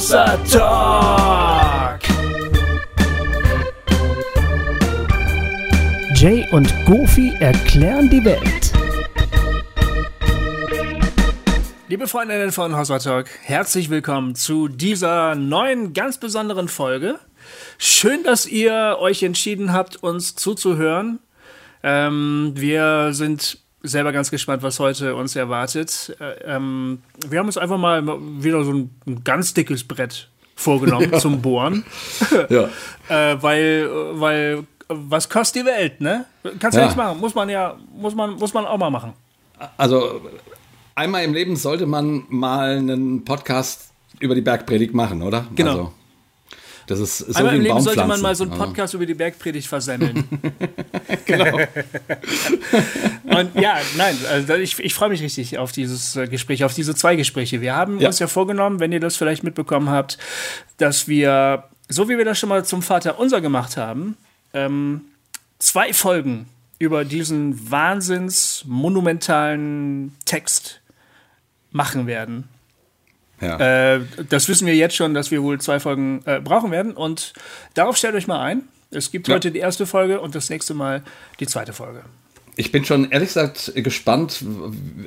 Hossa Talk. Jay und Goofy erklären die Welt. Liebe Freundinnen von Hossa Talk, herzlich willkommen zu dieser neuen, ganz besonderen Folge. Schön, dass ihr euch entschieden habt, uns zuzuhören. Ähm, wir sind selber ganz gespannt, was heute uns erwartet. Äh, ähm, wir haben uns einfach mal wieder so ein, ein ganz dickes Brett vorgenommen ja. zum Bohren. ja. äh, weil, weil, was kostet die Welt, ne? Kannst du ja. nichts machen. Muss man ja, muss man, muss man auch mal machen. Also, einmal im Leben sollte man mal einen Podcast über die Bergpredigt machen, oder? Genau. Also. Das ist so Einmal im Leben sollte man mal so einen Podcast über die Bergpredigt versemmeln. genau. Und ja, nein, also ich, ich freue mich richtig auf dieses äh, Gespräch, auf diese zwei Gespräche. Wir haben ja. uns ja vorgenommen, wenn ihr das vielleicht mitbekommen habt, dass wir, so wie wir das schon mal zum Vater unser gemacht haben, ähm, zwei Folgen über diesen wahnsinns monumentalen Text machen werden. Ja. Äh, das wissen wir jetzt schon, dass wir wohl zwei Folgen äh, brauchen werden. Und darauf stellt euch mal ein. Es gibt ja. heute die erste Folge und das nächste Mal die zweite Folge. Ich bin schon ehrlich gesagt gespannt,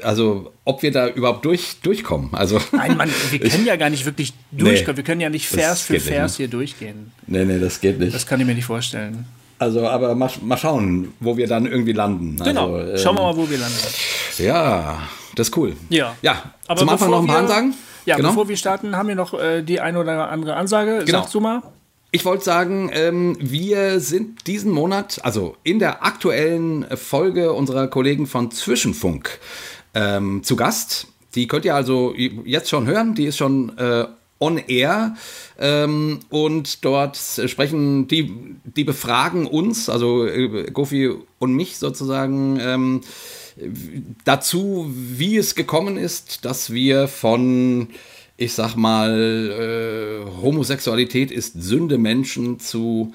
also ob wir da überhaupt durch, durchkommen. Also, Nein, Mann, wir können ja gar nicht wirklich durchkommen. Nee, wir können ja nicht Vers für Vers nicht. hier durchgehen. Nee, nee, das geht nicht. Das kann ich mir nicht vorstellen. Also, aber mal, mal schauen, wo wir dann irgendwie landen. Genau, also, schauen wir ähm, mal, wo wir landen. Ja, das ist cool. Ja. Ja, aber zum Anfang noch ein paar Ansagen. Ja, genau. bevor wir starten, haben wir noch äh, die eine oder andere Ansage. Genau. Sagst du mal? Ich wollte sagen, ähm, wir sind diesen Monat, also in der aktuellen Folge unserer Kollegen von Zwischenfunk ähm, zu Gast. Die könnt ihr also jetzt schon hören. Die ist schon äh, on air. Ähm, und dort sprechen die, die befragen uns, also äh, Gofi und mich sozusagen ähm, dazu, wie es gekommen ist, dass wir von, ich sag mal, äh, Homosexualität ist Sünde Menschen zu,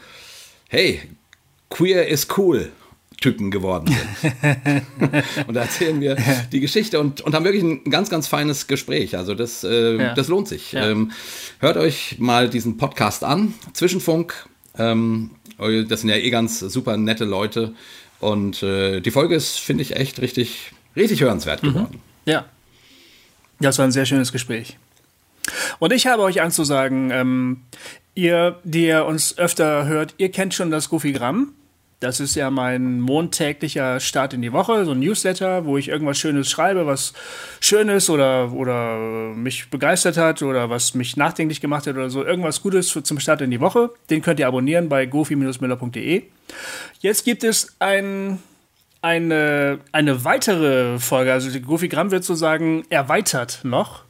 hey, queer ist cool. Typen geworden sind. und da erzählen wir die Geschichte und, und haben wirklich ein ganz, ganz feines Gespräch. Also das, äh, ja. das lohnt sich. Ja. Ähm, hört euch mal diesen Podcast an, Zwischenfunk. Ähm, das sind ja eh ganz super nette Leute. Und äh, die Folge ist, finde ich, echt richtig, richtig hörenswert mhm. geworden. Ja. Das war ein sehr schönes Gespräch. Und ich habe euch anzusagen, ähm, ihr, die ihr uns öfter hört, ihr kennt schon das Goofy-Gramm. Das ist ja mein montäglicher Start in die Woche, so ein Newsletter, wo ich irgendwas Schönes schreibe, was Schönes oder, oder mich begeistert hat oder was mich nachdenklich gemacht hat oder so. Irgendwas Gutes für, zum Start in die Woche. Den könnt ihr abonnieren bei gofi-müller.de. Jetzt gibt es ein, eine, eine weitere Folge, also die Gofi-Gramm wird sozusagen erweitert noch.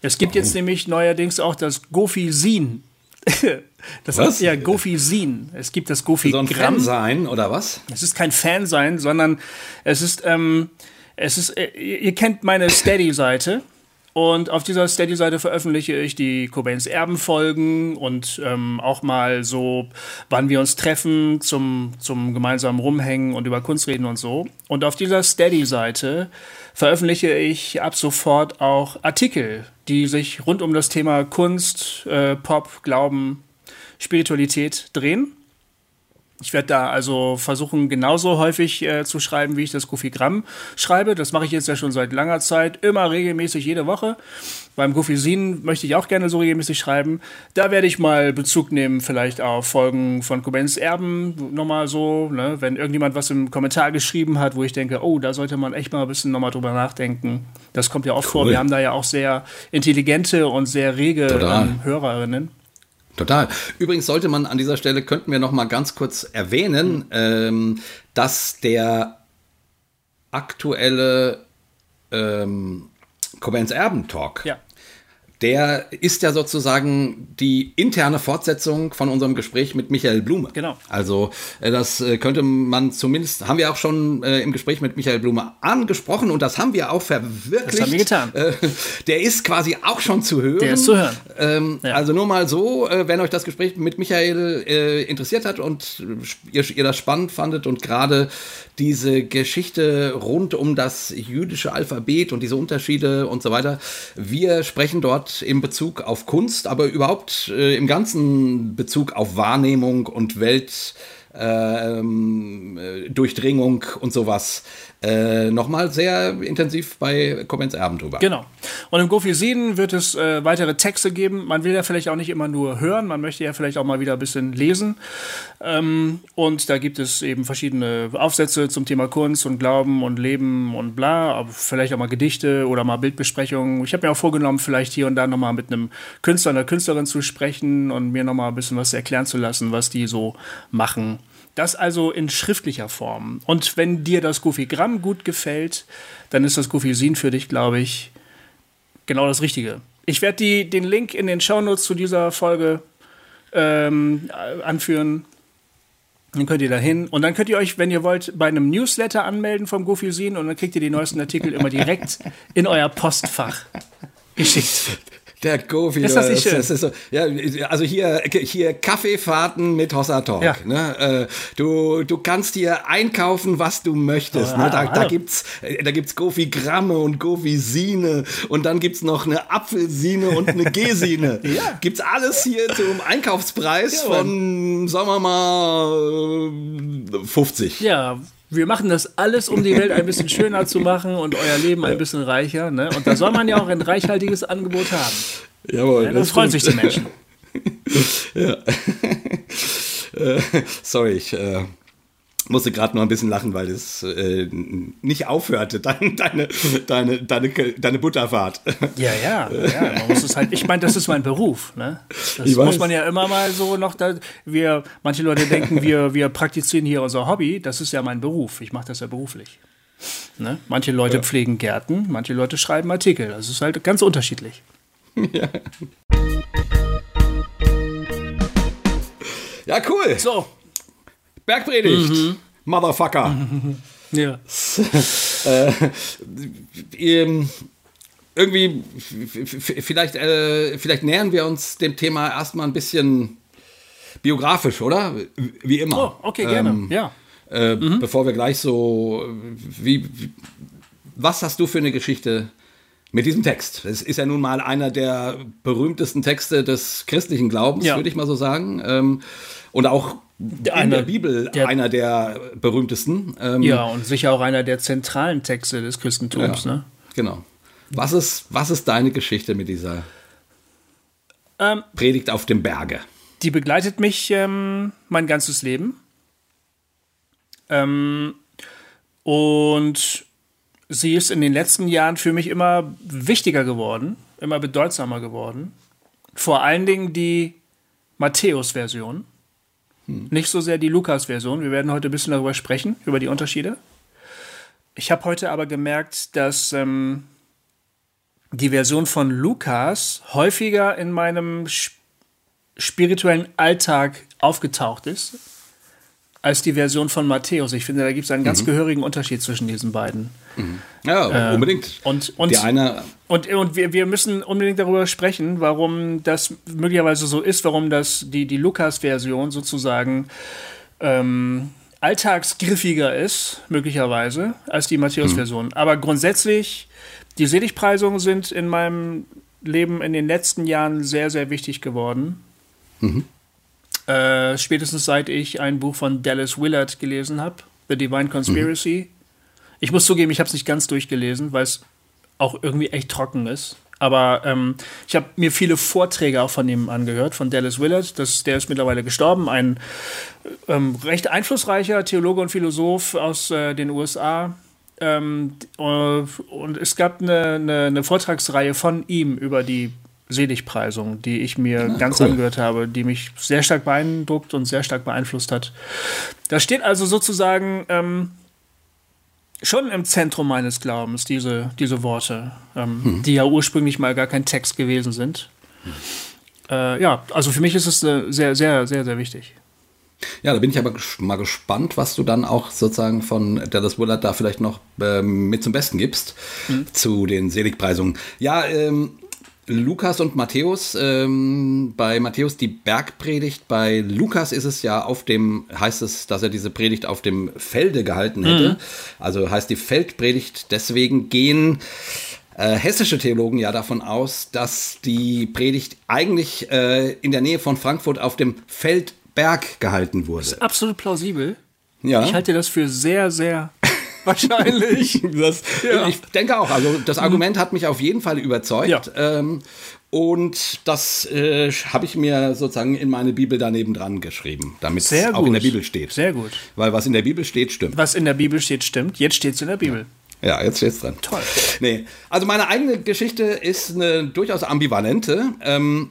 Es gibt jetzt nämlich neuerdings auch das Gofi-Sin das was? ist ja Gofi-Sin. Es gibt das Gofi So ein Fan sein oder was? Es ist kein Fan sein, sondern es ist, ähm, es ist, äh, ihr kennt meine Steady-Seite. Und auf dieser Steady-Seite veröffentliche ich die Cobains Erben-Folgen und ähm, auch mal so, wann wir uns treffen zum, zum gemeinsamen Rumhängen und über Kunst reden und so. Und auf dieser Steady-Seite veröffentliche ich ab sofort auch Artikel, die sich rund um das Thema Kunst, äh, Pop, Glauben, Spiritualität drehen. Ich werde da also versuchen, genauso häufig äh, zu schreiben, wie ich das Goofy-Gramm schreibe. Das mache ich jetzt ja schon seit langer Zeit, immer regelmäßig jede Woche. Beim Goofy-Sin möchte ich auch gerne so regelmäßig schreiben. Da werde ich mal Bezug nehmen, vielleicht auf Folgen von Cobains Erben, nochmal so, ne? wenn irgendjemand was im Kommentar geschrieben hat, wo ich denke, oh, da sollte man echt mal ein bisschen nochmal drüber nachdenken. Das kommt ja oft cool. vor. Wir haben da ja auch sehr intelligente und sehr rege ähm, Hörerinnen. Total. Übrigens sollte man an dieser Stelle, könnten wir noch mal ganz kurz erwähnen, mhm. ähm, dass der aktuelle ähm, Cobains Erben-Talk ja der ist ja sozusagen die interne Fortsetzung von unserem Gespräch mit Michael Blume. Genau. Also äh, das äh, könnte man zumindest, haben wir auch schon äh, im Gespräch mit Michael Blume angesprochen und das haben wir auch verwirklicht. Das haben wir getan. der ist quasi auch schon zu hören. Der ist zu hören. Ähm, ja. Also nur mal so, wenn euch das Gespräch mit Michael interessiert hat und ihr, ihr das spannend fandet und gerade diese Geschichte rund um das jüdische Alphabet und diese Unterschiede und so weiter. Wir sprechen dort Wort im Bezug auf Kunst, aber überhaupt äh, im ganzen Bezug auf Wahrnehmung und Welt. Ähm, äh, und sowas äh, nochmal sehr intensiv bei Comments Erben drüber. Genau. Und im Gofi 7 wird es äh, weitere Texte geben. Man will ja vielleicht auch nicht immer nur hören, man möchte ja vielleicht auch mal wieder ein bisschen lesen. Ähm, und da gibt es eben verschiedene Aufsätze zum Thema Kunst und Glauben und Leben und bla, aber vielleicht auch mal Gedichte oder mal Bildbesprechungen. Ich habe mir auch vorgenommen, vielleicht hier und da nochmal mit einem Künstler oder Künstlerin zu sprechen und mir nochmal ein bisschen was erklären zu lassen, was die so machen. Das also in schriftlicher Form. Und wenn dir das Goofy-Gramm gut gefällt, dann ist das Goofy-Sin für dich, glaube ich, genau das Richtige. Ich werde den Link in den Shownotes zu dieser Folge ähm, anführen. Dann könnt ihr da hin. Und dann könnt ihr euch, wenn ihr wollt, bei einem Newsletter anmelden vom Goofy-Sin und dann kriegt ihr die neuesten Artikel immer direkt in euer Postfach geschickt. Der Gofi. Ist das nicht schön? Das ist so, ja, also hier, hier Kaffeefahrten mit Hossa Talk. Ja. Ne? Äh, du, du kannst hier einkaufen, was du möchtest. Oh, ne? Da, da gibt's, da gibt's Gofi Gramme und Gofi Sine und dann gibt's noch eine Apfelsine und eine Gesine. ja. Gibt's alles hier zum Einkaufspreis ja, von, sagen wir mal, 50. Ja, wir machen das alles, um die Welt ein bisschen schöner zu machen und euer Leben ein bisschen reicher. Ne? Und da soll man ja auch ein reichhaltiges Angebot haben. Jawohl. Ja, das freuen sich die Menschen. ja. Äh, sorry, ich äh, musste gerade nur ein bisschen lachen, weil es äh, nicht aufhörte, deine, deine, deine, deine, deine Butterfahrt. Ja, ja, ja. Man muss es halt, ich meine, das ist mein Beruf. Ne? Das ich muss weiß. man ja immer mal so noch. Da, wir, manche Leute denken, wir, wir praktizieren hier unser Hobby. Das ist ja mein Beruf. Ich mache das ja beruflich. Ne? Manche Leute ja. pflegen Gärten, manche Leute schreiben Artikel. Das ist halt ganz unterschiedlich. Ja. Ja, cool. So, Bergpredigt. Mhm. Motherfucker. Ja. äh, ähm, irgendwie, vielleicht, äh, vielleicht nähern wir uns dem Thema erstmal ein bisschen biografisch, oder? Wie immer. Oh, okay, gerne. Ähm, ja. Äh, mhm. Bevor wir gleich so, wie, wie, was hast du für eine Geschichte mit diesem Text? Es ist ja nun mal einer der berühmtesten Texte des christlichen Glaubens, ja. würde ich mal so sagen. Ähm, und auch in der Bibel der, einer der berühmtesten. Ähm, ja, und sicher auch einer der zentralen Texte des Christentums. Ja, ne? Genau. Was ist, was ist deine Geschichte mit dieser ähm, Predigt auf dem Berge? Die begleitet mich ähm, mein ganzes Leben. Ähm, und sie ist in den letzten Jahren für mich immer wichtiger geworden, immer bedeutsamer geworden. Vor allen Dingen die Matthäus-Version. Nicht so sehr die Lukas-Version. Wir werden heute ein bisschen darüber sprechen, über die Unterschiede. Ich habe heute aber gemerkt, dass ähm, die Version von Lukas häufiger in meinem spirituellen Alltag aufgetaucht ist als die Version von Matthäus. Ich finde, da gibt es einen ganz mhm. gehörigen Unterschied zwischen diesen beiden. Mhm. Ja, äh, unbedingt. Und, und, die eine und, und wir, wir müssen unbedingt darüber sprechen, warum das möglicherweise so ist, warum das die, die Lukas-Version sozusagen ähm, alltagsgriffiger ist, möglicherweise, als die Matthäus-Version. Mhm. Aber grundsätzlich, die Seligpreisungen sind in meinem Leben in den letzten Jahren sehr, sehr wichtig geworden. Mhm. Äh, spätestens seit ich ein Buch von Dallas Willard gelesen habe, The Divine Conspiracy. Mhm. Ich muss zugeben, ich habe es nicht ganz durchgelesen, weil es auch irgendwie echt trocken ist. Aber ähm, ich habe mir viele Vorträge auch von ihm angehört, von Dallas Willard. Das, der ist mittlerweile gestorben, ein ähm, recht einflussreicher Theologe und Philosoph aus äh, den USA. Ähm, äh, und es gab eine, eine, eine Vortragsreihe von ihm über die Seligpreisung, die ich mir Na, ganz cool. angehört habe, die mich sehr stark beeindruckt und sehr stark beeinflusst hat. Da steht also sozusagen ähm, schon im Zentrum meines Glaubens diese, diese Worte, ähm, hm. die ja ursprünglich mal gar kein Text gewesen sind. Hm. Äh, ja, also für mich ist es äh, sehr, sehr, sehr, sehr wichtig. Ja, da bin ich aber mal gespannt, was du dann auch sozusagen von Dallas Willard da vielleicht noch äh, mit zum Besten gibst hm. zu den Seligpreisungen. Ja, ähm, Lukas und Matthäus. Ähm, bei Matthäus die Bergpredigt, bei Lukas ist es ja auf dem, heißt es, dass er diese Predigt auf dem Felde gehalten hätte. Mhm. Also heißt die Feldpredigt, deswegen gehen äh, hessische Theologen ja davon aus, dass die Predigt eigentlich äh, in der Nähe von Frankfurt auf dem Feldberg gehalten wurde. Das ist absolut plausibel. Ja. Ich halte das für sehr, sehr wahrscheinlich. das, ja. Ich denke auch. Also das Argument hat mich auf jeden Fall überzeugt. Ja. Ähm, und das äh, habe ich mir sozusagen in meine Bibel daneben dran geschrieben, damit es auch in der Bibel steht. Sehr gut. Weil was in der Bibel steht, stimmt. Was in der Bibel steht, stimmt. Jetzt steht es in der Bibel. Ja. ja jetzt steht es dran. Toll. Nee, also meine eigene Geschichte ist eine durchaus ambivalente. Ähm,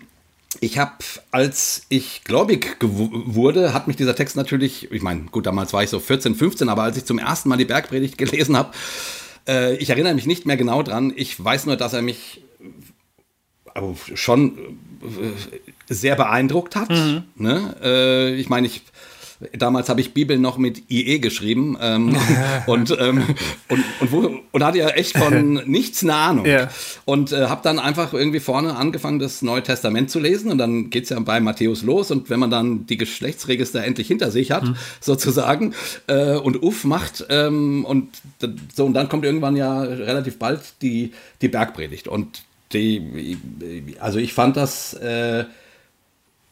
ich habe, als ich gläubig wurde, hat mich dieser Text natürlich, ich meine, gut, damals war ich so 14, 15, aber als ich zum ersten Mal die Bergpredigt gelesen habe, äh, ich erinnere mich nicht mehr genau dran. Ich weiß nur, dass er mich also schon äh, sehr beeindruckt hat. Mhm. Ne? Äh, ich meine, ich Damals habe ich Bibel noch mit IE geschrieben ähm, und, ähm, und, und, wo, und hatte ja echt von nichts eine Ahnung. Ja. Und äh, habe dann einfach irgendwie vorne angefangen, das Neue Testament zu lesen. Und dann geht es ja bei Matthäus los. Und wenn man dann die Geschlechtsregister endlich hinter sich hat, mhm. sozusagen, äh, und Uff macht, ähm, und so, und dann kommt irgendwann ja relativ bald die, die Bergpredigt. Und die, also ich fand das. Äh,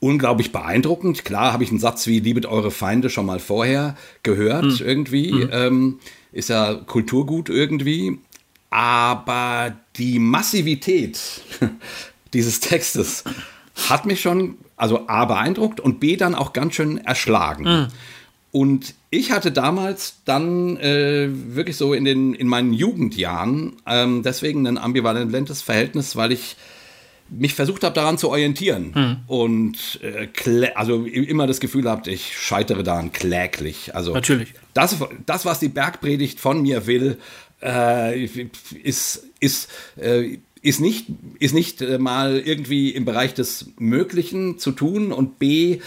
unglaublich beeindruckend. Klar habe ich einen Satz wie Liebet eure Feinde schon mal vorher gehört, mhm. irgendwie. Mhm. Ähm, ist ja Kulturgut irgendwie. Aber die Massivität dieses Textes hat mich schon, also A, beeindruckt und B, dann auch ganz schön erschlagen. Mhm. Und ich hatte damals dann äh, wirklich so in, den, in meinen Jugendjahren ähm, deswegen ein ambivalentes Verhältnis, weil ich mich versucht habe, daran zu orientieren hm. und äh, also immer das Gefühl habt, ich scheitere daran kläglich. Also natürlich. Das, das was die Bergpredigt von mir will, äh, ist ist äh, ist nicht, ist nicht äh, mal irgendwie im Bereich des Möglichen zu tun und B,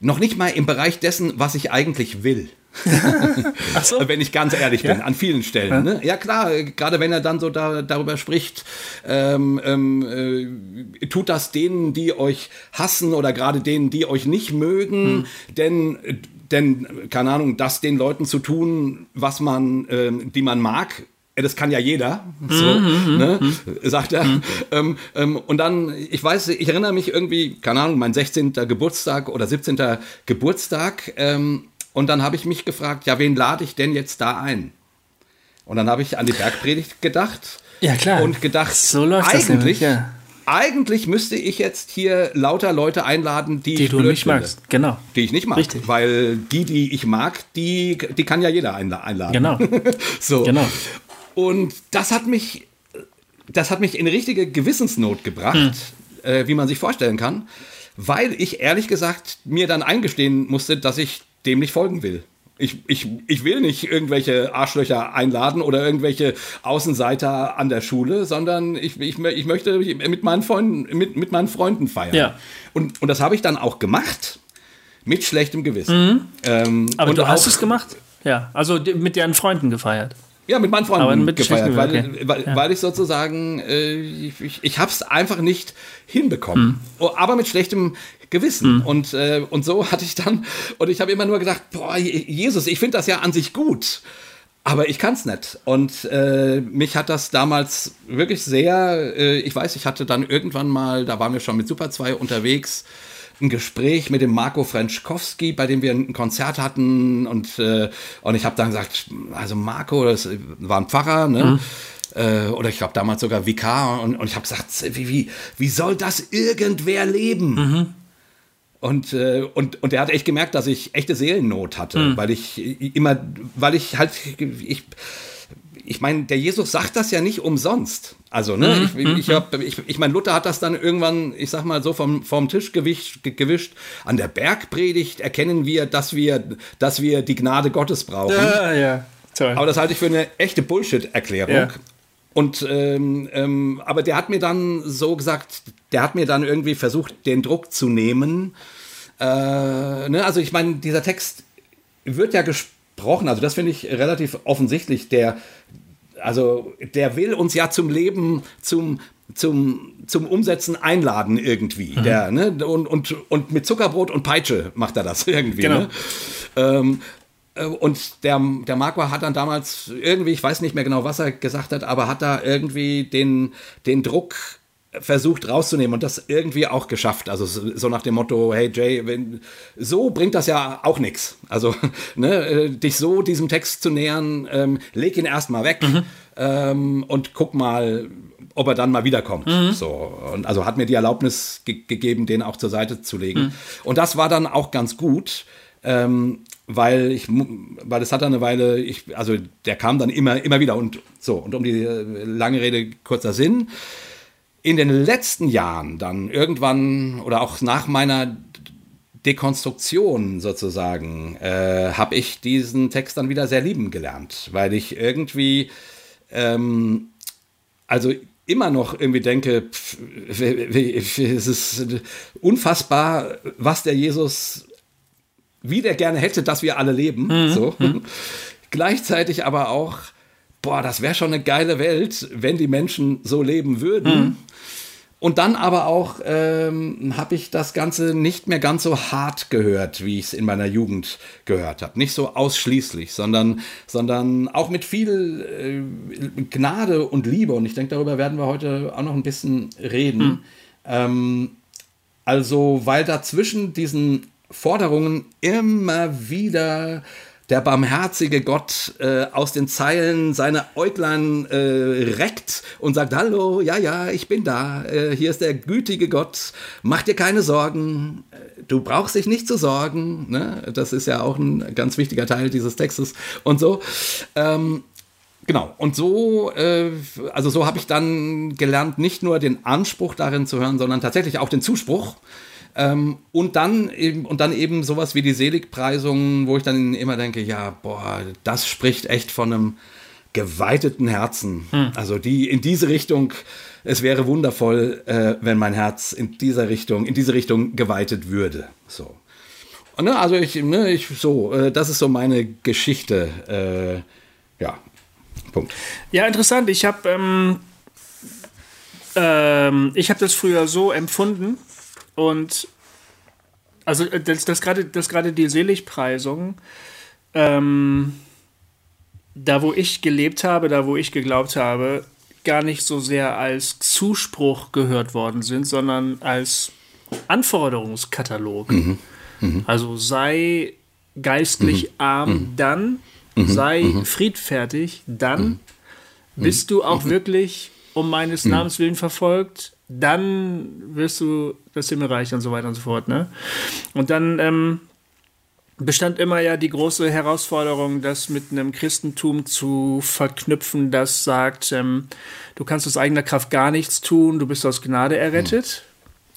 noch nicht mal im Bereich dessen, was ich eigentlich will. so. Wenn ich ganz ehrlich bin, ja? an vielen Stellen. Ja, ne? ja klar, gerade wenn er dann so da, darüber spricht, ähm, ähm, äh, tut das denen, die euch hassen oder gerade denen, die euch nicht mögen, hm. denn denn, keine Ahnung, das den Leuten zu tun, was man, ähm, die man mag, das kann ja jeder, so, mhm, ne, mhm. sagt er. Mhm. Ähm, ähm, und dann, ich weiß, ich erinnere mich irgendwie, keine Ahnung, mein 16. Geburtstag oder 17. Geburtstag, ähm, und dann habe ich mich gefragt, ja, wen lade ich denn jetzt da ein? Und dann habe ich an die Bergpredigt gedacht. Ja, klar. Und gedacht, so läuft eigentlich, das nämlich, ja. eigentlich müsste ich jetzt hier lauter Leute einladen, die, die ich du nicht finde, magst. Genau. Die ich nicht mag. Richtig. Weil die, die ich mag, die, die kann ja jeder einladen. Genau. so. Genau. Und das hat mich, das hat mich in richtige Gewissensnot gebracht, hm. äh, wie man sich vorstellen kann, weil ich ehrlich gesagt mir dann eingestehen musste, dass ich dem nicht folgen will. Ich, ich, ich will nicht irgendwelche Arschlöcher einladen oder irgendwelche Außenseiter an der Schule, sondern ich, ich, ich möchte mit meinen Freunden, mit, mit meinen Freunden feiern. Ja. Und, und das habe ich dann auch gemacht, mit schlechtem Gewissen. Mhm. Ähm, Aber du hast es gemacht? Ja, also mit deinen Freunden gefeiert. Ja, mit meinen Freunden mit gefeiert, weil, okay. weil, ja. weil, ich sozusagen, äh, ich, ich, ich habe es einfach nicht hinbekommen. Mhm. Aber mit schlechtem Gewissen. Mhm. Und, äh, und so hatte ich dann, und ich habe immer nur gedacht, boah, Jesus, ich finde das ja an sich gut. Aber ich kann es nicht. Und äh, mich hat das damals wirklich sehr, äh, ich weiß, ich hatte dann irgendwann mal, da waren wir schon mit Super 2 unterwegs, ein Gespräch mit dem Marco Frenschkowski, bei dem wir ein Konzert hatten. Und, äh, und ich habe dann gesagt, also Marco, das war ein Pfarrer, ne? Mhm oder ich glaube damals sogar Vikar und, und ich habe gesagt, wie, wie, wie soll das irgendwer leben? Mhm. Und, äh, und, und er hat echt gemerkt, dass ich echte Seelennot hatte, mhm. weil ich immer, weil ich halt, ich, ich meine, der Jesus sagt das ja nicht umsonst. Also, ne, mhm. ich, ich, hab, ich, ich meine, Luther hat das dann irgendwann, ich sag mal so, vom, vom Tisch gewischt, gewischt. An der Bergpredigt erkennen wir, dass wir, dass wir die Gnade Gottes brauchen. Ja, ja. Toll. Aber das halte ich für eine echte Bullshit-Erklärung. Ja. Und ähm, ähm, aber der hat mir dann so gesagt, der hat mir dann irgendwie versucht, den Druck zu nehmen. Äh, ne? Also ich meine, dieser Text wird ja gesprochen, also das finde ich relativ offensichtlich. Der, also der will uns ja zum Leben, zum zum, zum Umsetzen einladen irgendwie. Mhm. Der, ne? und, und, und mit Zuckerbrot und Peitsche macht er das irgendwie. Genau. Ne? Ähm, Äh, und der, der Marquardt hat dann damals irgendwie, ich weiß nicht mehr genau, was er gesagt hat, aber hat da irgendwie den, den Druck versucht rauszunehmen und das irgendwie auch geschafft. Also so nach dem Motto, hey Jay, wenn, so bringt das ja auch nichts. Also ne, äh, dich so diesem Text zu nähern, ähm, leg ihn erstmal weg mhm. ähm, und guck mal, ob er dann mal wiederkommt. Mhm. So und also hat mir die Erlaubnis ge gegeben, den auch zur Seite zu legen. Mhm. Und das war dann auch ganz gut. Ähm, weil ich, weil es hat dann eine Weile, ich, also der kam dann immer, immer wieder und so. Und um die äh, lange Rede kurzer Sinn, in den letzten Jahren dann irgendwann oder auch nach meiner Dekonstruktion sozusagen äh, habe ich diesen Text dann wieder sehr lieben gelernt, weil ich irgendwie ähm, also immer noch irgendwie denke, pff, es ist unfassbar, was der Jesus, wie der gerne hätte, dass wir alle leben. Mhm. So. Mhm. Gleichzeitig aber auch, boah, das wäre schon eine geile Welt, wenn die Menschen so leben würden. Mhm. Und dann aber auch ähm, habe ich das Ganze nicht mehr ganz so hart gehört, wie ich es in meiner Jugend gehört habe. Nicht so ausschließlich, sondern, sondern auch mit viel äh, Gnade und Liebe. Und ich denke, darüber werden wir heute auch noch ein bisschen reden. Mhm. Ähm, also, weil dazwischen diesen Forderungen immer wieder der barmherzige Gott äh, aus den Zeilen seine Äuglein äh, reckt und sagt, hallo, ja, ja, ich bin da, äh, hier ist der gütige Gott, mach dir keine Sorgen, du brauchst dich nicht zu sorgen, ne? das ist ja auch ein ganz wichtiger Teil dieses Textes und so. Ähm, Genau, und so, äh, also so habe ich dann gelernt, nicht nur den Anspruch darin zu hören, sondern tatsächlich auch den Zuspruch. Ähm, und, dann eben, und dann eben sowas wie die Seligpreisungen, wo ich dann immer denke, ja, boah, das spricht echt von einem geweiteten Herzen. Hm. Also die in diese Richtung, es wäre wundervoll, äh, wenn mein Herz in dieser Richtung, in diese Richtung geweitet würde. So. Und, ne, also ich, ne, ich so, äh, das ist so meine Geschichte. Äh, ja, Punkt. Ja, interessant. Ich habe ähm, ähm, ich habe das früher so empfunden und also äh, das, das gerade das gerade die Seligpreisung, ähm, da wo ich gelebt habe, da wo ich geglaubt habe, gar nicht so sehr als Zuspruch gehört worden sind, sondern als Anforderungskatalog. Mhm. Mhm. Also sei geistlich mhm. arm, mhm. dann mhm. sei mhm. friedfertig, dann bist du auch wirklich um meines Namens willen verfolgt, dann wirst du das Himmelreich und so weiter und so fort. Ne? Und dann ähm, bestand immer ja die große Herausforderung, das mit einem Christentum zu verknüpfen, das sagt, ähm, du kannst aus eigener Kraft gar nichts tun, du bist aus Gnade errettet.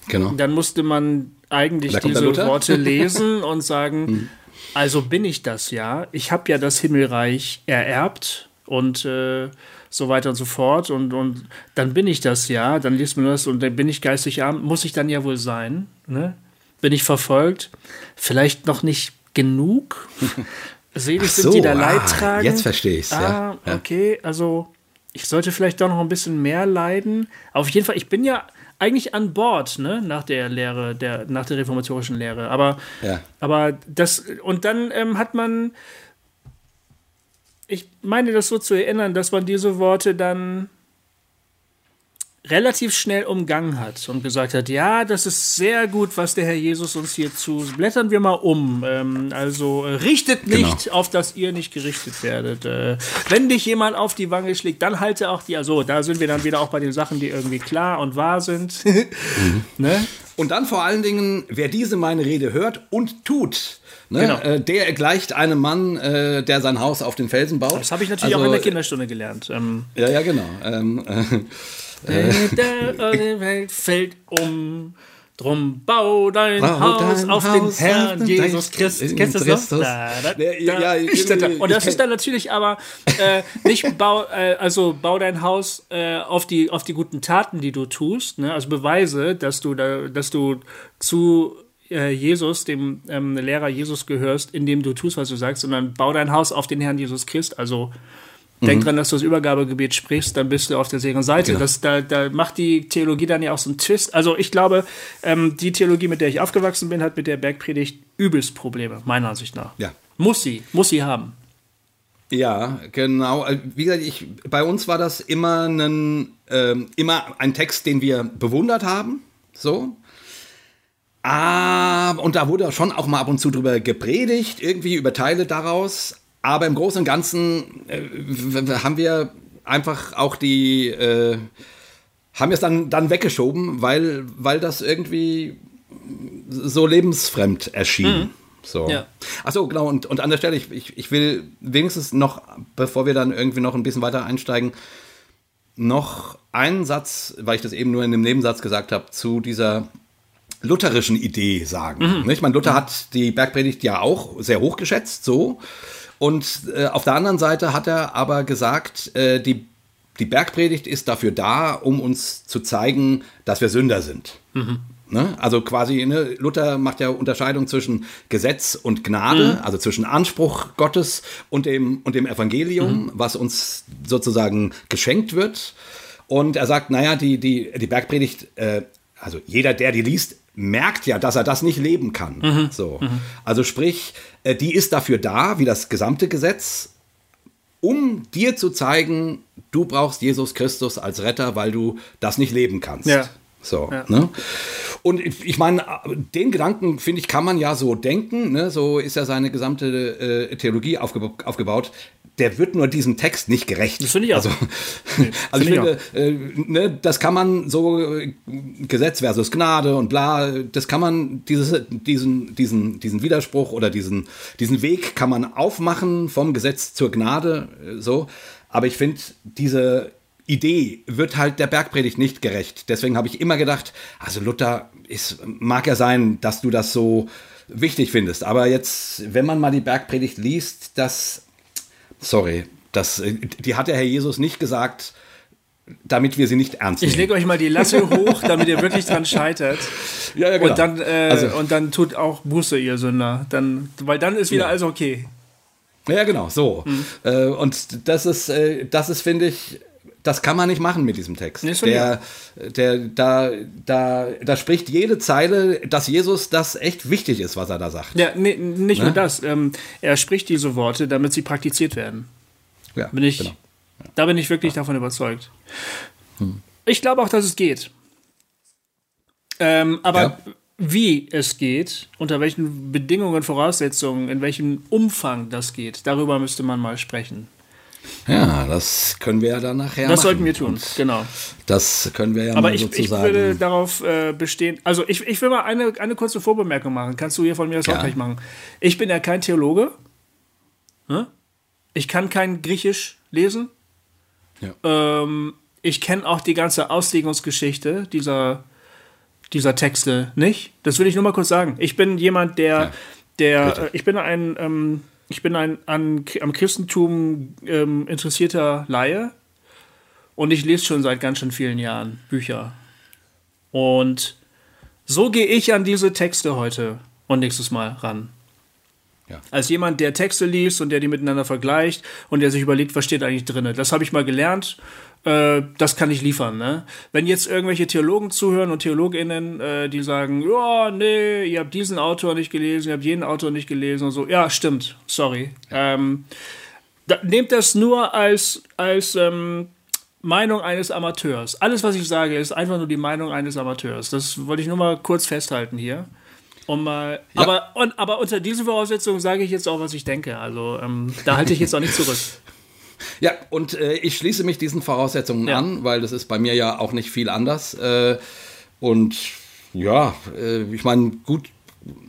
Genau. Dann musste man eigentlich diese Worte lesen und sagen, hm. also bin ich das ja. Ich habe ja das Himmelreich ererbt und äh, so weiter und so fort. Und, und dann bin ich das ja, dann liest man das und dann bin ich geistig arm, muss ich dann ja wohl sein. Ne? Bin ich verfolgt? Vielleicht noch nicht genug. Selig so, sind die da ah, tragen. Jetzt verstehe ich es. Ah, ja. okay, also ich sollte vielleicht doch noch ein bisschen mehr leiden. Auf jeden Fall, ich bin ja eigentlich an Bord, ne, nach der Lehre, der, nach der reformatorischen Lehre. Aber, ja. aber das, und dann ähm, hat man ich meine das so zu erinnern, dass man diese Worte dann relativ schnell umgangen hat und gesagt hat, ja, das ist sehr gut, was der Herr Jesus uns hier zu. Blättern wir mal um. Ähm, also äh, richtet genau. nicht, genau. auf dass ihr nicht gerichtet werdet. Äh, wenn dich jemand auf die Wange schlägt, dann halte auch die. Also da sind wir dann wieder auch bei den Sachen, die irgendwie klar und wahr sind. mhm. ne? Und dann vor allen Dingen, wer diese meine Rede hört und tut, Ne? Genau. Äh, der gleicht einem Mann, äh, der sein Haus auf den Felsen baut. Das habe ich natürlich also, auch in der Kinderstunde gelernt. Ähm, ja, ja, genau. Ähm, äh, der Welt fällt um. Drum bau dein bau Haus dein auf Haus den Herrn Jesus Christus. Kennst du das noch? Da, da, da, ja, ja, und das ist dann natürlich aber äh, nicht bau, äh, also bau dein Haus äh, auf die auf die guten Taten, die du tust. Ne? Also beweise, dass du da, dass du zu äh, Jesus, dem ähm, Lehrer Jesus gehörst, indem du tust, was du sagst, sondern bau dein Haus auf den Herrn Jesus Christ. Also mhm. denk dran, dass du das Übergabegebet sprichst, dann bist du auf der sicheren Seite. Genau. Das, da, da macht die Theologie dann ja auch so einen Twist. Also ich glaube, ähm, die Theologie, mit der ich aufgewachsen bin, hat mit der Bergpredigt übelst Probleme, meiner Ansicht nach. Ja, Muss sie, muss sie haben. Ja, genau. Äh, wie gesagt, ich, bei uns war das immer ein, äh, immer ein Text, den wir bewundert haben. So. Ah, und da wurde schon auch mal ab und zu drüber gepredigt, irgendwie über Teile daraus. Aber im Großen und Ganzen äh, haben wir einfach auch die, äh, haben wir es dann, dann weggeschoben, weil, weil das irgendwie so lebensfremd erschien. Mhm. So. Ja. Achso, genau, und, und an der Stelle, ich, ich, ich will wenigstens noch, bevor wir dann irgendwie noch ein bisschen weiter einsteigen, noch einen Satz, weil ich das eben nur in einem Nebensatz gesagt habe, zu dieser lutherischen Idee sagen. Mhm. Ich meine, Luther mhm. hat die Bergpredigt ja auch sehr hoch geschätzt, so. Und äh, auf der anderen Seite hat er aber gesagt, äh, die, die Bergpredigt ist dafür da, um uns zu zeigen, dass wir Sünder sind. Mhm. Ne? Also quasi, ne, Luther macht ja Unterscheidung zwischen Gesetz und Gnade, mhm. also zwischen Anspruch Gottes und dem, und dem Evangelium, mhm. was uns sozusagen geschenkt wird. Und er sagt, naja, die, die, die Bergpredigt, äh, also jeder, der die liest, merkt ja, dass er das nicht leben kann. Mhm. So. Mhm. Also sprich, äh, die ist dafür da, wie das gesamte Gesetz, um dir zu zeigen, du brauchst Jesus Christus als Retter, weil du das nicht leben kannst. Ja. So, ja. ne? Und ich meine, den Gedanken, finde ich, kann man ja so denken. Ne? So ist ja seine gesamte äh, Theologie aufgeba aufgebaut. Der wird nur diesem Text nicht gerecht. Das finde ich auch. Also, nee, also ich finde, äh, ne, das kann man so äh, Gesetz versus Gnade und bla, das kann man, dieses, diesen, diesen, diesen Widerspruch oder diesen, diesen Weg kann man aufmachen vom Gesetz zur Gnade, äh, so. Aber ich finde, diese Idee wird halt der Bergpredigt nicht gerecht. Deswegen habe ich immer gedacht, also Luther, ist, mag ja sein, dass du das so wichtig findest. Aber jetzt, wenn man mal die Bergpredigt liest, das, sorry, das, die hat der Herr Jesus nicht gesagt, damit wir sie nicht ernst nehmen. Ich lege euch mal die Latte hoch, damit ihr wirklich dran scheitert. Ja, ja, genau. Und dann, äh, also, und dann tut auch Buße, ihr Sünder. Dann, weil dann ist wieder ja. alles okay. Ja, genau, so. Mhm. Äh, und das ist, äh, das ist, finde ich, das kann man nicht machen mit diesem Text. Nee, der, der, da, da, da spricht jede Zeile, dass Jesus das echt wichtig ist, was er da sagt. Ja, nee, nicht ne? nur das. Ähm, er spricht diese Worte, damit sie praktiziert werden. Ja, bin ich, genau. Ja. Da bin ich wirklich ja. davon überzeugt. Hm. Ich glaube auch, dass es geht. Ähm, aber ja. wie es geht, unter welchen Bedingungen, Voraussetzungen, in welchem Umfang das geht, darüber müsste man mal sprechen. Ja, das können wir ja dann nachher Das machen. sollten wir tun, Und genau. Das können wir ja Aber mal ich, sozusagen. ich würde darauf äh, bestehen, also ich, ich will mal eine, eine kurze Vorbemerkung machen. Kannst du hier von mir das ja. auch gleich machen? Ich bin ja kein Theologe. Hm? Ich kann kein Griechisch lesen. Ja. Ähm, ich kenne auch die ganze Auslegungsgeschichte dieser, dieser Texte nicht. Das will ich nur mal kurz sagen. Ich bin jemand, der, ja. der, äh, ich bin ein, ähm, ich bin ein an, am Christentum ähm, interessierter Laie und ich lese schon seit ganz schön vielen Jahren Bücher. Und so gehe ich an diese Texte heute und nächstes Mal ran. Ja. Als jemand, der Texte liest und der die miteinander vergleicht und der sich überlegt, was steht eigentlich drin. Das habe ich mal gelernt äh, das kann ich liefern. Ne? Wenn jetzt irgendwelche Theologen zuhören und TheologInnen, äh, die sagen, ja, nee, ihr habt diesen Autor nicht gelesen, ihr habt jeden Autor nicht gelesen und so, ja, stimmt, sorry. Ähm, da, nehmt das nur als, als ähm, Meinung eines Amateurs. Alles, was ich sage, ist einfach nur die Meinung eines Amateurs. Das wollte ich nur mal kurz festhalten hier. Um mal, ja. aber, und, aber unter diesen Voraussetzungen sage ich jetzt auch, was ich denke. Also ähm, da halte ich jetzt auch nicht zurück. Ja, und äh, ich schließe mich diesen Voraussetzungen ja. an, weil das ist bei mir ja auch nicht viel anders. Äh, und ja, äh, ich meine, gut,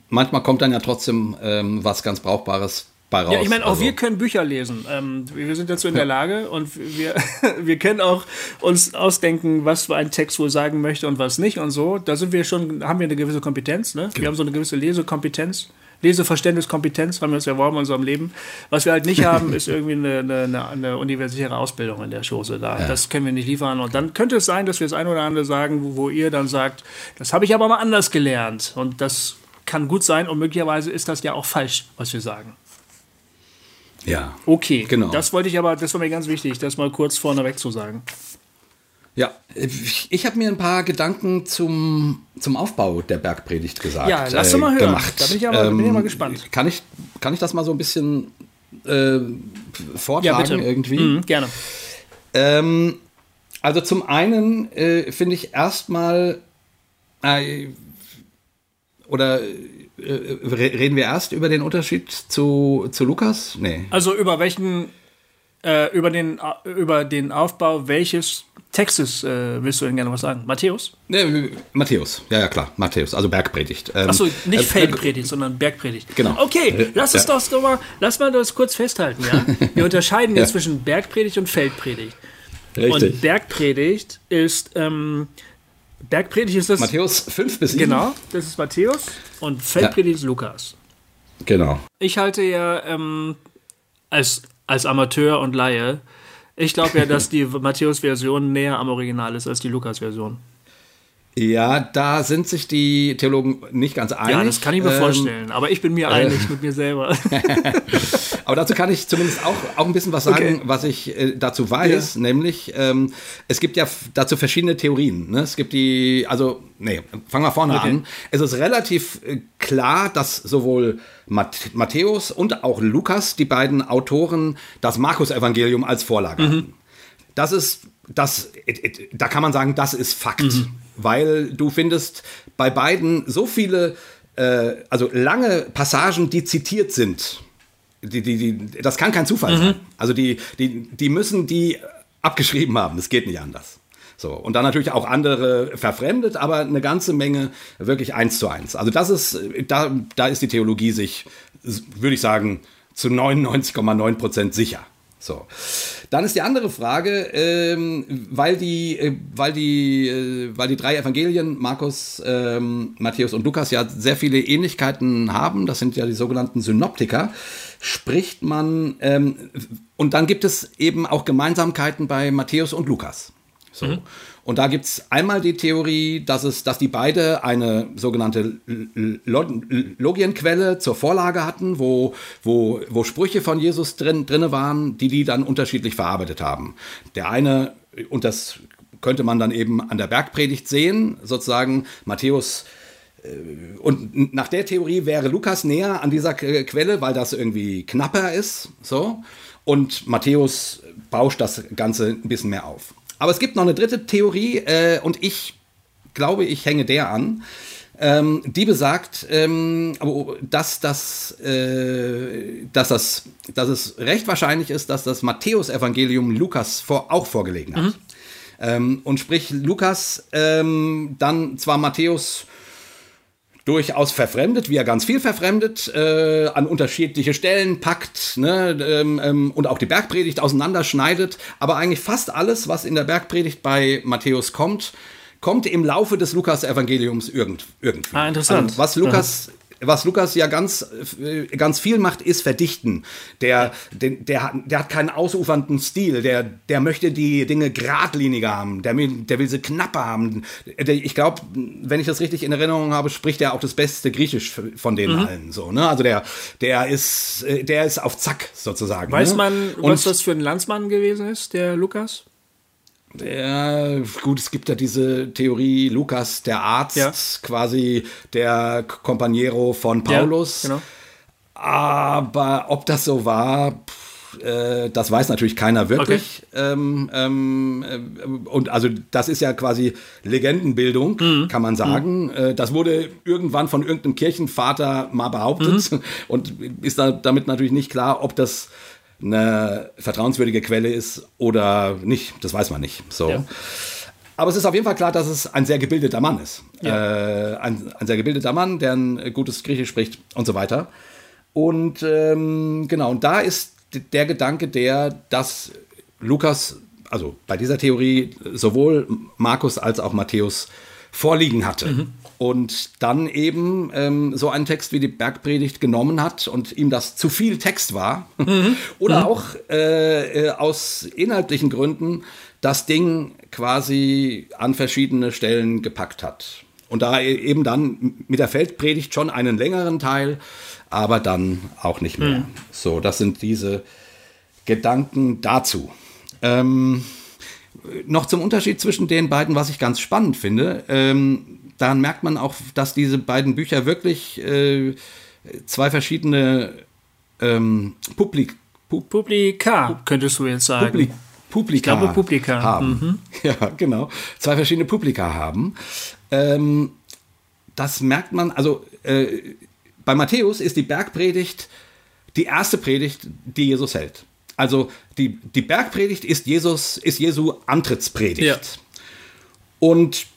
manchmal kommt dann ja trotzdem ähm, was ganz Brauchbares bei raus. Ja, ich meine, auch also. wir können Bücher lesen. Ähm, wir sind dazu in der Lage und wir, wir können auch uns ausdenken, was ein Text wohl sagen möchte und was nicht und so. Da sind wir schon, haben wir eine gewisse Kompetenz. Ne? Genau. Wir haben so eine gewisse Lesekompetenz. Leseverständniskompetenz haben wir uns erworben in unserem Leben. Was wir halt nicht haben, ist irgendwie eine, eine, eine universitäre Ausbildung in der Chose da. Ja. Das können wir nicht liefern. Und dann könnte es sein, dass wir das eine oder andere sagen, wo, wo ihr dann sagt, das habe ich aber mal anders gelernt. Und das kann gut sein und möglicherweise ist das ja auch falsch, was wir sagen. Ja. Okay, genau. Das wollte ich aber, das war mir ganz wichtig, das mal kurz vorneweg zu sagen. Ja, ich habe mir ein paar Gedanken zum, zum Aufbau der Bergpredigt gesagt. Ja, lass doch mal hören. Gemacht. Da bin ich aber, ähm, bin ich mal gespannt. Kann ich, kann ich das mal so ein bisschen äh, vortragen ja, irgendwie? Mhm, gerne. Ähm, also zum einen äh, finde ich erstmal äh, oder äh, reden wir erst über den Unterschied zu, zu Lukas? Nee. Also über welchen äh, über, den, über den Aufbau welches Textes äh, willst du denn gerne was sagen? Matthäus? Nee, Matthäus, ja, ja, klar, Matthäus, also Bergpredigt. Ähm, Achso, nicht äh, Feldpredigt, sondern Bergpredigt. Genau. Okay, äh, lass uns ja. doch mal, lass mal das kurz festhalten, ja? Wir unterscheiden jetzt zwischen Bergpredigt und Feldpredigt. Richtig. Und Bergpredigt ist, ähm, Bergpredigt ist das. Matthäus 5 bis 7. Genau, das ist Matthäus und Feldpredigt ja. ist Lukas. Genau. Ich halte ja ähm, als, als Amateur und Laie ich glaube ja, dass die Matthäus-Version näher am Original ist als die Lukas-Version. Ja, da sind sich die Theologen nicht ganz einig. Ja, das kann ich mir ähm, vorstellen, aber ich bin mir äh, einig mit mir selber. aber dazu kann ich zumindest auch, auch ein bisschen was sagen, okay. was ich äh, dazu weiß, ja. nämlich ähm, es gibt ja dazu verschiedene Theorien. Ne? Es gibt die, also, nee, fangen wir vorne okay. an. Es ist relativ äh, klar, dass sowohl Matthäus und auch Lukas, die beiden Autoren, das Markus-Evangelium als Vorlage mhm. hatten. Das ist das, da kann man sagen, das ist Fakt. Mhm weil du findest bei beiden so viele, äh, also lange Passagen, die zitiert sind. Die, die, die, das kann kein Zufall mhm. sein. Also die, die, die müssen die abgeschrieben haben. Das geht nicht anders. So, und dann natürlich auch andere verfremdet, aber eine ganze Menge wirklich eins zu eins. Also das ist, da, da ist die Theologie sich, würde ich sagen, zu 99,9 Prozent sicher. So. Dann ist die andere Frage, ähm, weil, die, äh, weil, die, äh, weil die drei Evangelien, Markus, ähm, Matthäus und Lukas, ja sehr viele Ähnlichkeiten haben, das sind ja die sogenannten Synoptiker, spricht man, ähm, und dann gibt es eben auch Gemeinsamkeiten bei Matthäus und Lukas. So. Mhm. Und da gibt es einmal die Theorie, dass, es, dass die beide eine sogenannte Logienquelle zur Vorlage hatten, wo, wo, wo Sprüche von Jesus drin, drinne waren, die die dann unterschiedlich verarbeitet haben. Der eine, und das könnte man dann eben an der Bergpredigt sehen, sozusagen Matthäus äh, und nach der Theorie wäre Lukas näher an dieser Quelle, weil das irgendwie knapper ist, so. Und Matthäus bauscht das Ganze ein bisschen mehr auf. Aber es gibt noch eine dritte Theorie äh, und ich glaube, ich hänge der an. Ähm, die besagt, ähm, dass, das, äh, dass, das, dass es recht wahrscheinlich ist, dass das Matthäus-Evangelium Lukas vor, auch vorgelegen hat. Mhm. Ähm, und sprich, Lukas ähm, dann zwar Matthäus durchaus verfremdet, wie er ganz viel verfremdet, äh, an unterschiedliche Stellen packt ne, ähm, ähm, und auch die Bergpredigt auseinanderschneidet. Aber eigentlich fast alles, was in der Bergpredigt bei Matthäus kommt, kommt im Laufe des Lukas-Evangeliums irgend, irgendwie. Ah, interessant. Also, was Lukas ja was Lukas ja ganz, äh, ganz viel macht, ist verdichten. Der, der, der, hat, der hat keinen ausufernden Stil. Der, der möchte die Dinge geradliniger haben. Der, der will sie knapper haben. Ich glaube, wenn ich das richtig in Erinnerung habe, spricht er auch das beste Griechisch von denen mhm. allen. So, ne? Also der, der, ist, äh, der ist auf Zack sozusagen. Weiß ne? man, was das für ein Landsmann gewesen ist, der Lukas? Ja, gut, es gibt ja diese Theorie, Lukas, der Arzt, ja. quasi der Companiero von Paulus. Ja, genau. Aber ob das so war, pff, äh, das weiß natürlich keiner wirklich. Okay. Ähm, ähm, äh, und also das ist ja quasi Legendenbildung, mhm. kann man sagen. Mhm. Äh, das wurde irgendwann von irgendeinem Kirchenvater mal behauptet mhm. und ist da damit natürlich nicht klar, ob das eine vertrauenswürdige Quelle ist oder nicht. Das weiß man nicht. So. Ja. Aber es ist auf jeden Fall klar, dass es ein sehr gebildeter Mann ist. Ja. Äh, ein, ein, sehr gebildeter Mann, der ein gutes Griechisch spricht und so weiter. Und ähm, genau, und da ist der Gedanke der, dass Lukas, also bei dieser Theorie, sowohl Markus als auch Matthäus vorliegen hatte. Mhm und dann eben ähm, so einen Text wie die Bergpredigt genommen hat und ihm das zu viel Text war mhm. oder mhm. auch äh, äh, aus inhaltlichen Gründen das Ding quasi an verschiedene Stellen gepackt hat. Und da e-, eben dann mit der Feldpredigt schon einen längeren Teil, aber dann auch nicht mehr. Mhm. So, das sind diese Gedanken dazu. Ähm, noch zum Unterschied zwischen den beiden, was ich ganz spannend finde. Ähm, daran merkt man auch, dass diese beiden Bücher wirklich äh, zwei verschiedene ähm, Publik Pub Publika, könntest du jetzt sagen. Publik Publika ich glaube, Publika. haben. Mhm. Ja, genau. Zwei verschiedene Publika haben. Ähm, das merkt man, also äh, bei Matthäus ist die Bergpredigt die erste Predigt, die Jesus hält. Also die, die Bergpredigt ist Jesus, ist Jesu Antrittspredigt. Ja. Und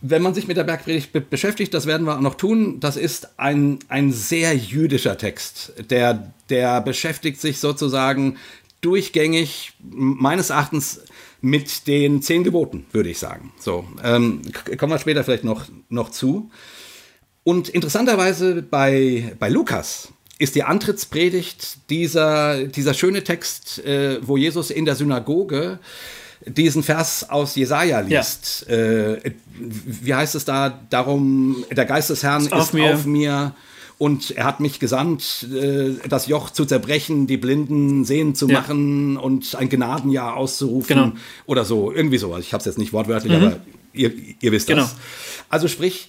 wenn man sich mit der Bergpredigt be beschäftigt, das werden wir auch noch tun, das ist ein, ein sehr jüdischer Text. Der, der beschäftigt sich sozusagen durchgängig, meines Erachtens, mit den zehn Geboten, würde ich sagen. So, ähm, kommen wir später vielleicht noch, noch zu. Und interessanterweise bei, bei Lukas ist die Antrittspredigt dieser, dieser schöne Text, äh, wo Jesus in der Synagoge diesen Vers aus Jesaja liest. Ja. Äh, wie heißt es da? Darum, der Geist des Herrn ist, auf, mir. auf mir und er hat mich gesandt, äh, das Joch zu zerbrechen, die Blinden sehen zu ja. machen und ein Gnadenjahr auszurufen genau. oder so, irgendwie so. Ich habe es jetzt nicht wortwörtlich, mhm. aber ihr, ihr wisst genau. das. Also sprich,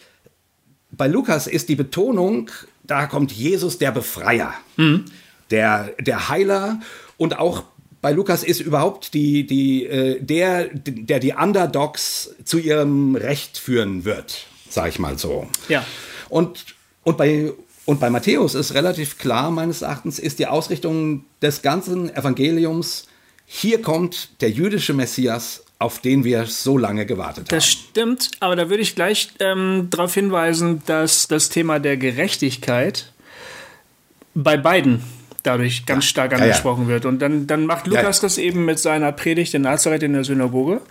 bei Lukas ist die Betonung, da kommt Jesus der Befreier, mhm. der, der Heiler und auch bei Lukas ist überhaupt die, die, äh, der, der die Underdogs zu ihrem Recht führen wird, sag ich mal so. Ja. Und, und bei und bei Matthäus ist relativ klar, meines Erachtens, ist die Ausrichtung des ganzen Evangeliums, hier kommt der jüdische Messias, auf den wir so lange gewartet haben. Das stimmt, aber da würde ich gleich ähm, darauf hinweisen, dass das Thema der Gerechtigkeit bei beiden dadurch ganz ja. stark angesprochen ja, ja. wird. Und dann, dann macht Lukas das eben mit seiner Predigt in Nazareth in der Synagoge.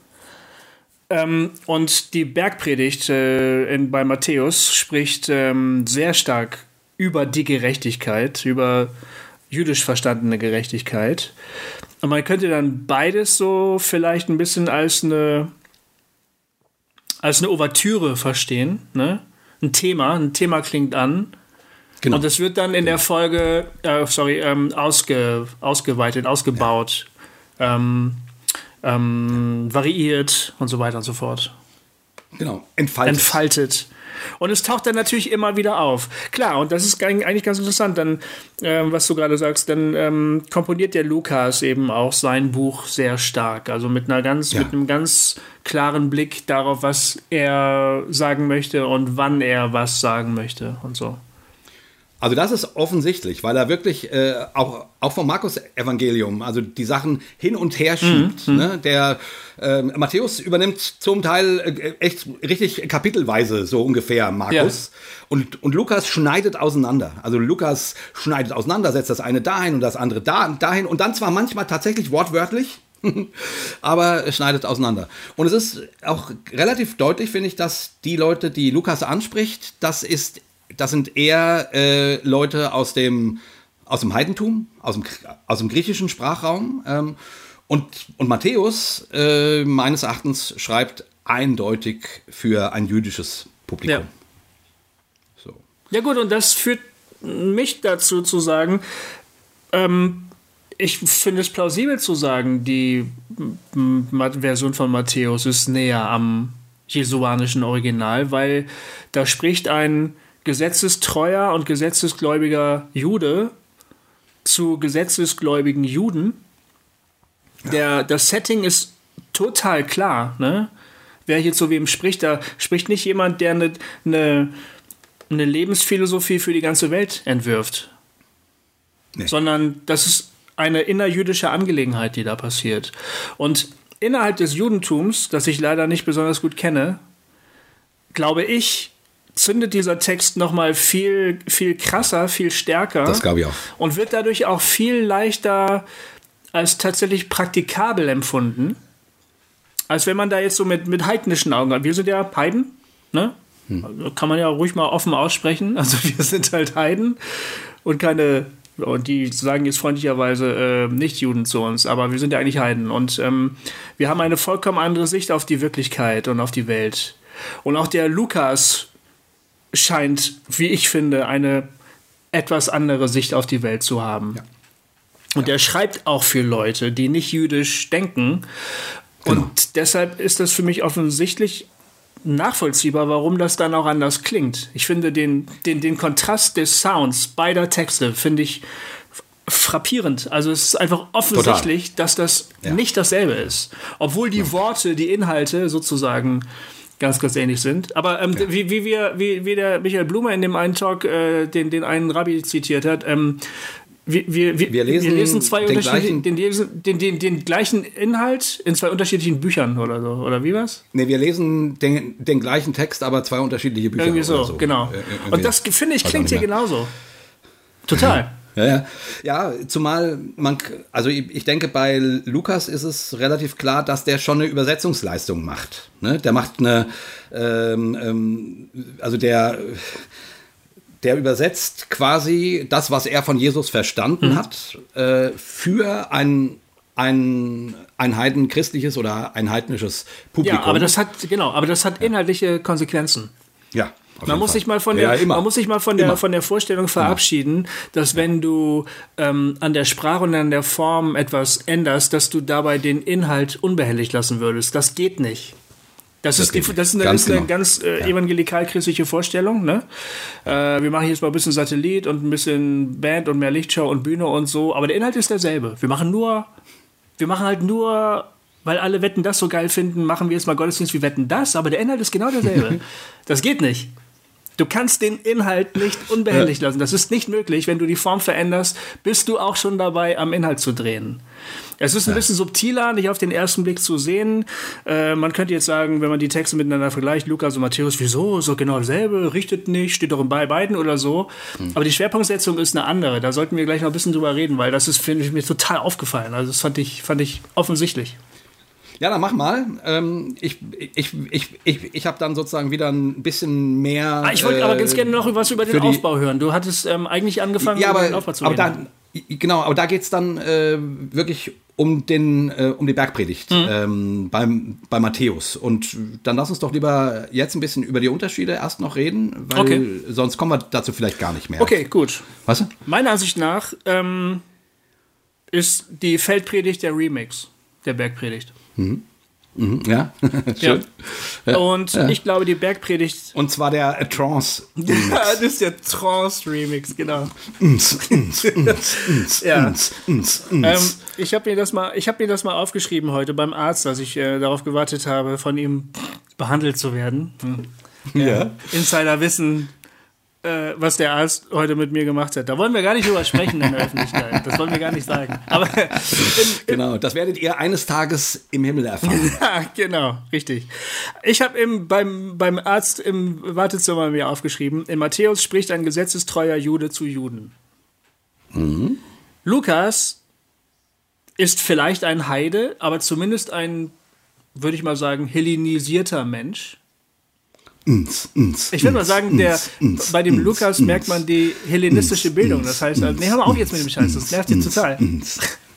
Ähm, und die Bergpredigt äh, in, bei Matthäus spricht ähm, sehr stark über die Gerechtigkeit, über jüdisch verstandene Gerechtigkeit. Und man könnte dann beides so vielleicht ein bisschen als eine als eine Ouvertüre verstehen, ne? Ein Thema, ein Thema klingt an. Genau. Und es wird dann in der Folge, äh, sorry, ähm, ausge, ausgeweitet, ausgebaut, ja. ähm, ähm, variiert und so weiter und so fort. Genau, entfaltet. Entfaltet. Und es taucht dann natürlich immer wieder auf. Klar, und das ist eigentlich ganz interessant, dann, äh, was du gerade sagst, dann ähm, komponiert der Lukas eben auch sein Buch sehr stark. Also mit einer ganz, ja. mit einem ganz klaren Blick darauf, was er sagen möchte und wann er was sagen möchte und so. Also das ist offensichtlich, weil er wirklich äh, auch, auch vom Markus-Evangelium, also die Sachen hin und her schiebt. Mhm. Ne? Der äh, Matthäus übernimmt zum Teil äh, echt richtig kapitelweise so ungefähr Markus. Ja. Und, und Lukas schneidet auseinander. Also Lukas schneidet auseinander, setzt das eine dahin und das andere da, dahin und dann zwar manchmal tatsächlich wortwörtlich, aber es schneidet auseinander. Und es ist auch relativ deutlich, finde ich, dass die Leute, die Lukas anspricht, das ist das sind eher äh, Leute aus dem, aus dem Heidentum, aus dem, aus dem griechischen Sprachraum. Ähm, und, und Matthäus, äh, meines Erachtens, schreibt eindeutig für ein jüdisches Publikum. Ja. So. ja gut, und das führt mich dazu zu sagen, ähm, ich finde es plausibel zu sagen, die Version von Matthäus ist näher am jesuanischen Original, weil da spricht ein gesetzestreuer und gesetzesgläubiger Jude zu gesetzesgläubigen Juden. Der, das Setting ist total klar, ne? Wer hier zu wem spricht, da spricht nicht jemand, der eine, eine, eine Lebensphilosophie für die ganze Welt entwirft. Nee. Sondern das ist eine innerjüdische Angelegenheit, die da passiert. Und innerhalb des Judentums, das ich leider nicht besonders gut kenne, glaube ich, zündet dieser Text noch mal viel viel krasser, viel stärker. Das glaube ich auch. Und wird dadurch auch viel leichter als tatsächlich praktikabel empfunden, als wenn man da jetzt so mit mit heidnischen Augen. Wir sind ja Heiden, ne? Hm. Also kann man ja ruhig mal offen aussprechen. Also wir sind halt Heiden und keine und die sagen jetzt freundlicherweise äh, nicht Juden zu uns, aber wir sind ja eigentlich Heiden und ähm, wir haben eine vollkommen andere Sicht auf die Wirklichkeit und auf die Welt. Und auch der Lukas scheint, wie ich finde, eine etwas andere Sicht auf die Welt zu haben. Ja. Und ja. er schreibt auch für Leute, die nicht jüdisch denken. Genau. Und deshalb ist das für mich offensichtlich nachvollziehbar, warum das dann auch anders klingt. Ich finde den, den, den Kontrast des Sounds beider Texte finde ich frappierend. Also es ist einfach offensichtlich, Total. dass das ja. nicht dasselbe ist. Obwohl die. Worte, die Inhalte sozusagen ganz, ganz ähnlich sind. Aber ähm, ja. wie, wie, wir, wie, wie der Michael Blumer in dem einen Talk, äh, den, den einen Rabbi zitiert hat, ähm, wir, wir, wir, wir, lesen, wir lesen zwei den gleichen, den, den, den, den, gleichen Inhalt in zwei unterschiedlichen Büchern oder so, oder wie was? Nee, wir lesen den, den gleichen Text, aber zwei unterschiedliche Bücher. Irgendwie so, so. genau. Äh, Und das, finde ich, klingt hier genauso. Total. Ja, ja. ja, zumal man, also ich, ich, denke, bei Lukas ist es relativ klar, dass der schon eine Übersetzungsleistung macht. Ne? Der macht eine, ähm, ähm, also der, der übersetzt quasi das, was er von Jesus verstanden mhm. hat, äh, für ein, ein, ein heidenchristliches oder ein heidnisches Publikum. Ja, aber das hat, genau, aber das hat inhaltliche Konsequenzen. Ja. Man muss, sich mal von der, ja, man muss sich mal von der, von der Vorstellung verabschieden, dass wenn du ähm, an der Sprache und an der Form etwas änderst, dass du dabei den Inhalt unbehelligt lassen würdest. Das geht nicht. Das, das, ist, die, das ist eine ganz, ist eine genau. ganz äh, ja. evangelikal-christliche Vorstellung. Ne? Äh, wir machen jetzt mal ein bisschen Satellit und ein bisschen Band und mehr Lichtshow und Bühne und so, aber der Inhalt ist derselbe. Wir machen nur, wir machen halt nur, weil alle Wetten das so geil finden, machen wir jetzt mal Gottesdienst wie Wetten das, aber der Inhalt ist genau derselbe. das geht nicht. Du kannst den Inhalt nicht unbehelligt lassen. Das ist nicht möglich. Wenn du die Form veränderst, bist du auch schon dabei, am Inhalt zu drehen. Es ist ein bisschen subtiler, nicht auf den ersten Blick zu sehen. Äh, man könnte jetzt sagen, wenn man die Texte miteinander vergleicht, Lukas und Matthäus, wieso? So genau dasselbe, richtet nicht, steht doch in beiden oder so. Mhm. Aber die Schwerpunktsetzung ist eine andere. Da sollten wir gleich noch ein bisschen drüber reden, weil das ist, finde ich, mir total aufgefallen. Also das fand ich, fand ich offensichtlich. Ja, dann mach mal. Ähm, ich ich, ich, ich, ich habe dann sozusagen wieder ein bisschen mehr. Ah, ich wollte äh, aber ganz gerne noch was über den Aufbau hören. Du hattest ähm, eigentlich angefangen, ja, aber, über den Aufbau zu aber reden. Da, genau, aber da geht es dann äh, wirklich um, den, äh, um die Bergpredigt mhm. ähm, beim, bei Matthäus. Und dann lass uns doch lieber jetzt ein bisschen über die Unterschiede erst noch reden, weil okay. sonst kommen wir dazu vielleicht gar nicht mehr. Okay, gut. Was? Meiner Ansicht nach ähm, ist die Feldpredigt der Remix der Bergpredigt. Mhm. Mhm, ja, schön. Ja. Und ja. ich glaube, die Bergpredigt. Und zwar der Trance. Remix. ja, das ist der Trance Remix, genau. ja. Ähm, ich habe mir das mal, ich habe mir das mal aufgeschrieben heute beim Arzt, als ich äh, darauf gewartet habe, von ihm behandelt zu werden. Hm. Ja. Insider wissen, äh, was der Arzt heute mit mir gemacht hat. Da wollen wir gar nicht drüber sprechen in der Öffentlichkeit. Das wollen wir gar nicht sagen. Aber in, in, genau, das werdet ihr eines Tages im Himmel erfahren. ja, genau, richtig. Ich habe beim, beim Arzt im Wartezimmer mir aufgeschrieben, in Matthäus spricht ein gesetzestreuer Jude zu Juden. Mhm. Lukas ist vielleicht ein Heide, aber zumindest ein, würde ich mal sagen, hellenisierter Mensch ich würde mal sagen, der, bei dem Lukas merkt man die hellenistische Bildung. Das heißt, also, nee, hör mal auf jetzt mit dem Scheiß, das nervt dich total.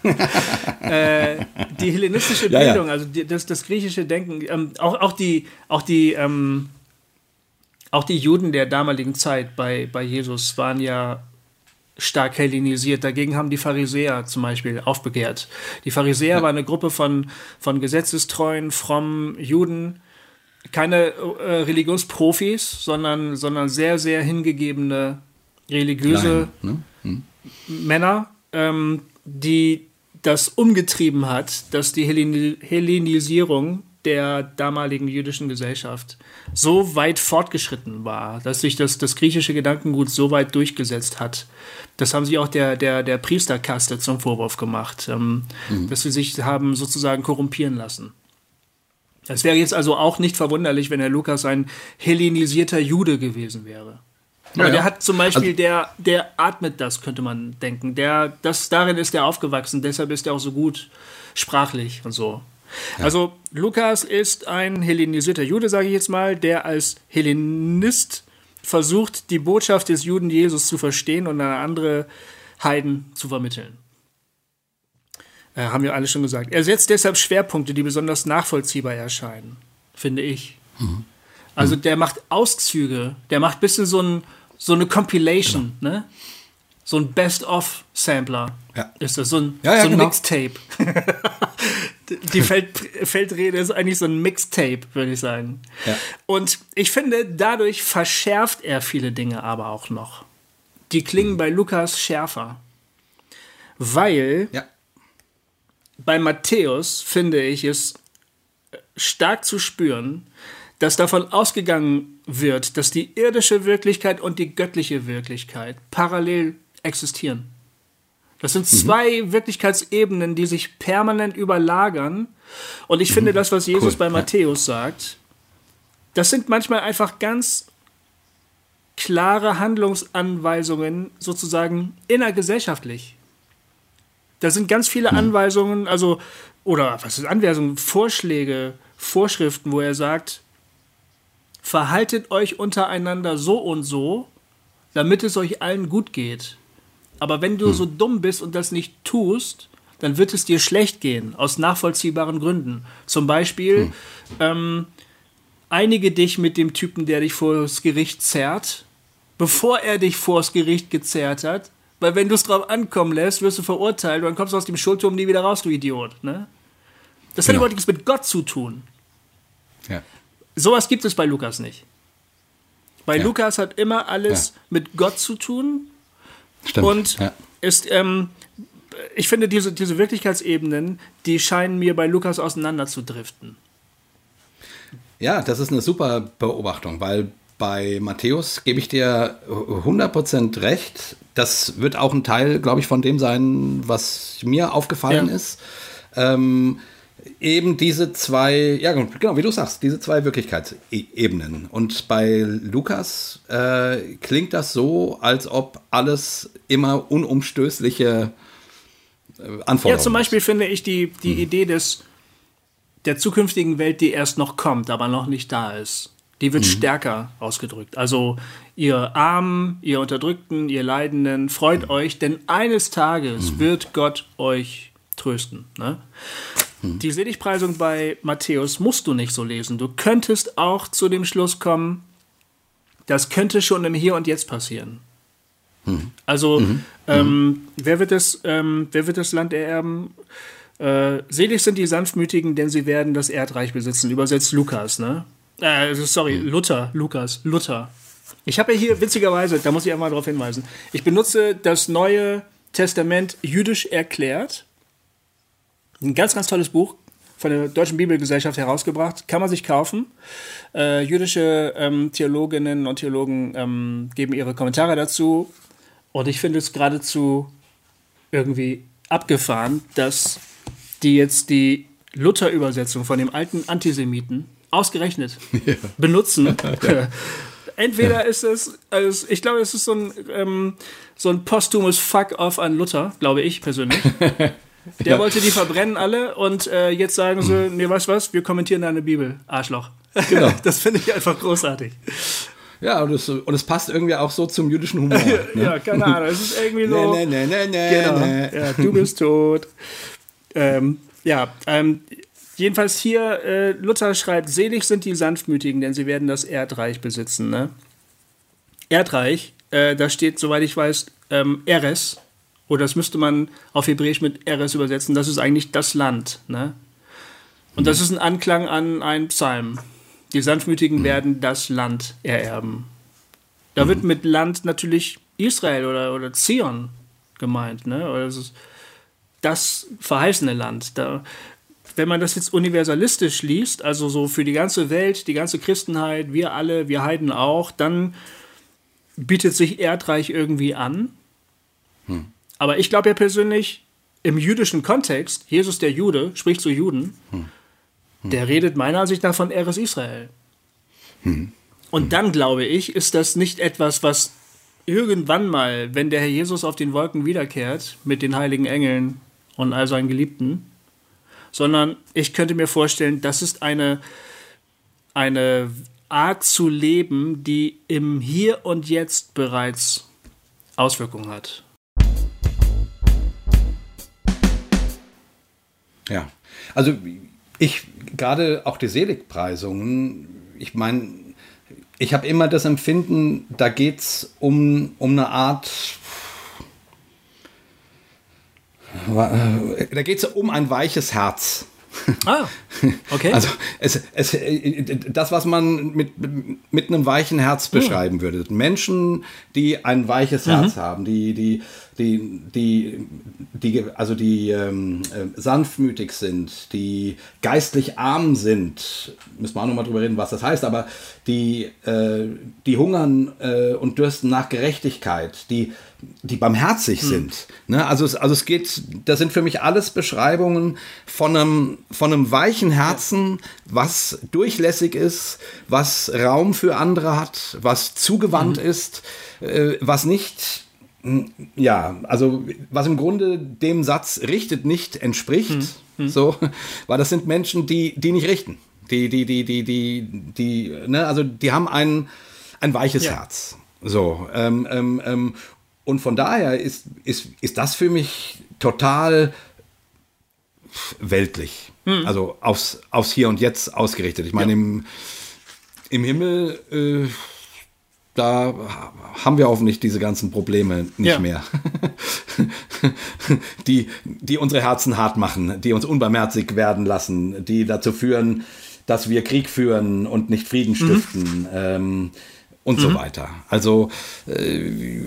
äh, die hellenistische Bildung, ja, ja. also die, das, das griechische Denken, ähm, auch, auch die, auch die, ähm, auch die Juden der damaligen Zeit bei, bei Jesus waren ja stark hellenisiert. Dagegen haben die Pharisäer zum Beispiel aufbegehrt. Die Pharisäer ja. waren eine Gruppe von, von gesetzestreuen, frommen Juden, keine äh, Religionsprofis, sondern, sondern sehr, sehr hingegebene religiöse Klein, ne? hm. Männer, ähm, die das umgetrieben hat, dass die Hellenisierung der damaligen jüdischen Gesellschaft so weit fortgeschritten war, dass sich das, das griechische Gedankengut so weit durchgesetzt hat. Das haben sie auch der, der, der Priesterkaste zum Vorwurf gemacht, ähm, mhm. dass sie sich haben sozusagen korrumpieren lassen. Es wäre jetzt also auch nicht verwunderlich, wenn der Lukas ein hellenisierter Jude gewesen wäre. Aber ja, der hat zum Beispiel, also, der, der atmet das, könnte man denken. Der, das, darin ist er aufgewachsen, deshalb ist er auch so gut sprachlich und so. Ja. Also Lukas ist ein hellenisierter Jude, sage ich jetzt mal, der als Hellenist versucht, die Botschaft des Juden Jesus zu verstehen und an andere Heiden zu vermitteln. Äh, haben wir alle schon gesagt. Er setzt deshalb Schwerpunkte, die besonders nachvollziehbar erscheinen, finde ich. Mhm. Also der macht Auszüge, der macht ein bisschen so, ein, so eine Compilation, genau. ne? So ein Best-of-Sampler ja. ist das, so ein, ja, ja, so ein genau. Mixtape. Die Feld, Feldrede ist eigentlich so ein Mixtape, würde ich sagen. Und ich finde, dadurch verschärft er viele Dinge aber auch noch. Die klingen Mhm. bei Lukas schärfer. Weil. Bei Matthäus finde ich es stark zu spüren, dass davon ausgegangen wird, dass die irdische Wirklichkeit und die göttliche Wirklichkeit parallel existieren. Das sind zwei Wirklichkeitsebenen, die sich permanent überlagern. Und ich finde das, was Jesus Cool, bei. Matthäus sagt, das sind manchmal einfach ganz klare Handlungsanweisungen, sozusagen innergesellschaftlich. Da sind ganz viele Anweisungen, also, oder was ist Anweisungen, Vorschläge, Vorschriften, wo er sagt, verhaltet euch untereinander so und so, damit es euch allen gut geht. Aber wenn du so dumm bist und das nicht tust, dann wird es dir schlecht gehen, aus nachvollziehbaren Gründen. Zum Beispiel, ähm, einige dich mit dem Typen, der dich vors Gericht zerrt, bevor er dich vors Gericht gezerrt hat. Weil wenn du es drauf ankommen lässt, wirst du verurteilt und dann kommst du aus dem Schuldturm nie wieder raus, du Idiot. Ne? Das hat Genau. überhaupt nichts mit Gott zu tun. Ja. Sowas gibt es bei Lukas nicht. Bei Ja. Lukas hat immer alles mit Gott zu tun Stimmt. und ja. ist, ähm, ich finde, diese, diese Wirklichkeitsebenen, die scheinen mir bei Lukas auseinander zu driften. Ja, das ist eine super Beobachtung, weil bei Matthäus gebe ich dir 100% recht. Das wird auch ein Teil, glaube ich, von dem sein, was mir aufgefallen Ja. ist. Ähm, eben diese zwei, ja genau, wie du sagst, diese zwei Wirklichkeitsebenen. Und bei Lukas äh, klingt das so, als ob alles immer unumstößliche äh, Anforderungen Ja, zum Beispiel ist. finde ich die, die Idee des, der zukünftigen Welt, die erst noch kommt, aber noch nicht da ist, die wird stärker ausgedrückt. Also ihr Armen, ihr Unterdrückten, ihr Leidenden, freut euch, denn eines Tages wird Gott euch trösten. Ne? Die Seligpreisung bei Matthäus musst du nicht so lesen. Du könntest auch zu dem Schluss kommen, das könnte schon im Hier und Jetzt passieren. Also, ähm, wer, wird das, ähm, wer wird das Land ererben? Äh, selig sind die Sanftmütigen, denn sie werden das Erdreich besitzen. Übersetzt Lukas, ne? Äh, sorry, Luther, Lukas, Luther. Ich habe ja hier, witzigerweise, da muss ich einmal darauf hinweisen, ich benutze das Neue Testament jüdisch erklärt. Ein ganz, ganz tolles Buch von der Deutschen Bibelgesellschaft herausgebracht. Kann man sich kaufen. Äh, jüdische ähm, Theologinnen und Theologen ähm, geben ihre Kommentare dazu. Und ich finde es geradezu irgendwie abgefahren, dass die jetzt die Luther-Übersetzung von dem alten Antisemiten ausgerechnet benutzen. Entweder ist es, also ich glaube, es ist so ein, ähm, so ein posthumes Fuck-off an Luther, glaube ich persönlich. Der wollte die verbrennen alle und äh, jetzt sagen sie, nee, weißt du was, wir kommentieren deine Bibel, Arschloch. Genau. das finde ich einfach großartig. Ja, und es, und es passt irgendwie auch so zum jüdischen Humor. ne? Ja, keine Ahnung, es ist irgendwie so. Nee, nee, nee, nee, Genau. nee. Ja, du bist tot. ähm, ja, ähm, jedenfalls hier, äh, Luther schreibt, selig sind die Sanftmütigen, denn sie werden das Erdreich besitzen. Ne? Erdreich, äh, da steht, soweit ich weiß, ähm, Eres. Oder das müsste man auf Hebräisch mit Eres übersetzen. Das ist eigentlich das Land. Ne? Und das ist ein Anklang an einen Psalm. Die Sanftmütigen werden das Land ererben. Da wird mit Land natürlich Israel oder, oder Zion gemeint. Ne? Oder das, ist das verheißene Land. Da, wenn man das jetzt universalistisch liest, also so für die ganze Welt, die ganze Christenheit, wir alle, wir Heiden auch, dann bietet sich Erdreich irgendwie an. Aber ich glaube ja persönlich, im jüdischen Kontext, Jesus der Jude spricht zu Juden, der redet meiner Ansicht nach von Eres Israel. Und dann glaube ich, ist das nicht etwas, was irgendwann mal, wenn der Herr Jesus auf den Wolken wiederkehrt, mit den heiligen Engeln und all seinen Geliebten, sondern ich könnte mir vorstellen, das ist eine, eine Art zu leben, die im Hier und Jetzt bereits Auswirkungen hat. Ja, also ich gerade auch die Seligpreisungen, ich meine, ich habe immer das Empfinden, da geht es um, um eine Art, da geht es um ein weiches Herz. Ah, okay. Also es, es, das, was man mit, mit einem weichen Herz beschreiben würde. Menschen, die ein weiches Herz mhm. haben, die, die, die, die, die also die ähm, äh, sanftmütig sind, die geistlich arm sind, müssen wir auch nochmal drüber reden, was das heißt, aber die, äh, die hungern äh, und dürsten nach Gerechtigkeit, die die barmherzig hm. sind. Ne? Also, es, also es geht, das sind für mich alles Beschreibungen von einem, von einem weichen Herzen, was durchlässig ist, was Raum für andere hat, was zugewandt mhm. ist, äh, was nicht, hm, ja, also was im Grunde dem Satz richtet nicht entspricht. Mhm. Mhm. So, weil das sind Menschen, die, die nicht richten. Die, die, die, die, die, die, ne, also die haben ein, ein weiches ja. Herz. So, ähm, ähm, ähm und von daher ist, ist, ist das für mich total weltlich. Hm. Also aufs, aufs Hier und Jetzt ausgerichtet. Ich meine, ja. im, im Himmel, äh, da haben wir hoffentlich diese ganzen Probleme nicht ja. mehr. die, die unsere Herzen hart machen, die uns unbarmherzig werden lassen, die dazu führen, dass wir Krieg führen und nicht Frieden mhm. stiften. Mhm. Ähm, und mhm. so weiter. Also äh,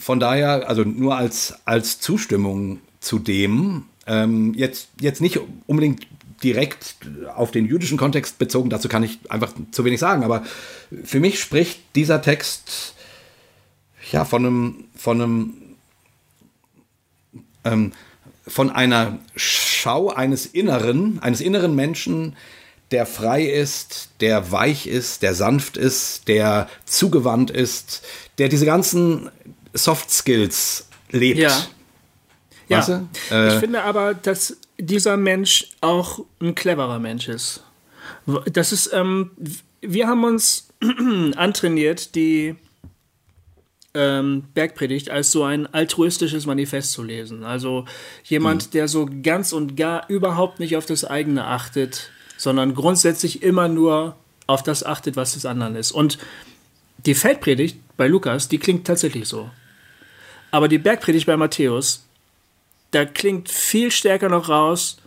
von daher, also nur als, als Zustimmung zu dem, ähm, jetzt, jetzt nicht unbedingt direkt auf den jüdischen Kontext bezogen, dazu kann ich einfach zu wenig sagen, aber für mich spricht dieser Text ja von einem, von einem ähm, von einer Schau eines Inneren, eines inneren Menschen, der frei ist, der weich ist, der sanft ist, der zugewandt ist, der diese ganzen Soft Skills lebt. Ja. Weißt ja. Äh, ich finde aber, dass dieser Mensch auch ein cleverer Mensch ist. Das ist, ähm, wir haben uns antrainiert, die ähm, Bergpredigt als so ein altruistisches Manifest zu lesen. Also jemand, mhm. der so ganz und gar überhaupt nicht auf das eigene achtet, sondern grundsätzlich immer nur auf das achtet, was des anderen ist. Und die Feldpredigt bei Lukas, die klingt tatsächlich so. Aber die Bergpredigt bei Matthäus, da klingt viel stärker noch raus,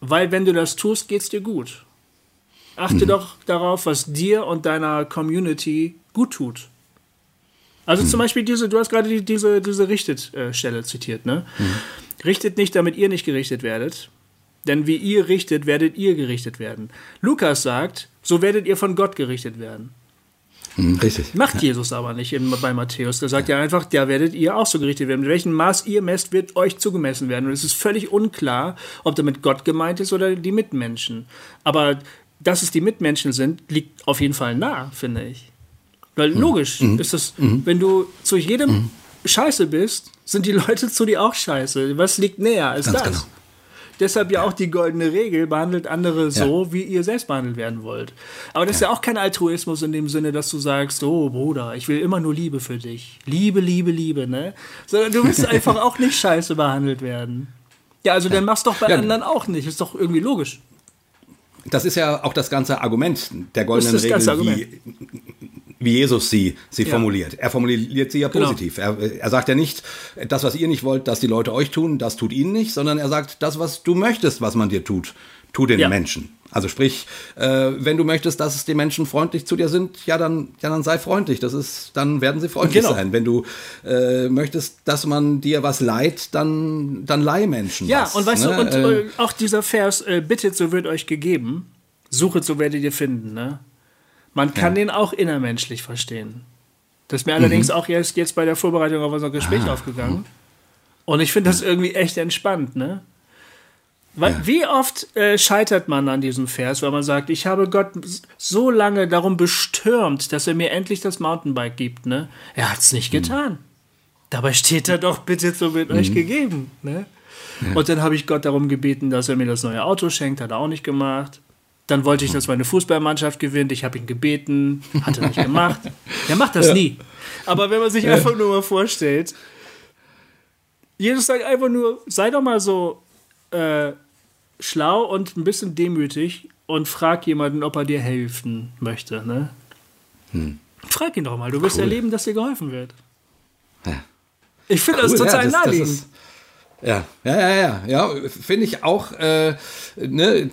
weil wenn du das tust, geht's dir gut. Achte mhm. doch darauf, was dir und deiner Community gut tut. Also mhm. zum Beispiel diese, du hast gerade die, diese, diese Richtet-Stelle zitiert, ne? Mhm. Richtet nicht, damit ihr nicht gerichtet werdet. Denn wie ihr richtet, werdet ihr gerichtet werden. Lukas sagt, so werdet ihr von Gott gerichtet werden. Hm, richtig. Macht Jesus aber nicht in, bei Matthäus. Der sagt ja. ja einfach, da werdet ihr auch so gerichtet werden. Mit welchem Maß ihr messt, wird euch zugemessen werden. Und es ist völlig unklar, ob damit Gott gemeint ist oder die Mitmenschen. Aber dass es die Mitmenschen sind, liegt auf jeden Fall nah, finde ich. Weil mhm. logisch mhm. ist das, mhm. wenn du zu jedem mhm. Scheiße bist, sind die Leute zu dir auch scheiße. Was liegt näher als Ganz das? Genau. Deshalb ja auch die goldene Regel, behandelt andere so, ja. wie ihr selbst behandelt werden wollt. Aber das ja. ist ja auch kein Altruismus in dem Sinne, dass du sagst, oh Bruder, ich will immer nur Liebe für dich. Liebe, Liebe, Liebe, ne? Sondern du willst einfach auch nicht scheiße behandelt werden. Ja, also dann machst doch bei ja. anderen auch nicht. Ist doch irgendwie logisch. Das ist ja auch das ganze Argument der goldenen Regel, wie, wie Jesus sie, sie ja. formuliert. Er formuliert sie ja genau. positiv. Genau. Er, er sagt ja nicht, das, was ihr nicht wollt, dass die Leute euch tun, das tut ihnen nicht, sondern er sagt, das, was du möchtest, was man dir tut, tu den ja. Menschen. Also sprich, äh, wenn du möchtest, dass es die Menschen freundlich zu dir sind, ja dann, ja dann sei freundlich. Das ist, dann werden sie freundlich genau. sein. Wenn du äh, möchtest, dass man dir was leiht, dann, dann leih Menschen. Ja, was, und weißt ne? du, und äh, äh, auch dieser Vers, äh, bittet, so wird euch gegeben, suchet, so werdet ihr finden. Ne? Man kann ja. den auch innermenschlich verstehen. Das ist mir allerdings mhm. auch erst jetzt bei der Vorbereitung auf unser Gespräch ah. aufgegangen. Und ich finde das irgendwie echt entspannt, ne? Weil, ja. Wie oft äh, scheitert man an diesem Vers, weil man sagt, ich habe Gott so lange darum bestürmt, dass er mir endlich das Mountainbike gibt, ne? Er hat's nicht mhm. getan. Dabei steht er doch, bitte so wird mhm. euch gegeben, ne? Ja. Und dann habe ich Gott darum gebeten, dass er mir das neue Auto schenkt, hat er auch nicht gemacht. Dann wollte ich, dass meine Fußballmannschaft gewinnt. Ich habe ihn gebeten, hat er nicht gemacht. Er macht das ja. nie. Aber wenn man sich ja. einfach nur mal vorstellt, Jesus sagt einfach nur, sei doch mal so äh, schlau und ein bisschen demütig und frag jemanden, ob er dir helfen möchte. Ne? Hm. Frag ihn doch mal, du wirst cool. erleben, dass dir geholfen wird. Ja. Ich finde cool, das total ja, das, naheliegend. Das ist, Ja, ja, ja, ja, ja. Finde ich auch, äh, ne,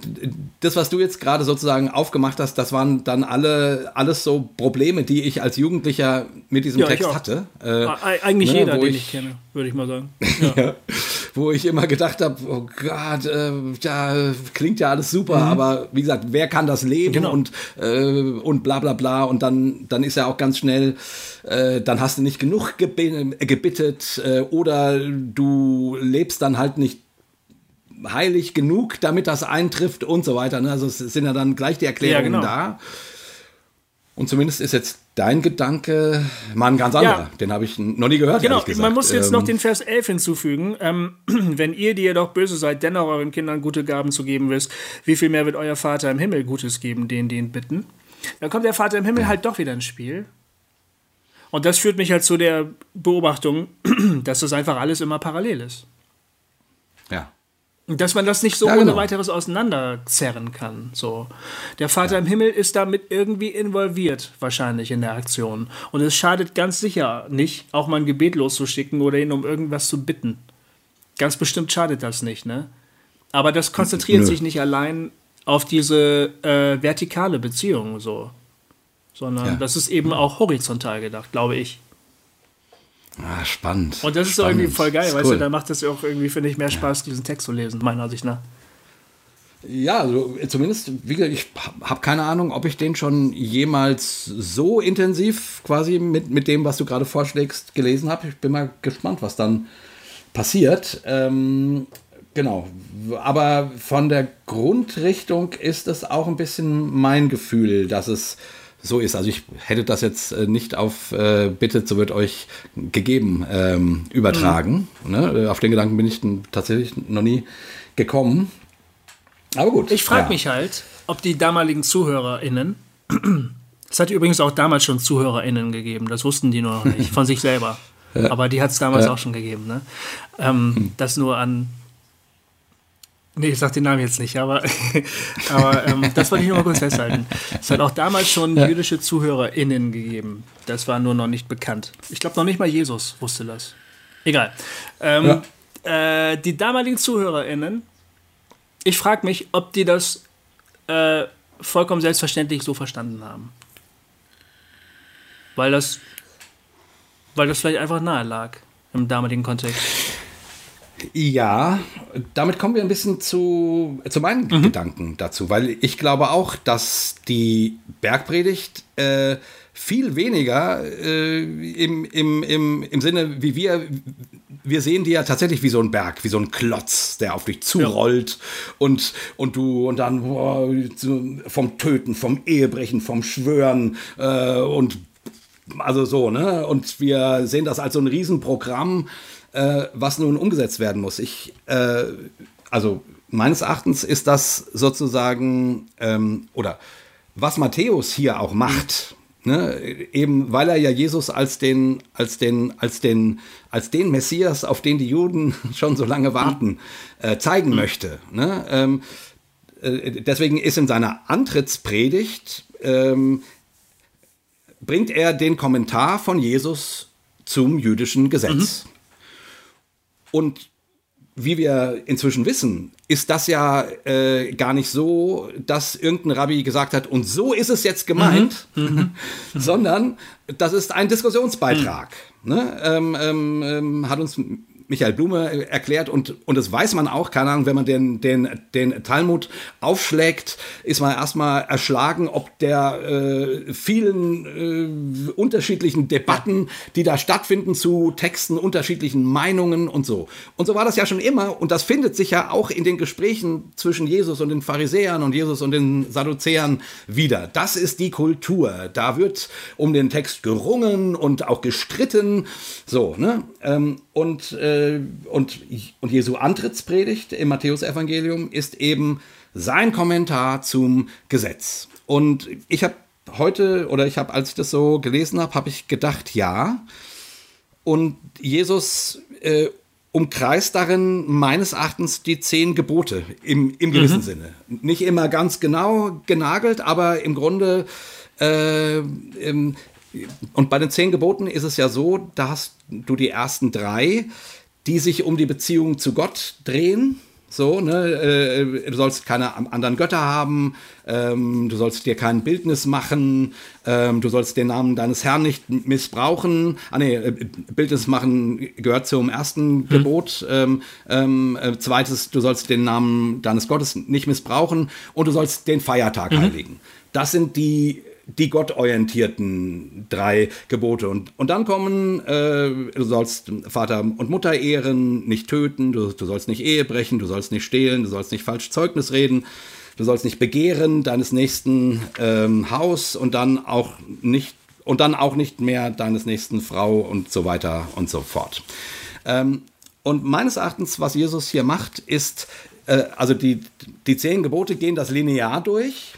das, was du jetzt gerade sozusagen aufgemacht hast, das waren dann alle, alles so Probleme, die ich als Jugendlicher mit diesem ja, Text hatte. Äh, Eigentlich ne, jeder, den ich, ich kenne, würde ich mal sagen. Ja. ja wo ich immer gedacht habe, oh Gott, äh, ja, klingt ja alles super, mhm. aber wie gesagt, wer kann das leben genau. und, äh, und bla bla bla und dann, dann ist ja auch ganz schnell, äh, dann hast du nicht genug gebittet äh, oder du lebst dann halt nicht heilig genug, damit das eintrifft und so weiter. Ne? Also es sind ja dann gleich die Erklärungen ja, genau. da. Und zumindest ist jetzt dein Gedanke mal ein ganz anderer. Ja. Den habe ich noch nie gehört. Genau, man muss jetzt ähm, noch den Vers 11 hinzufügen. Ähm, wenn ihr, die ihr doch böse seid, dennoch euren Kindern gute Gaben zu geben wisst, wie viel mehr wird euer Vater im Himmel Gutes geben, denen, die ihn bitten? Dann kommt der Vater im Himmel halt doch wieder ins Spiel. Und das führt mich halt zu der Beobachtung, dass das einfach alles immer parallel ist. Dass man das nicht so ja, genau. ohne weiteres auseinanderzerren kann. So. Der Vater ja. im Himmel ist damit irgendwie involviert, wahrscheinlich in der Aktion. Und es schadet ganz sicher nicht, auch mal ein Gebet loszuschicken oder ihn um irgendwas zu bitten. Ganz bestimmt schadet das nicht, ne? Aber das konzentriert Nö. sich nicht allein auf diese äh, vertikale Beziehung so. Sondern ja. das ist eben auch horizontal gedacht, glaube ich. Ah, spannend. Und das ist spannend. irgendwie voll geil, weißt cool. du, da macht es auch irgendwie, finde ich, mehr Spaß, diesen Text zu lesen, meiner Sicht nach. Ja, also zumindest, wie gesagt, ich habe keine Ahnung, ob ich den schon jemals so intensiv quasi mit, mit dem, was du gerade vorschlägst, gelesen habe. Ich bin mal gespannt, was dann passiert. Ähm, genau. Aber von der Grundrichtung ist es auch ein bisschen mein Gefühl, dass es so ist. Also ich hätte das jetzt äh, nicht auf äh, Bitte, so wird euch gegeben ähm, übertragen. Mhm. Ne? Auf den Gedanken bin ich tatsächlich noch nie gekommen. Aber gut. Ich frage ja. mich halt, ob die damaligen ZuhörerInnen, es hat übrigens auch damals schon ZuhörerInnen gegeben, das wussten die nur noch nicht, von sich selber. Ja. Aber die hat es damals ja. auch schon gegeben. Ne? Ähm, hm. Das nur an Nee, ich sag den Namen jetzt nicht, aber, aber ähm, das wollte ich nur mal kurz festhalten. Es hat auch damals schon ja. jüdische ZuhörerInnen gegeben. Das war nur noch nicht bekannt. Ich glaube, noch nicht mal Jesus wusste das. Egal. Ähm, ja. äh, die damaligen ZuhörerInnen, ich frage mich, ob die das äh, vollkommen selbstverständlich so verstanden haben. Weil das, weil das vielleicht einfach nahe lag im damaligen Kontext. Ja, damit kommen wir ein bisschen zu, zu meinen mhm. Gedanken dazu, weil ich glaube auch, dass die Bergpredigt äh, viel weniger äh, im, im, im, im Sinne, wie wir, wir sehen die ja tatsächlich wie so ein Berg, wie so ein Klotz, der auf dich zurollt ja. und, und du und dann boah, vom Töten, vom Ehebrechen, vom Schwören äh, und also so, ne? Und wir sehen das als so ein Riesenprogramm äh, was nun umgesetzt werden muss. Ich, äh, also meines Erachtens ist das sozusagen, ähm, oder was Matthäus hier auch macht, ne, eben weil er ja Jesus als den, als den, als den, als den Messias, auf den die Juden schon so lange warten, äh, zeigen möchte. Ne? Ähm, äh, deswegen ist in seiner Antrittspredigt ähm, bringt er den Kommentar von Jesus zum jüdischen Gesetz. Mhm. Und wie wir inzwischen wissen, ist das ja äh, gar nicht so, dass irgendein Rabbi gesagt hat, und so ist es jetzt gemeint, mhm. mhm. sondern das ist ein Diskussionsbeitrag. Mhm. Ne? Ähm, ähm, ähm hat uns Michael Blume erklärt und, und das weiß man auch, keine Ahnung, wenn man den, den, den Talmud aufschlägt, ist man erstmal erschlagen, ob der äh, vielen äh, unterschiedlichen Debatten, die da stattfinden zu Texten, unterschiedlichen Meinungen und so. Und so war das ja schon immer und das findet sich ja auch in den Gesprächen zwischen Jesus und den Pharisäern und Jesus und den Sadduzäern wieder. Das ist die Kultur. Da wird um den Text gerungen und auch gestritten. So, ne? Ähm, und äh, äh, und, und Jesu Antrittspredigt im Matthäusevangelium ist eben sein Kommentar zum Gesetz. Und ich habe heute, oder ich habe, als ich das so gelesen habe, habe ich gedacht, ja. Und Jesus äh, umkreist darin meines Erachtens die zehn Gebote im, im gewissen mhm. Sinne. Nicht immer ganz genau genagelt, aber im Grunde äh, im, und bei den zehn Geboten ist es ja so, da hast du die ersten drei, die sich um die Beziehung zu Gott drehen. So, ne, äh, du sollst keine anderen Götter haben, ähm, du sollst dir kein Bildnis machen, ähm, du sollst den Namen deines Herrn nicht missbrauchen. Ah nee, äh, Bildnis machen gehört zum ersten hm. Gebot. Ähm, ähm, äh, zweites, du sollst den Namen deines Gottes nicht missbrauchen und du sollst den Feiertag mhm. heiligen. Das sind die die gottorientierten drei Gebote. Und, und dann kommen, äh, du sollst Vater und Mutter ehren, nicht töten, du, du sollst nicht Ehe brechen, du sollst nicht stehlen, du sollst nicht falsch Zeugnis reden, du sollst nicht begehren deines nächsten ähm, Haus und dann auch nicht und dann auch nicht mehr deines nächsten Frau und so weiter und so fort. Ähm, und meines Erachtens, was Jesus hier macht, ist, äh, also die, die zehn Gebote gehen das linear durch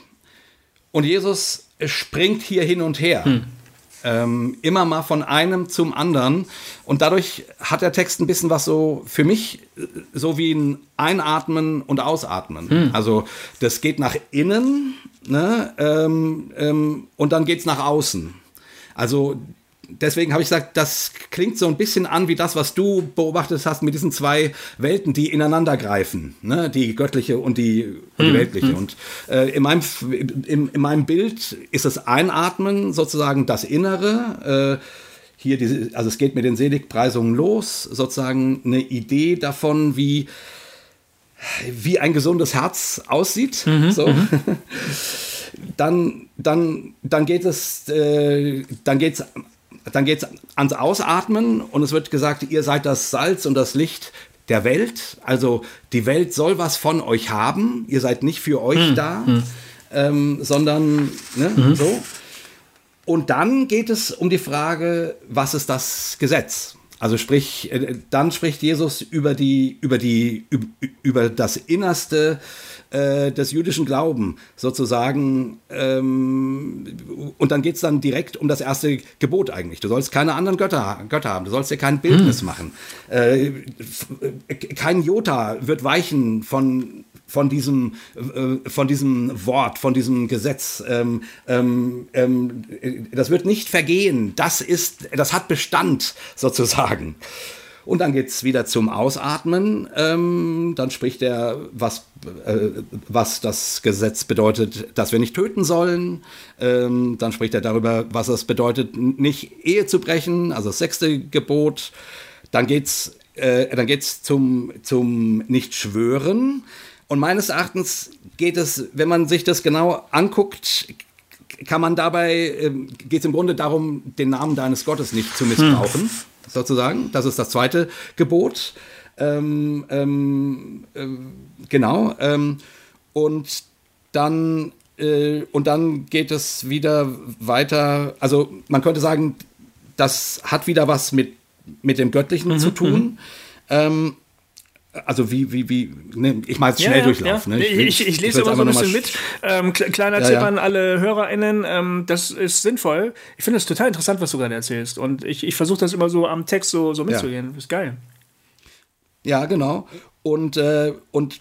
und Jesus springt hier hin und her. Hm. Ähm, immer mal von einem zum anderen. Und dadurch hat der Text ein bisschen was so für mich so wie ein Einatmen und Ausatmen. Hm. Also das geht nach innen ne? ähm, ähm, und dann geht es nach außen. Also deswegen habe ich gesagt, das klingt so ein bisschen an wie das, was du beobachtet hast mit diesen zwei Welten, die ineinander greifen, ne? die göttliche und die, und die hm, weltliche. Hm. Und äh, in, meinem, in, in, meinem Bild ist das Einatmen sozusagen das Innere. Äh, hier diese, also es geht mit den Seligpreisungen los, sozusagen eine Idee davon, wie wie ein gesundes Herz aussieht. Mhm, so. Mhm. dann, dann, dann geht es, äh, dann geht es dann geht es ans Ausatmen und es wird gesagt, ihr seid das Salz und das Licht der Welt. Also die Welt soll was von euch haben. Ihr seid nicht für euch hm. da, hm. Ähm, sondern ne, mhm. so. Und dann geht es um die Frage, was ist das Gesetz? Also sprich, äh, dann spricht Jesus über die, über die, über das Innerste äh, des jüdischen Glauben sozusagen. Ähm, und dann geht es dann direkt um das erste Gebot eigentlich. Du sollst keine anderen Götter, Götter haben, du sollst dir kein Bildnis hm. machen. Äh, kein Jota wird weichen von von diesem, äh, von diesem Wort, von diesem Gesetz. Ähm, ähm, ähm, das wird nicht vergehen. Das ist, das hat Bestand sozusagen. Und dann geht es wieder zum Ausatmen. Ähm, dann spricht er, was, äh, was das Gesetz bedeutet, dass wir nicht töten sollen. Ähm, dann spricht er darüber, was es bedeutet, nicht Ehe zu brechen, also das sechste Gebot. Dann geht es äh, geht's zum, zum Nicht-Schwören. Und meines Erachtens geht es, wenn man sich das genau anguckt, kann man dabei, äh, geht es im Grunde darum, den Namen deines Gottes nicht zu missbrauchen. Hm sozusagen. Das ist das zweite Gebot. Ähm, ähm, äh, genau. Ähm, und dann äh, und dann geht es wieder weiter. Also man könnte sagen, das hat wieder was mit mit dem Göttlichen mhm, zu tun. Mhm. Also wie, wie, wie, ne, ich meine schnell ja, Durchlauf. Ja. Ne? Ich, ich, ich, lese immer so ein bisschen mit. Ähm, kleiner ja, Tipp an alle HörerInnen, ähm, das ist sinnvoll. Ich finde es total interessant, was du gerade erzählst. Und ich, ich versuche das immer so am Text so, so mitzugehen. Ja. Ist geil. Ja, genau. Und, äh, und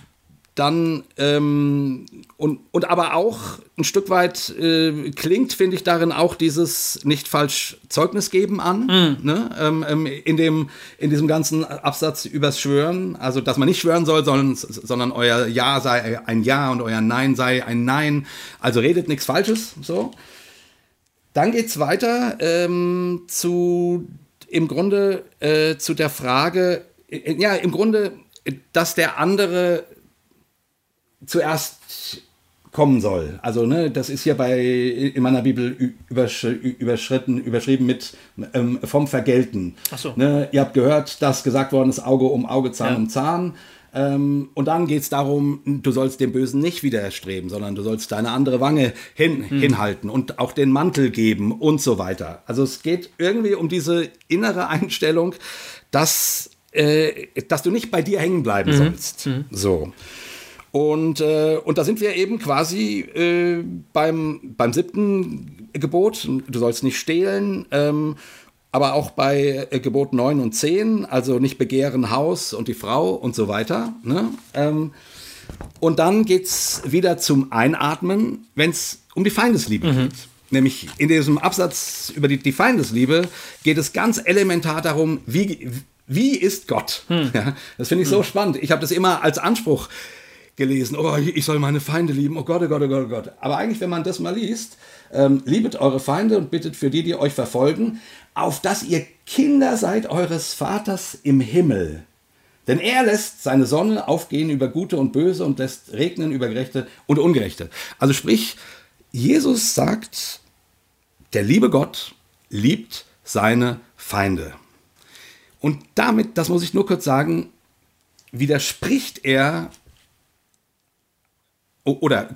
dann ähm, und, und aber auch ein Stück weit äh, klingt, finde ich, darin auch dieses nicht falsch Zeugnis geben an, mm. ne? Ähm, ähm, in, dem, in diesem ganzen Absatz übers Schwören, also dass man nicht schwören soll, sondern, sondern euer Ja sei ein Ja und euer Nein sei ein Nein, also redet nichts Falsches, so. Dann geht's weiter ähm, zu im Grunde äh, zu der Frage, äh, ja, im Grunde, dass der andere zuerst kommen soll. Also, ne, das ist hier bei in meiner Bibel übersch überschritten, überschrieben mit ähm, vom Vergelten. Ach so. Ne, ihr habt gehört, dass gesagt worden ist, Auge um Auge, Zahn ja. um Zahn. Ähm, und dann geht es darum, du sollst dem Bösen nicht widerstreben, sondern du sollst deine andere Wange hin, hm. hinhalten und auch den Mantel geben und so weiter. Also es geht irgendwie um diese innere Einstellung, dass, äh, dass du nicht bei dir hängen bleiben mhm. sollst. Mhm. So. Und, äh, und da sind wir eben quasi äh, beim, beim siebten Gebot, du sollst nicht stehlen, ähm, aber auch bei äh, Gebot 9 und 10, also nicht begehren Haus und die Frau und so weiter. Ne? Ähm, und dann geht es wieder zum Einatmen, wenn es um die Feindesliebe mhm. geht. Nämlich in diesem Absatz über die, die Feindesliebe geht es ganz elementar darum, wie, wie ist Gott? Hm. Ja, das finde ich hm. so spannend. Ich habe das immer als Anspruch gelesen. Oh, ich soll meine Feinde lieben. Oh Gott, oh Gott, oh Gott, oh Gott. Aber eigentlich, wenn man das mal liest, ähm, liebet eure Feinde und bittet für die, die euch verfolgen, auf dass ihr Kinder seid eures Vaters im Himmel. Denn er lässt seine Sonne aufgehen über Gute und Böse und lässt regnen über Gerechte und Ungerechte. Also sprich, Jesus sagt, der liebe Gott liebt seine Feinde. Und damit, das muss ich nur kurz sagen, widerspricht er oder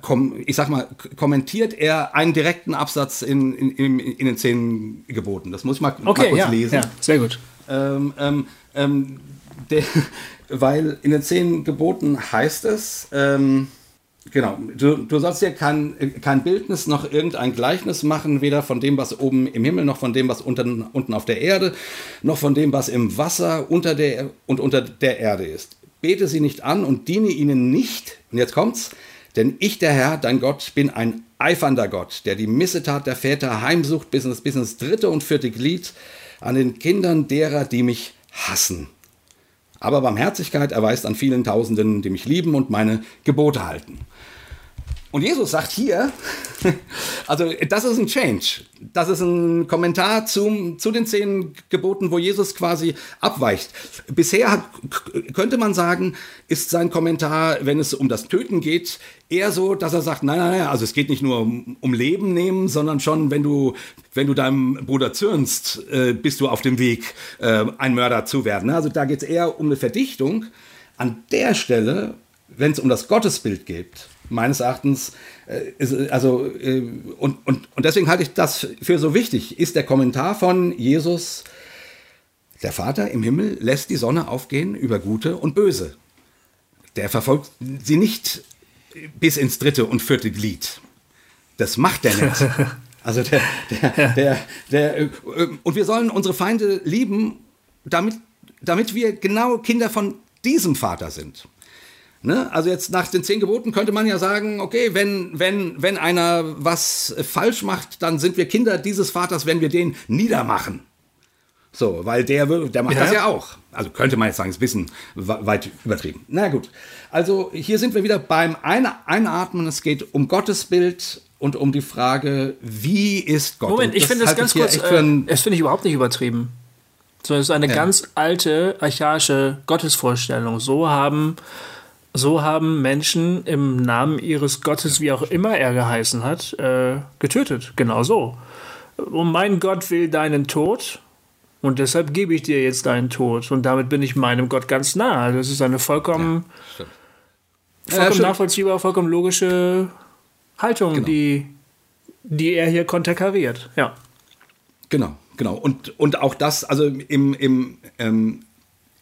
ich sag mal, kommentiert er einen direkten Absatz in, in, in, den zehn Geboten. Das muss ich mal, okay, mal kurz ja, lesen. Ja, sehr gut. Ähm, ähm, ähm, der, weil in den zehn Geboten heißt es, ähm, genau, du, du sollst dir kein, kein Bildnis noch irgendein Gleichnis machen, weder von dem, was oben im Himmel, noch von dem, was unten, unten auf der Erde, noch von dem, was im Wasser unter der und unter der Erde ist. Bete sie nicht an und diene ihnen nicht, und jetzt kommt's, denn ich, der Herr, dein Gott, bin ein eifernder Gott, der die Missetat der Väter heimsucht bis ins, bis ins dritte und vierte Glied an den Kindern derer, die mich hassen. Aber Barmherzigkeit erweist an vielen Tausenden, die mich lieben und meine Gebote halten. Und Jesus sagt hier, also das ist ein Change. Das ist ein Kommentar zum, zu den zehn Geboten, wo Jesus quasi abweicht. Bisher könnte man sagen, ist sein Kommentar, wenn es um das Töten geht, eher so, dass er sagt, nein, nein, nein, also es geht nicht nur um, um Leben nehmen, sondern schon, wenn du, wenn du deinem Bruder zürnst, äh, bist du auf dem Weg, äh, ein Mörder zu werden. Also da geht es eher um eine Verdichtung. An der Stelle, wenn es um das Gottesbild geht, meines Erachtens, äh, ist, also, äh, und, und, und deswegen halte ich das für so wichtig, ist der Kommentar von Jesus, der Vater im Himmel lässt die Sonne aufgehen über Gute und Böse. Der verfolgt sie nicht bis ins dritte und vierte Glied. Das macht er nicht. Also der, der, der, der, äh, und wir sollen unsere Feinde lieben, damit, damit wir genau Kinder von diesem Vater sind. Ne? Also jetzt nach den zehn Geboten könnte man ja sagen, okay, wenn, wenn, wenn einer was falsch macht, dann sind wir Kinder dieses Vaters, wenn wir den niedermachen. So, weil der, der macht ja. das ja auch. Also könnte man jetzt sagen, ist ein bisschen weit übertrieben. Na gut. Also hier sind wir wieder beim Einatmen. Es geht um Gottesbild und um die Frage, wie ist Gott? Moment, ich finde das ganz kurz, äh, das finde ich überhaupt nicht übertrieben. Sondern es ist eine ja. ganz alte, archaische Gottesvorstellung. So haben so haben Menschen im Namen ihres Gottes, wie auch immer er geheißen hat, äh, getötet. Genau so. Und mein Gott will deinen Tod und deshalb gebe ich dir jetzt deinen Tod. Und damit bin ich meinem Gott ganz nah. Das ist eine vollkommen, ja, vollkommen ja, nachvollziehbare, vollkommen logische Haltung, genau. die, die er hier konterkariert. Ja. Genau, genau. Und, und auch das, also im, im, ähm,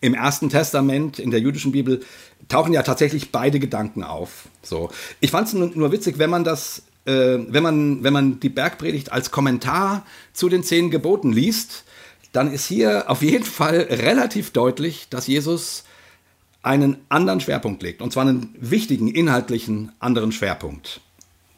im Ersten Testament, in der jüdischen Bibel, tauchen ja tatsächlich beide Gedanken auf. So. Ich fand es nur, nur, witzig, wenn man das, äh, wenn, man, wenn man die Bergpredigt als Kommentar zu den zehn Geboten liest, dann ist hier auf jeden Fall relativ deutlich, dass Jesus einen anderen Schwerpunkt legt. Und zwar einen wichtigen, inhaltlichen anderen Schwerpunkt.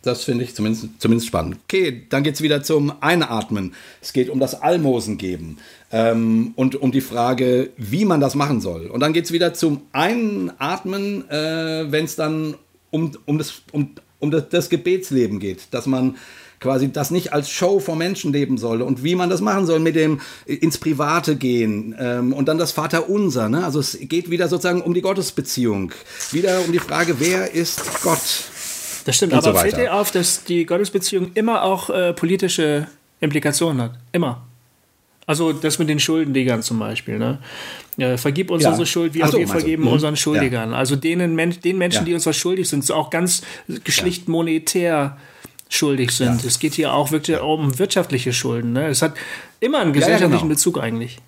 Das finde ich zumindest, zumindest spannend. Okay, dann geht es wieder zum Einatmen. Es geht um das Almosen geben ähm, und um die Frage, wie man das machen soll. Und dann geht es wieder zum Einatmen, äh, wenn es dann um, um, das, um, um das, das Gebetsleben geht, dass man quasi das nicht als Show vor Menschen leben soll und wie man das machen soll mit dem ins Private gehen ähm, und dann das Vaterunser. Ne? Also es geht wieder sozusagen um die Gottesbeziehung, wieder um die Frage, wer ist Gott? Das stimmt, aber so fällt dir auf, dass die Gottesbeziehung immer auch äh, politische Implikationen hat. Immer. Also das mit den Schuldenlegern zum Beispiel. Ne? Ja, vergib uns ja. unsere Schuld, wie auch so, wir vergeben du? Mhm. unseren Schuldigern. Ja. Also denen, den Menschen, die uns was schuldig sind, auch ganz schlicht monetär schuldig sind. Es geht hier auch wirklich um wirtschaftliche Schulden. Ne? Es hat immer einen gesellschaftlichen genau. Bezug eigentlich.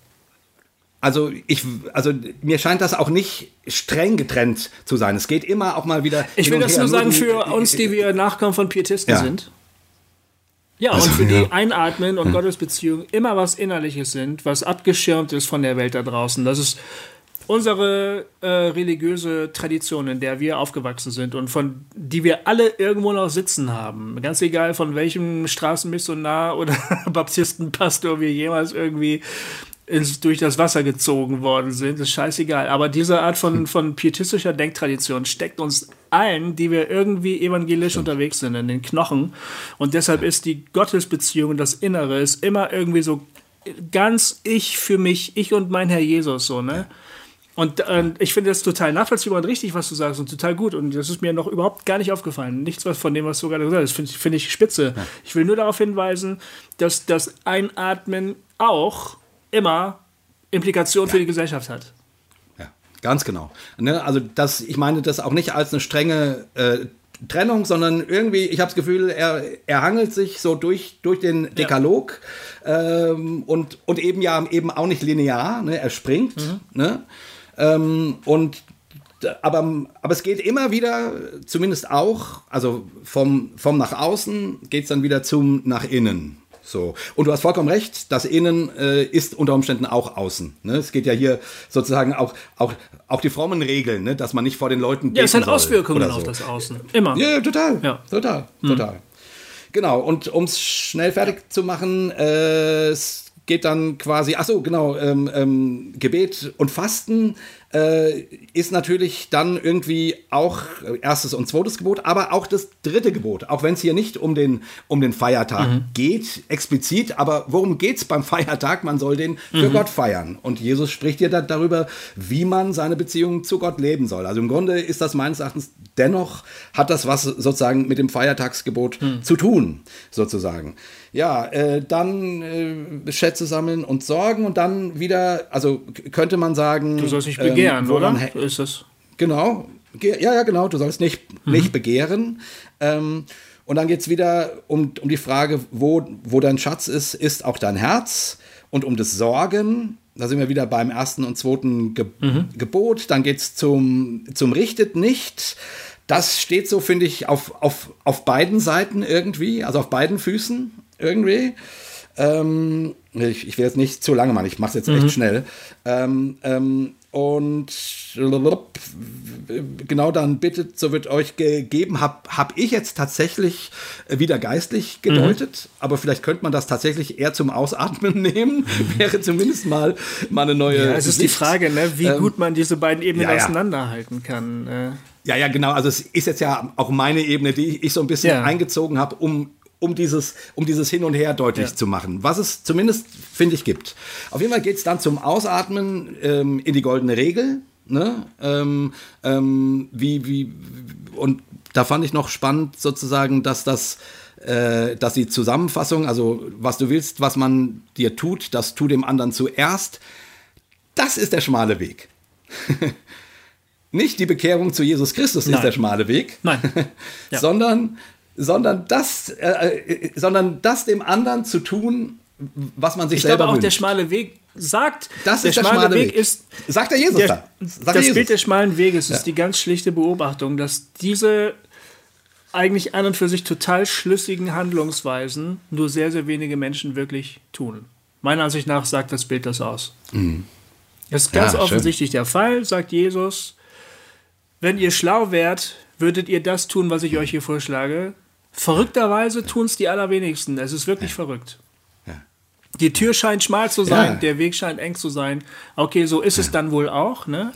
Also ich, also mir scheint das auch nicht streng getrennt zu sein. Es geht immer auch mal wieder. Ich will das nur sagen für uns, die wir Nachkommen von Pietisten sind. Ja, also, und für ja. die Einatmen und hm. Gottesbeziehung immer was Innerliches sind, was abgeschirmt ist von der Welt da draußen. Das ist unsere äh, religiöse Tradition, in der wir aufgewachsen sind und von die wir alle irgendwo noch sitzen haben. Ganz egal von welchem Straßenmissionar oder Baptistenpastor wir jemals irgendwie ins, durch das Wasser gezogen worden sind, ist scheißegal. Aber diese Art von, von pietistischer Denktradition steckt uns allen, die wir irgendwie evangelisch ja. unterwegs sind, in den Knochen. Und deshalb ist die Gottesbeziehung, das Innere, ist immer irgendwie so ganz ich für mich, ich und mein Herr Jesus, so, ne? Und äh, ich finde das total nachvollziehbar und richtig, was du sagst und total gut. Und das ist mir noch überhaupt gar nicht aufgefallen. Nichts was von dem, was du gerade gesagt hast, finde find ich spitze. Ja. Ich will nur darauf hinweisen, dass das Einatmen auch immer Implikationen ja. für die Gesellschaft hat. Ja, ganz genau. Ne? Also das, ich meine das auch nicht als eine strenge äh, Trennung, sondern irgendwie, ich habe das Gefühl, er, er hangelt sich so durch, durch den Dekalog ja. ähm, und, und eben ja eben auch nicht linear, ne? er springt. Mhm. Ne? Ähm, und aber, aber es geht immer wieder, zumindest auch, also vom, vom nach außen geht es dann wieder zum nach innen. So. Und du hast vollkommen recht, das Innen äh, ist unter Umständen auch Außen. Ne? Es geht ja hier sozusagen auch, auch, auch die frommen Regeln, ne? dass man nicht vor den Leuten. Ja, es hat Auswirkungen so. auf das Außen. Immer. Ja, total. Ja. Total. Hm. Total. Genau, und um es schnell fertig zu machen, äh, es geht dann quasi, ach so, genau, ähm, ähm, Gebet und Fasten äh, ist natürlich dann irgendwie auch erstes und zweites Gebot, aber auch das dritte Gebot, auch wenn es hier nicht um den, um den Feiertag mhm. geht, explizit, aber worum geht es beim Feiertag? Man soll den für mhm. Gott feiern. Und Jesus spricht hier da darüber, wie man seine Beziehung zu Gott leben soll. Also im Grunde ist das meines Erachtens dennoch, hat das was sozusagen mit dem Feiertagsgebot mhm. zu tun, sozusagen. Ja, äh, dann äh, Schätze sammeln und sorgen und dann wieder, also könnte man sagen. Du sollst nicht begehren, ähm, oder? Ist es. Genau. Ja, ja, genau. Du sollst nicht, mhm. nicht begehren. Ähm, und dann geht es wieder um, um die Frage, wo, wo dein Schatz ist, ist auch dein Herz. Und um das Sorgen, da sind wir wieder beim ersten und zweiten Ge mhm. Gebot. Dann geht es zum, zum Richtet nicht. Das steht so, finde ich, auf, auf, auf beiden Seiten irgendwie, also auf beiden Füßen irgendwie. Ähm, ich, ich, will jetzt nicht zu lange machen, ich mache es jetzt mhm. echt schnell. Ähm, ähm, und genau dann bittet, so wird euch gegeben, habe hab ich jetzt tatsächlich wieder geistlich gedeutet, mhm. aber vielleicht könnte man das tatsächlich eher zum Ausatmen nehmen, wäre zumindest mal, mal eine neue. Ja, es ist Sicht. die Frage, ne, wie ähm, gut man diese beiden Ebenen ja, ja. auseinanderhalten kann. Ja, ja, genau. Also es ist jetzt ja auch meine Ebene, die ich so ein bisschen ja. eingezogen habe, um um dieses, um dieses Hin und Her deutlich ja. zu machen, was es zumindest, finde ich, gibt. Auf jeden Fall geht es dann zum Ausatmen ähm, in die goldene Regel. Ne? Ähm, ähm, wie, wie, und da fand ich noch spannend sozusagen, dass das äh, dass die Zusammenfassung, also was du willst, was man dir tut, das tu dem anderen zuerst, das ist der schmale Weg. Nicht die Bekehrung zu Jesus Christus Nein. ist der schmale Weg, Nein. Ja. sondern sondern das, äh, äh, sondern das dem anderen zu tun, was man sich ich selber glaube auch wünscht. der schmale Weg sagt, das der ist der schmale, schmale Weg. Weg. ist sagt der Jesus der, da. Sagt das Jesus. Bild des schmalen Weges ja. ist die ganz schlichte Beobachtung, dass diese eigentlich an und für sich total schlüssigen Handlungsweisen nur sehr sehr wenige Menschen wirklich tun. Meiner Ansicht nach sagt das Bild das aus. Mhm. Das ist ganz ja, offensichtlich der Fall, sagt Jesus. Wenn ihr schlau wärt, würdet ihr das tun, was ich euch hier vorschlage, Verrückterweise tun es die allerwenigsten. Es ist wirklich ja. verrückt. Ja. Die Tür scheint schmal zu sein, ja. der Weg scheint eng zu sein. Okay, so ist es dann wohl auch. Ne?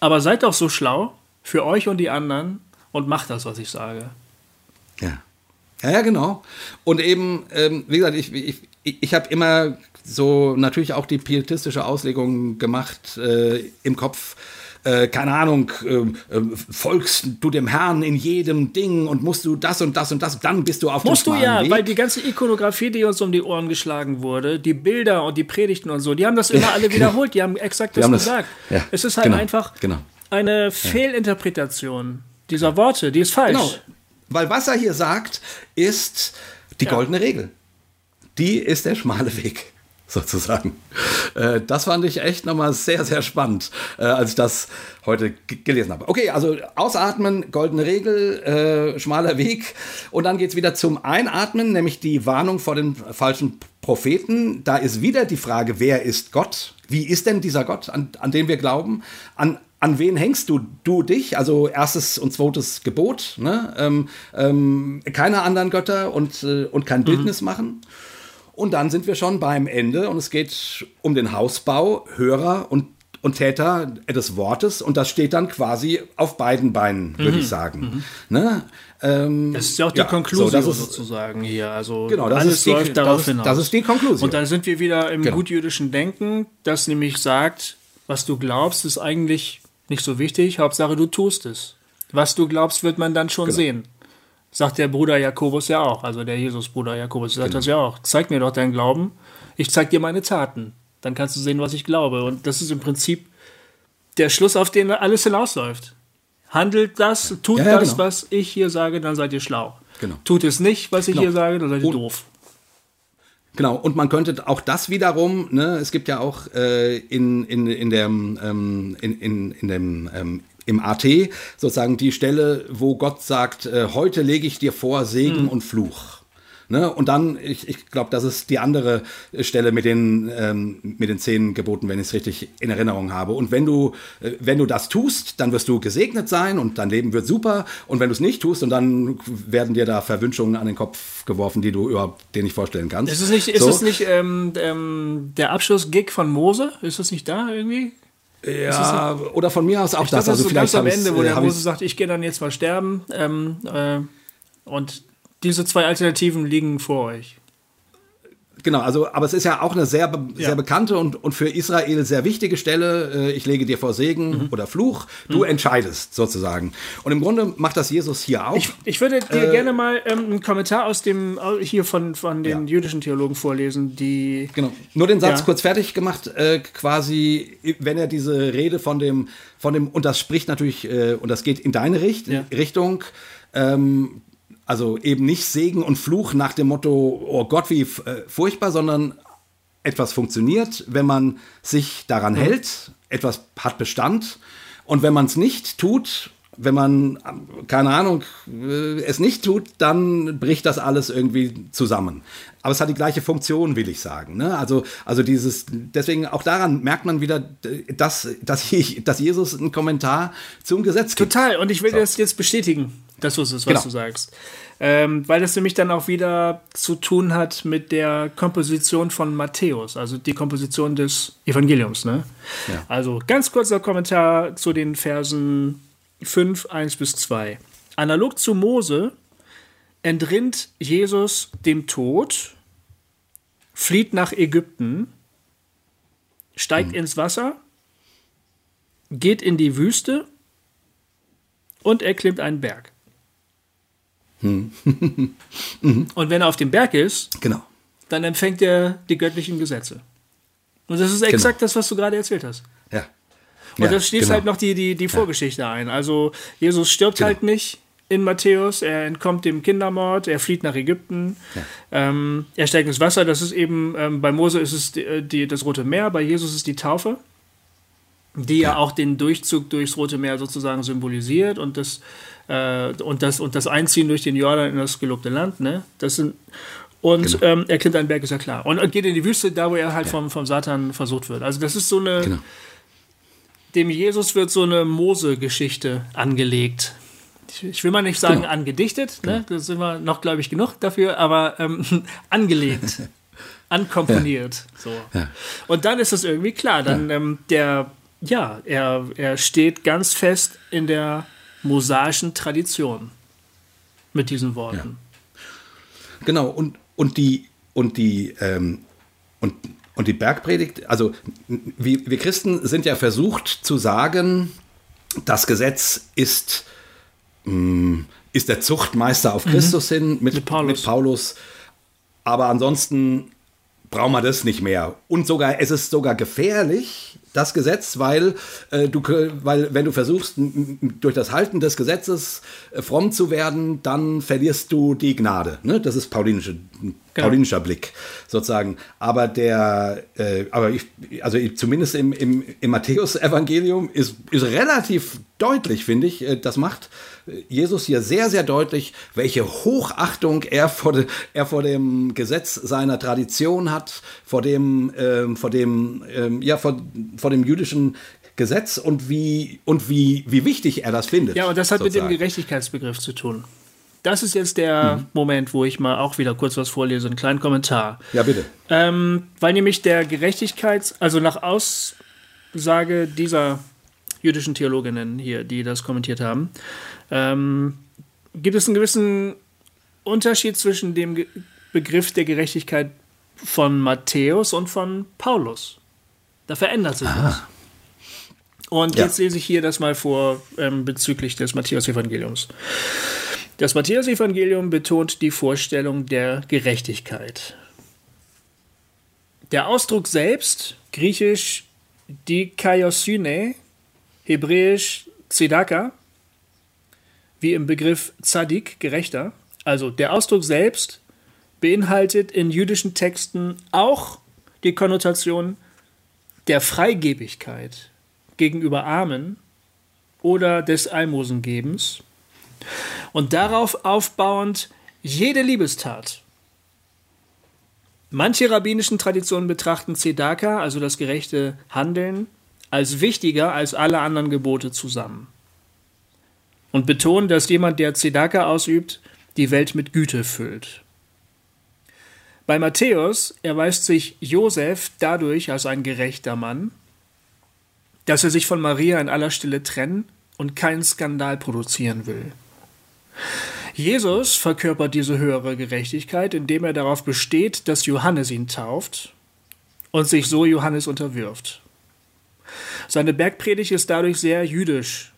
Aber seid doch so schlau für euch und die anderen und macht das, was ich sage. Ja. Ja, ja genau. Und eben, ähm, wie gesagt, ich, ich, ich habe immer so natürlich auch die pietistische Auslegung gemacht äh, im Kopf äh, keine Ahnung, äh, folgst du dem Herrn in jedem Ding und musst du das und das und das, dann bist du auf musst dem Musst du ja, Weg. weil die ganze Ikonografie, die uns um die Ohren geschlagen wurde, die Bilder und die Predigten und so, die haben das immer alle genau. wiederholt, die haben exakt das haben gesagt. Das, ja, es ist halt genau, einfach genau. eine Fehlinterpretation dieser Worte, die ist falsch. Genau, weil was er hier sagt, ist die ja. goldene Regel. Die ist der schmale Weg sozusagen. Äh, das fand ich echt nochmal sehr, sehr spannend, äh, als ich das heute gelesen habe. Okay, also ausatmen, goldene Regel, äh, schmaler Weg. Und dann geht es wieder zum Einatmen, nämlich die Warnung vor den falschen Propheten. Da ist wieder die Frage, wer ist Gott? Wie ist denn dieser Gott, an, an den wir glauben? An, an wen hängst du, du dich? Also erstes und zweites Gebot, ne? ähm, ähm, keine anderen Götter und, äh, und kein mhm. Bildnis mhm. machen. Und dann sind wir schon beim Ende und es geht um den Hausbau, Hörer und und Täter des Wortes und das steht dann quasi auf beiden Beinen, würde mhm. ich sagen. Mhm. Ne? Ähm, das ist ja auch die ja, Konklusion so, sozusagen hier. Also genau, das alles ist die, läuft darauf das hinaus. Das ist die Konklusion. Und dann sind wir wieder im genau. gutjüdischen Denken, das nämlich sagt, was du glaubst, ist eigentlich nicht so wichtig. Hauptsache, du tust es. Was du glaubst, wird man dann schon genau. sehen. Sagt der Bruder Jakobus ja auch, also der Jesus-Bruder Jakobus sagt genau. das ja auch. Zeig mir doch deinen Glauben, ich zeig dir meine Taten. Dann kannst du sehen, was ich glaube. Und das ist im Prinzip der Schluss, auf den alles hinausläuft. Handelt das, tut ja, ja, das, genau. was ich hier sage, dann seid ihr schlau. Genau. Tut es nicht, was ich genau. hier sage, dann seid ihr Und, doof. Genau, und man könnte auch das wiederum, ne, es gibt ja auch äh, in, in, in dem, ähm, in, in, in dem ähm, im AT sozusagen die Stelle, wo Gott sagt, äh, heute lege ich dir vor Segen hm. und Fluch. Ne? Und dann, ich, ich glaube, das ist die andere Stelle mit den, ähm, mit den zehn Geboten, wenn ich es richtig in Erinnerung habe. Und wenn du, äh, wenn du das tust, dann wirst du gesegnet sein und dein Leben wird super. Und wenn du es nicht tust, und dann werden dir da Verwünschungen an den Kopf geworfen, die du überhaupt dir nicht vorstellen kannst. Ist es nicht, ist so. es nicht ähm, ähm, der Abschlussgig von Mose? Ist das nicht da irgendwie? Ja, oder von mir aus auch ich das. also so vielleicht ganz am Ende, wo der Mose sagt, ich gehe dann jetzt mal sterben. Ähm, äh, und diese zwei Alternativen liegen vor euch. Genau, also, aber es ist ja auch eine sehr, sehr ja. bekannte und, und für Israel sehr wichtige Stelle. Äh, ich lege dir vor Segen mhm. oder Fluch. Du mhm. entscheidest sozusagen. Und im Grunde macht das Jesus hier auch. Ich, ich würde dir äh, gerne mal ähm, einen Kommentar aus dem, hier von, von den ja. jüdischen Theologen vorlesen, die. Genau. Nur den Satz ja. kurz fertig gemacht, äh, quasi, wenn er diese Rede von dem, von dem, und das spricht natürlich, äh, und das geht in deine Richt Richtung, ähm, also eben nicht Segen und Fluch nach dem Motto, oh Gott, wie äh, furchtbar, sondern etwas funktioniert, wenn man sich daran mhm. hält, etwas hat Bestand. Und wenn man es nicht tut, wenn man, keine Ahnung, äh, es nicht tut, dann bricht das alles irgendwie zusammen. Aber es hat die gleiche Funktion, will ich sagen. Ne? Also, also dieses, deswegen auch daran merkt man wieder, dass, dass, ich, dass Jesus einen Kommentar zum Gesetz gibt. Total, und ich will so. das jetzt bestätigen, das ist es, was genau. du sagst. Ähm, weil das nämlich dann auch wieder zu tun hat mit der Komposition von Matthäus, also die Komposition des Evangeliums. Ne? Ja. Also ganz kurzer Kommentar zu den Versen 5, 1 bis 2. Analog zu Mose entrinnt Jesus dem Tod, flieht nach Ägypten, steigt mhm. ins Wasser, geht in die Wüste und erklimmt einen Berg. Mhm. und wenn er auf dem Berg ist, genau. dann empfängt er die göttlichen Gesetze. Und das ist exakt genau. das, was du gerade erzählt hast. Ja. Und ja, das schließt genau. halt noch die, die, die Vorgeschichte ja. ein. Also Jesus stirbt genau. halt nicht in Matthäus, er entkommt dem Kindermord, er flieht nach Ägypten, ja. ähm, er steigt ins Wasser, das ist eben, ähm, bei Mose ist es die, äh, die, das Rote Meer, bei Jesus ist die Taufe, die ja. auch den Durchzug durchs Rote Meer sozusagen symbolisiert und das, äh, und das, und das Einziehen durch den Jordan in das gelobte Land, ne? Das sind, und genau. ähm, er klimmt einen Berg, ist ja klar. Und, und geht in die Wüste, da wo er halt ja. vom, vom Satan versucht wird. Also das ist so eine, genau dem Jesus wird so eine Mose-Geschichte angelegt. Ich will mal nicht sagen genau. angedichtet, ne? Genau. da sind wir noch, glaube ich, genug dafür, aber ähm, angelegt, ankomponiert. Ja. So. Ja. Und dann ist es irgendwie klar, dann ähm, der, ja, er, er steht ganz fest in der mosaischen Tradition mit diesen Worten. Genau, und, und die, und die, ähm, und und die Bergpredigt, also wir, wir Christen sind ja versucht zu sagen, das Gesetz ist, mh, mm, ist der Zuchtmeister auf mhm. Christus hin mit, mit, Paulus. mit Paulus. Aber ansonsten brauchen wir das nicht mehr. Und sogar, es ist sogar gefährlich, das Gesetz, weil äh, du, weil wenn du versuchst, durch das Halten des Gesetzes äh, fromm zu werden, dann verlierst du die Gnade. Ne? Das ist paulinische, genau. paulinischer Blick sozusagen. Aber der, äh, aber ich, also zumindest im, im, im Matthäus-Evangelium ist, ist relativ deutlich, finde ich, äh, das macht Jesus hier sehr, sehr deutlich, welche Hochachtung er vor, de, er vor dem Gesetz seiner Tradition hat, vor dem, ähm, vor dem, ähm, ja, vor, vor dem jüdischen Gesetz und wie, und wie, wie wichtig er das findet. Ja, und das hat sozusagen. mit dem Gerechtigkeitsbegriff zu tun. Das ist jetzt der mhm. Moment, wo ich mal auch wieder kurz was vorlese, einen kleinen Kommentar. Ja, bitte. Ähm, weil nämlich der Gerechtigkeits-, also nach Aussage dieser jüdischen Theologinnen hier, die das kommentiert haben, ähm, gibt es einen gewissen Unterschied zwischen dem Ge Begriff der Gerechtigkeit von Matthäus und von Paulus. Da verändert sich Aha. was. Und ja. jetzt lese ich hier das mal vor ähm, bezüglich des Matthäus-Evangeliums. Das Matthäus-Evangelium betont die Vorstellung der Gerechtigkeit. Der Ausdruck selbst, griechisch dikaiosyne, hebräisch tzedaka, wie im Begriff Zadik, Gerechter. Also der Ausdruck selbst beinhaltet in jüdischen Texten auch die Konnotation der Freigebigkeit gegenüber Armen oder des Almosengebens und darauf aufbauend jede Liebestat. Manche rabbinischen Traditionen betrachten Zedaka, also das gerechte Handeln, als wichtiger als alle anderen Gebote zusammen und betonen, dass jemand, der Zedaka ausübt, die Welt mit Güte füllt. Bei Matthäus erweist sich Josef dadurch als ein gerechter Mann, dass er sich von Maria in aller Stille trennen und keinen Skandal produzieren will. Jesus verkörpert diese höhere Gerechtigkeit, indem er darauf besteht, dass Johannes ihn tauft und sich so Johannes unterwirft. Seine Bergpredigt ist dadurch sehr jüdisch,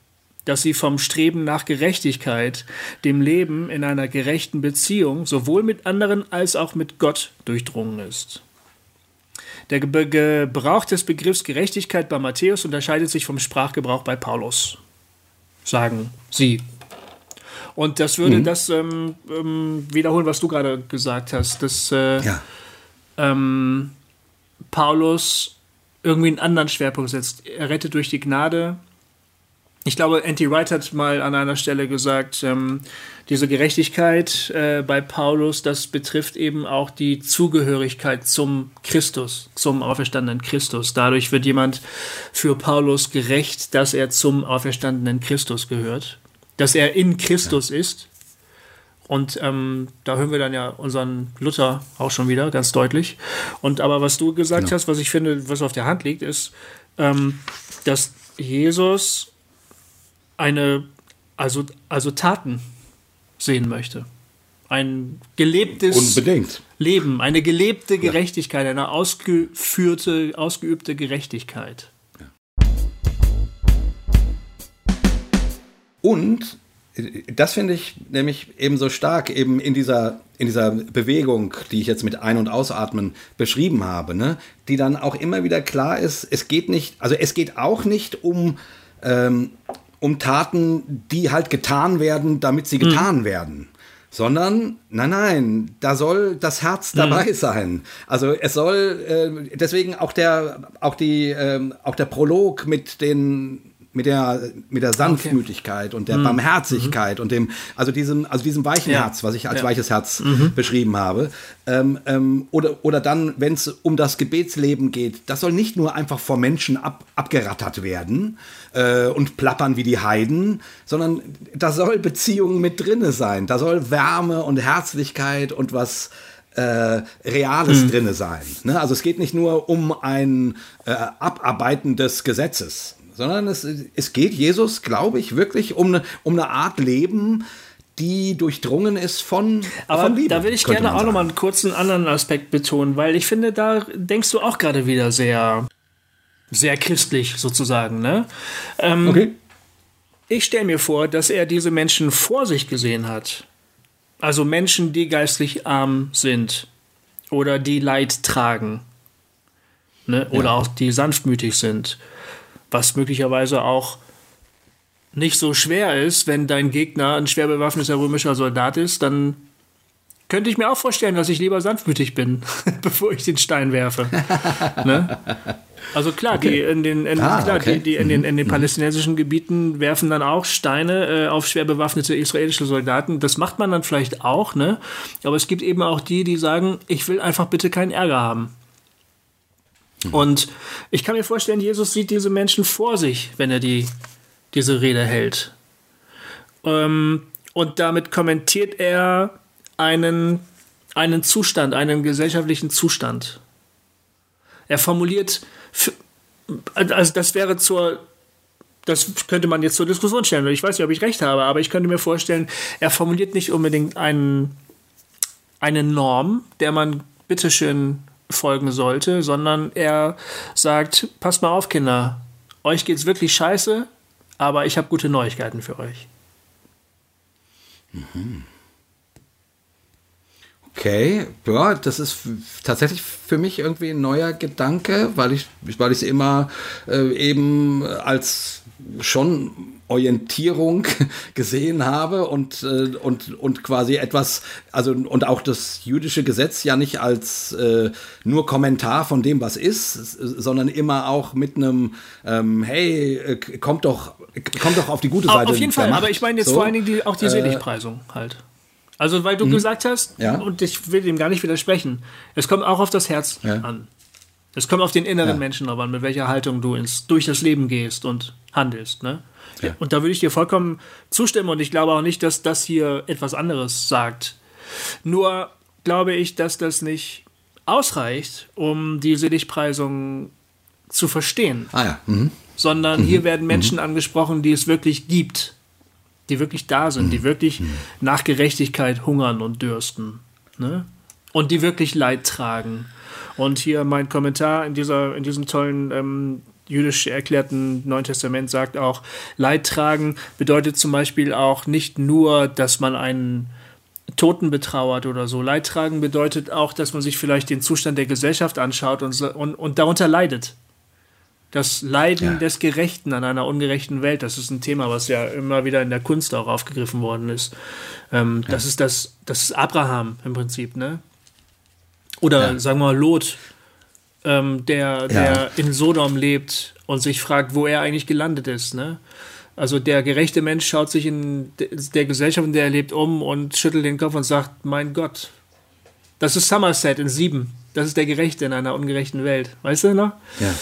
dass sie vom Streben nach Gerechtigkeit, dem Leben in einer gerechten Beziehung sowohl mit anderen als auch mit Gott durchdrungen ist. Der Gebrauch des Begriffs Gerechtigkeit bei Matthäus unterscheidet sich vom Sprachgebrauch bei Paulus, sagen sie. Und das würde mhm. das ähm, ähm, wiederholen, was du gerade gesagt hast, dass äh, ja. ähm, Paulus irgendwie einen anderen Schwerpunkt setzt. Er rettet durch die Gnade, ich glaube, Anti Wright hat mal an einer Stelle gesagt, ähm, diese Gerechtigkeit äh, bei Paulus, das betrifft eben auch die Zugehörigkeit zum Christus, zum auferstandenen Christus. Dadurch wird jemand für Paulus gerecht, dass er zum auferstandenen Christus gehört, dass er in Christus ja. ist. Und ähm, da hören wir dann ja unseren Luther auch schon wieder ganz deutlich. Und aber was du gesagt genau. hast, was ich finde, was auf der Hand liegt, ist, ähm, dass Jesus eine, also, also Taten sehen möchte. Ein gelebtes Unbedingt. Leben, eine gelebte Gerechtigkeit, eine ausgeführte, ausgeübte Gerechtigkeit. Und das finde ich nämlich eben so stark eben in dieser, in dieser Bewegung, die ich jetzt mit Ein- und Ausatmen beschrieben habe, ne? die dann auch immer wieder klar ist, es geht nicht, also es geht auch nicht um, ähm, um Taten, die halt getan werden, damit sie getan mhm. werden. Sondern, nein, nein, da soll das Herz dabei mhm. sein. Also es soll äh, deswegen auch der, auch die, äh, auch der Prolog mit den mit der, mit der Sanftmütigkeit okay. und der mhm. Barmherzigkeit mhm. und dem, also diesem, also diesem weichen ja. Herz, was ich als ja. weiches Herz mhm. beschrieben habe. Ähm, ähm, oder, oder dann, wenn es um das Gebetsleben geht, das soll nicht nur einfach vor Menschen ab, abgerattert werden äh, und plappern wie die Heiden, sondern da soll Beziehung mit drinne sein. Da soll Wärme und Herzlichkeit und was äh, Reales mhm. drinne sein. Ne? Also es geht nicht nur um ein äh, Abarbeiten des Gesetzes, sondern es, es geht Jesus, glaube ich, wirklich um eine, um eine Art Leben, die durchdrungen ist von, Aber von Liebe. Da würde ich gerne auch nochmal einen kurzen anderen Aspekt betonen, weil ich finde, da denkst du auch gerade wieder sehr, sehr christlich sozusagen. Ne? Ähm, okay. Ich stelle mir vor, dass er diese Menschen vor sich gesehen hat. Also Menschen, die geistlich arm sind oder die Leid tragen. Ne? Oder ja. auch die sanftmütig sind was möglicherweise auch nicht so schwer ist, wenn dein Gegner ein schwer bewaffneter römischer Soldat ist, dann könnte ich mir auch vorstellen, dass ich lieber sanftmütig bin, bevor ich den Stein werfe. ne? Also klar, okay. die in den, in, ah, klar, okay. die, die in, den, in den mhm. palästinensischen Gebieten werfen dann auch Steine äh, auf schwer bewaffnete israelische Soldaten. Das macht man dann vielleicht auch, ne? Aber es gibt eben auch die, die sagen, ich will einfach bitte keinen Ärger haben. Mhm. Und ich kann mir vorstellen, Jesus sieht diese Menschen vor sich, wenn er die, diese Rede hält. Ähm, Und damit kommentiert er einen, einen Zustand, einen gesellschaftlichen Zustand. Er formuliert, also das wäre zur, das könnte man jetzt zur Diskussion stellen. Ich weiß nicht, ob ich recht habe, aber ich könnte mir vorstellen, er formuliert nicht unbedingt einen, eine Norm, der man bitteschön folgen sollte, sondern er sagt, passt mal auf, Kinder, euch geht's wirklich scheiße, aber ich habe gute Neuigkeiten für euch. Mhm. Okay, ja, das ist tatsächlich für mich irgendwie ein neuer Gedanke, weil ich, weil es immer äh, eben als schon Orientierung gesehen habe und, äh, und, und quasi etwas, also und auch das jüdische Gesetz ja nicht als äh, nur Kommentar von dem, was ist, sondern immer auch mit einem, ähm, hey, äh, kommt doch, kommt doch auf die gute Seite. Auf jeden Fall, aber ich meine jetzt so, vor allen Dingen die, auch die äh, Seligpreisung halt. Also, weil du mhm. gesagt hast, ja. und ich will dem gar nicht widersprechen, es kommt auch auf das Herz ja. an. Es kommt auf den inneren ja. Menschen aber an, mit welcher Haltung du ins, durch das Leben gehst und handelst. Ne? Ja. Und da würde ich dir vollkommen zustimmen und ich glaube auch nicht, dass das hier etwas anderes sagt. Nur glaube ich, dass das nicht ausreicht, um die Seligpreisung zu verstehen. Ah ja. Mhm. Sondern mhm. hier werden Menschen mhm. angesprochen, die es wirklich gibt. Die wirklich da sind, die mhm. wirklich mhm. nach Gerechtigkeit hungern und dürsten. Ne? Und die wirklich Leid tragen. Und hier mein Kommentar in, dieser, in diesem tollen ähm, jüdisch erklärten Neuen Testament sagt auch, Leid tragen bedeutet zum Beispiel auch nicht nur, dass man einen Toten betrauert oder so. Leid tragen bedeutet auch, dass man sich vielleicht den Zustand der Gesellschaft anschaut und, und, und darunter leidet. Das Leiden ja. des Gerechten an einer ungerechten Welt, das ist ein Thema, was ja immer wieder in der Kunst auch aufgegriffen worden ist. Ähm, ja. Das ist das, das ist Abraham im Prinzip, ne? Oder ja. sagen wir mal Lot, ähm, der, der ja. in Sodom lebt und sich fragt, wo er eigentlich gelandet ist. Ne? Also der gerechte Mensch schaut sich in der Gesellschaft, in der er lebt, um und schüttelt den Kopf und sagt, mein Gott. Das ist Somerset in Sieben. Das ist der Gerechte in einer ungerechten Welt. Weißt du noch? Ja.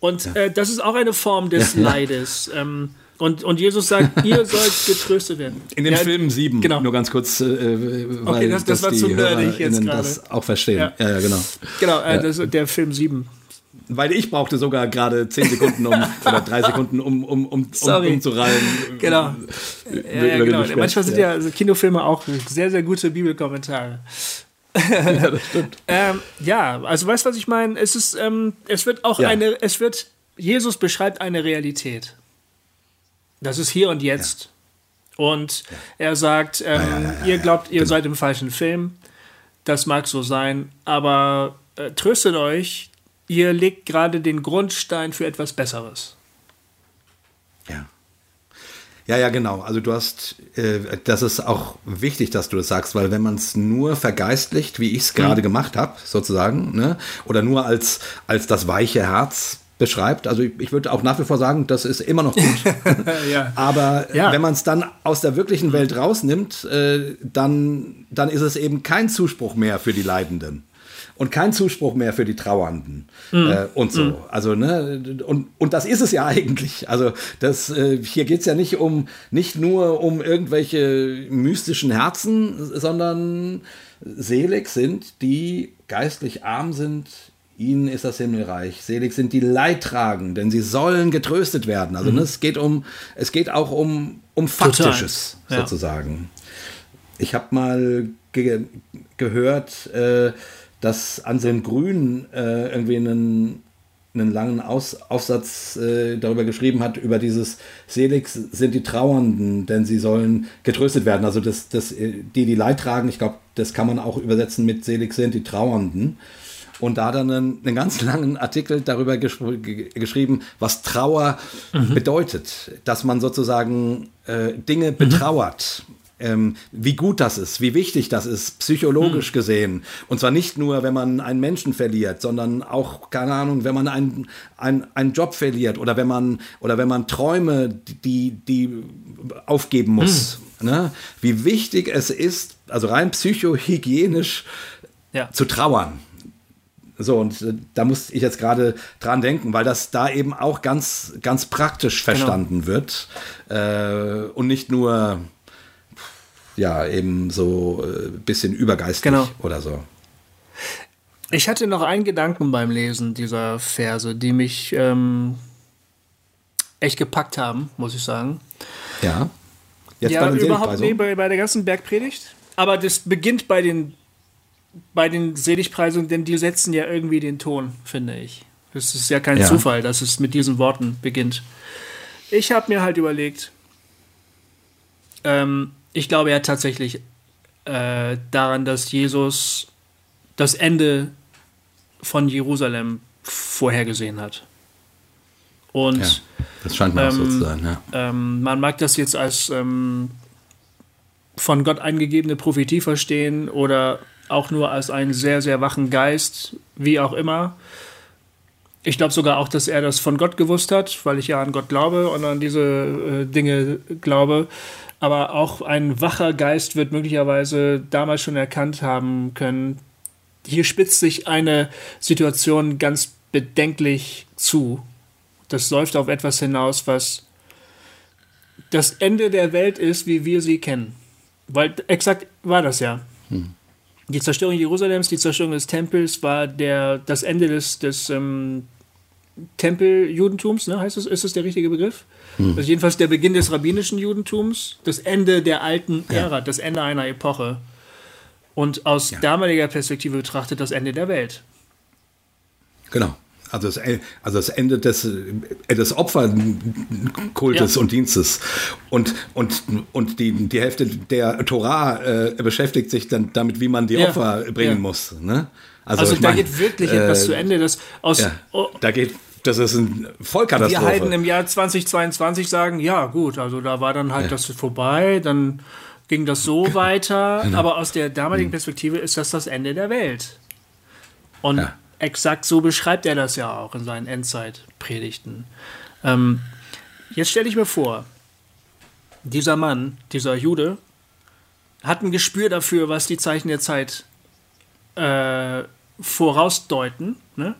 Und ja. Äh, das ist auch eine Form des ja. Leides. Ähm, und, und Jesus sagt, ihr sollt getröstet werden. In den ja, Filmen sieben, genau. nur ganz kurz, äh, weil okay, das, das war zu nerdig jetzt gerade. das auch verstehen. Ja, ja, ja genau. Genau, äh, das, der Film sieben. Weil ich brauchte sogar gerade zehn Sekunden um, oder drei Sekunden, um, um, um, um, um zu reihen. Genau. Ja, genau. Manchmal sind ja also Kinofilme auch sehr, sehr gute Bibelkommentare. ja, das stimmt. ähm, ja, also weißt du, was ich meine? Es ist, ähm, es wird auch eine, es wird, Jesus beschreibt eine Realität. Das ist hier und jetzt. Ja. Und ja. er sagt, ähm, ja, ihr glaubt, ihr genau. seid im falschen Film. Das mag so sein, aber äh, tröstet euch, ihr legt gerade den Grundstein für etwas Besseres. Ja. Ja, ja, genau. Also du hast, äh, das ist auch wichtig, dass du das sagst, weil wenn man es nur vergeistlicht, wie ich es gerade mhm. gemacht habe, sozusagen, ne, oder nur als, als das weiche Herz beschreibt. Also ich, ich, würde auch nach wie vor sagen, das ist immer noch gut. ja. Aber ja. wenn man es dann aus der wirklichen Welt rausnimmt, äh, dann, dann ist es eben kein Zuspruch mehr für die Leidenden. Und kein Zuspruch mehr für die Trauernden mm. äh, und so. Mm. Also, ne, und, und das ist es ja eigentlich. Also, das, äh, hier geht es ja nicht um nicht nur um irgendwelche mystischen Herzen, sondern selig sind, die geistlich arm sind Ihnen ist das Himmelreich. Selig sind die Leidtragen, denn sie sollen getröstet werden. Also mhm. ne, es geht um, es geht auch um, um Faktisches Total. sozusagen. Ja. Ich habe mal ge gehört, äh, dass Anselm Grün äh, irgendwie einen, einen langen Aus Aufsatz äh, darüber geschrieben hat, über dieses Selig sind die Trauernden, denn sie sollen getröstet werden. Also das, das, die, die Leid tragen, ich glaube, das kann man auch übersetzen mit Selig sind die Trauernden und da dann einen, einen ganz langen Artikel darüber gesch geschrieben, was Trauer mhm. bedeutet, dass man sozusagen äh, Dinge mhm. betrauert. Ähm, wie gut das ist, wie wichtig das ist, psychologisch mhm. gesehen. Und zwar nicht nur, wenn man einen Menschen verliert, sondern auch, keine Ahnung, wenn man einen, einen, einen Job verliert oder wenn man, oder wenn man Träume, die, die aufgeben muss. Mhm. Ne? Wie wichtig es ist, also rein psychohygienisch ja. zu trauern. So, und äh, da muss ich jetzt gerade dran denken, weil das da eben auch ganz, ganz praktisch genau. verstanden genau. wird. Äh, und nicht nur, ja eben so ein äh, bisschen übergeistlich Genau. oder so. Ich hatte noch einen Gedanken beim Lesen dieser Verse, die mich ähm, echt gepackt haben, muss ich sagen. Ja. Jetzt ja, bei überhaupt Seligpreisungen? nicht bei, bei der ganzen Bergpredigt. Aber das beginnt bei den, bei den Seligpreisungen, denn die setzen ja irgendwie den Ton, finde ich. Es ist ja kein Ja. Zufall, dass es mit diesen Worten beginnt. Ich habe mir halt überlegt, ähm, ich glaube ja tatsächlich äh, daran, dass Jesus das Ende von Jerusalem vorhergesehen hat. Und Ja, das scheint mir auch so Ähm, zu sein, ja. ähm, man mag das jetzt als ähm, von Gott eingegebene Prophetie verstehen oder auch nur als einen sehr, sehr wachen Geist, wie auch immer. Ich glaube sogar auch, dass er das von Gott gewusst hat, weil ich ja an Gott glaube und an diese äh, Dinge glaube. Aber auch ein wacher Geist wird möglicherweise damals schon erkannt haben können, hier spitzt sich eine Situation ganz bedenklich zu. Das läuft auf etwas hinaus, was das Ende der Welt ist, wie wir sie kennen. Weil exakt war das ja. Die Zerstörung Jerusalems, die Zerstörung des Tempels war der, das Ende des, des ähm, Tempeljudentums, ne, heißt es, ist es der richtige Begriff? Also jedenfalls der Beginn des rabbinischen Judentums, das Ende der alten Ära, das Ende einer Epoche. Und aus damaliger Perspektive betrachtet das Ende der Welt. Genau. Also das, also das Ende des, äh, des Opferkultes Ja. und Dienstes. Und, und, und die, die Hälfte der Torah äh, beschäftigt sich dann damit, wie man die Ja. Opfer bringen Ja. muss. Ne? Also ich da mein, geht wirklich etwas äh, zu Ende, das aus Ja, oh, da geht, das ist ein wir Vollkatastrophe. Heiden im Jahr 2022 sagen, ja gut, also da war dann halt das vorbei, dann ging das so weiter, Genau. aber aus der damaligen Perspektive ist das das Ende der Welt. Und Ja. Exakt so beschreibt er das ja auch in seinen Endzeitpredigten. Ähm, jetzt stelle ich mir vor, dieser Mann, dieser Jude, hat ein Gespür dafür, was die Zeichen der Zeit äh, vorausdeuten, ne?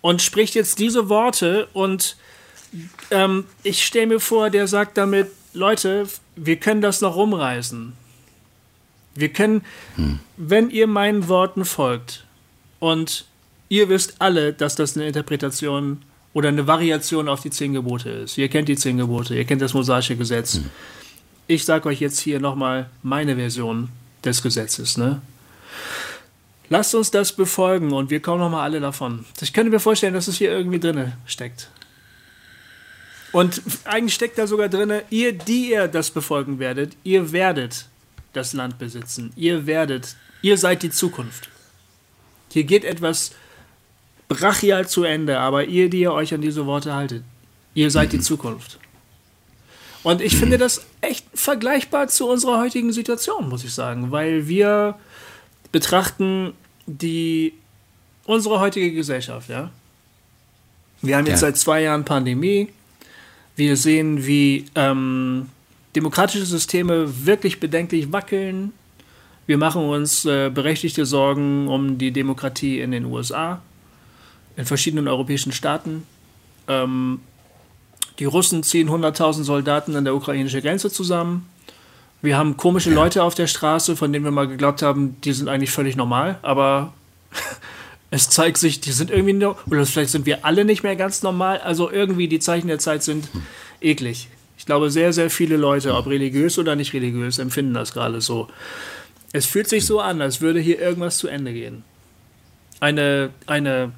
und spricht jetzt diese Worte und ähm, ich stelle mir vor, der sagt damit, Leute, wir können das noch rumreißen. Wir können, wenn ihr meinen Worten folgt und ihr wisst alle, dass das eine Interpretation oder eine Variation auf die zehn Gebote ist. Ihr kennt die zehn Gebote, ihr kennt das mosaische Gesetz. Ich sage euch jetzt hier nochmal meine Version des Gesetzes. Ne? Lasst uns das befolgen und wir kommen nochmal alle davon. Ich könnte mir vorstellen, dass es hier irgendwie drinne steckt. Und eigentlich steckt da sogar drinne, ihr, die ihr das befolgen werdet, ihr werdet das Land besitzen. Ihr werdet, ihr seid die Zukunft. Hier geht etwas brachial zu Ende, aber ihr, die ihr euch an diese Worte haltet, ihr seid die Zukunft. Und ich finde das echt vergleichbar zu unserer heutigen Situation, muss ich sagen, weil wir betrachten die unsere heutige Gesellschaft, ja. Wir haben jetzt Ja. seit zwei Jahren Pandemie. Wir sehen, wie ähm, demokratische Systeme wirklich bedenklich wackeln. Wir machen uns äh, berechtigte Sorgen um die Demokratie in den USA, in verschiedenen europäischen Staaten. Ähm, die Russen ziehen 100.000 Soldaten an der ukrainischen Grenze zusammen. Wir haben komische Leute auf der Straße, von denen wir mal geglaubt haben, die sind eigentlich völlig normal, aber es zeigt sich, die sind irgendwie nur, oder vielleicht sind wir alle nicht mehr ganz normal. Also irgendwie die Zeichen der Zeit sind eklig. Ich glaube, sehr, sehr viele Leute, ob religiös oder nicht religiös, empfinden das gerade so. Es fühlt sich so an, als würde hier irgendwas zu Ende gehen. Eine, eine,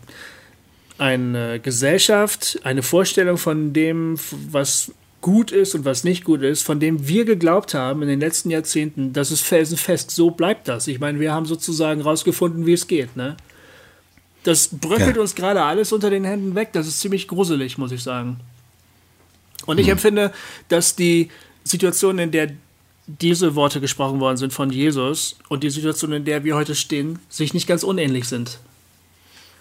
eine Gesellschaft, eine Vorstellung von dem, was gut ist und was nicht gut ist, von dem wir geglaubt haben in den letzten Jahrzehnten, das ist felsenfest, so bleibt das. Ich meine, wir haben sozusagen rausgefunden, wie es geht, ne? Das bröckelt Ja. uns gerade alles unter den Händen weg. Das ist ziemlich gruselig, muss ich sagen. Und ich empfinde, dass die Situation, in der diese Worte gesprochen worden sind von Jesus und die Situation, in der wir heute stehen, sich nicht ganz unähnlich sind.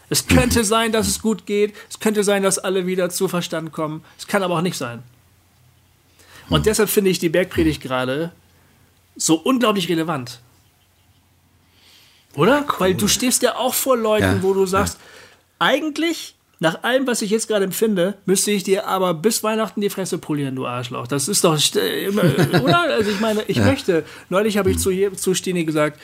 Es könnte sein, dass es gut geht. Es könnte sein, dass alle wieder zu Verstand kommen. Es kann aber auch nicht sein. Und deshalb finde ich die Bergpredigt gerade so unglaublich relevant. Oder? Weil du stehst ja auch vor Leuten, Ja, wo du sagst, eigentlich nach allem, was ich jetzt gerade empfinde, müsste ich dir aber bis Weihnachten die Fresse polieren, du Arschloch. Das ist doch, äh, oder? Also ich meine, ich ja. möchte, neulich habe ich zu, zu Stini gesagt,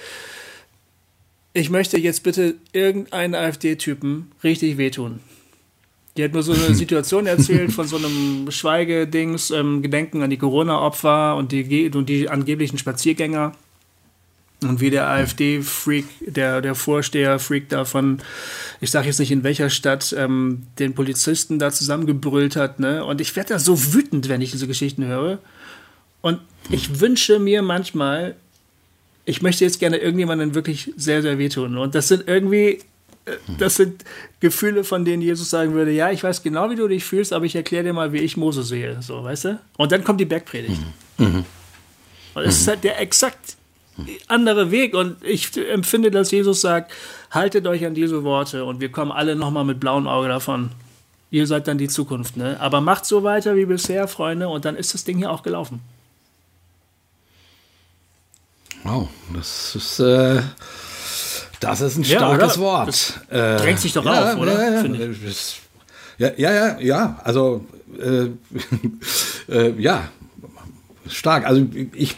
ich möchte jetzt bitte irgendeinen AfD-Typen richtig wehtun. Die hat nur so eine Situation erzählt von so einem Schweigedings, ähm, Gedenken an die Corona-Opfer und die, und die angeblichen Spaziergänger. Und wie der AfD-Freak, der, der Vorsteher-Freak da von, ich sage jetzt nicht in welcher Stadt, ähm, den Polizisten da zusammengebrüllt hat. Ne? Und ich werde da so wütend, wenn ich diese Geschichten höre. Und ich wünsche mir manchmal, ich möchte jetzt gerne irgendjemanden wirklich sehr, sehr wehtun. Und das sind irgendwie, äh, das sind Gefühle, von denen Jesus sagen würde, ja, ich weiß genau, wie du dich fühlst, aber ich erkläre dir mal, wie ich Moses sehe. So, weißt du? Und dann kommt die Bergpredigt. Mhm. Mhm. Und es ist halt der exakt andere Weg. Und ich empfinde, dass Jesus sagt, haltet euch an diese Worte und wir kommen alle nochmal mit blauem Auge davon. Ihr seid dann die Zukunft, ne? Aber macht so weiter wie bisher, Freunde, und dann ist das Ding hier auch gelaufen. Wow, das ist, äh, das ist ein starkes ja, Wort. Das äh, drängt sich doch ja, auf, oder? Ja, ja, ja, ja, also, äh, äh, ja, stark. Also ich,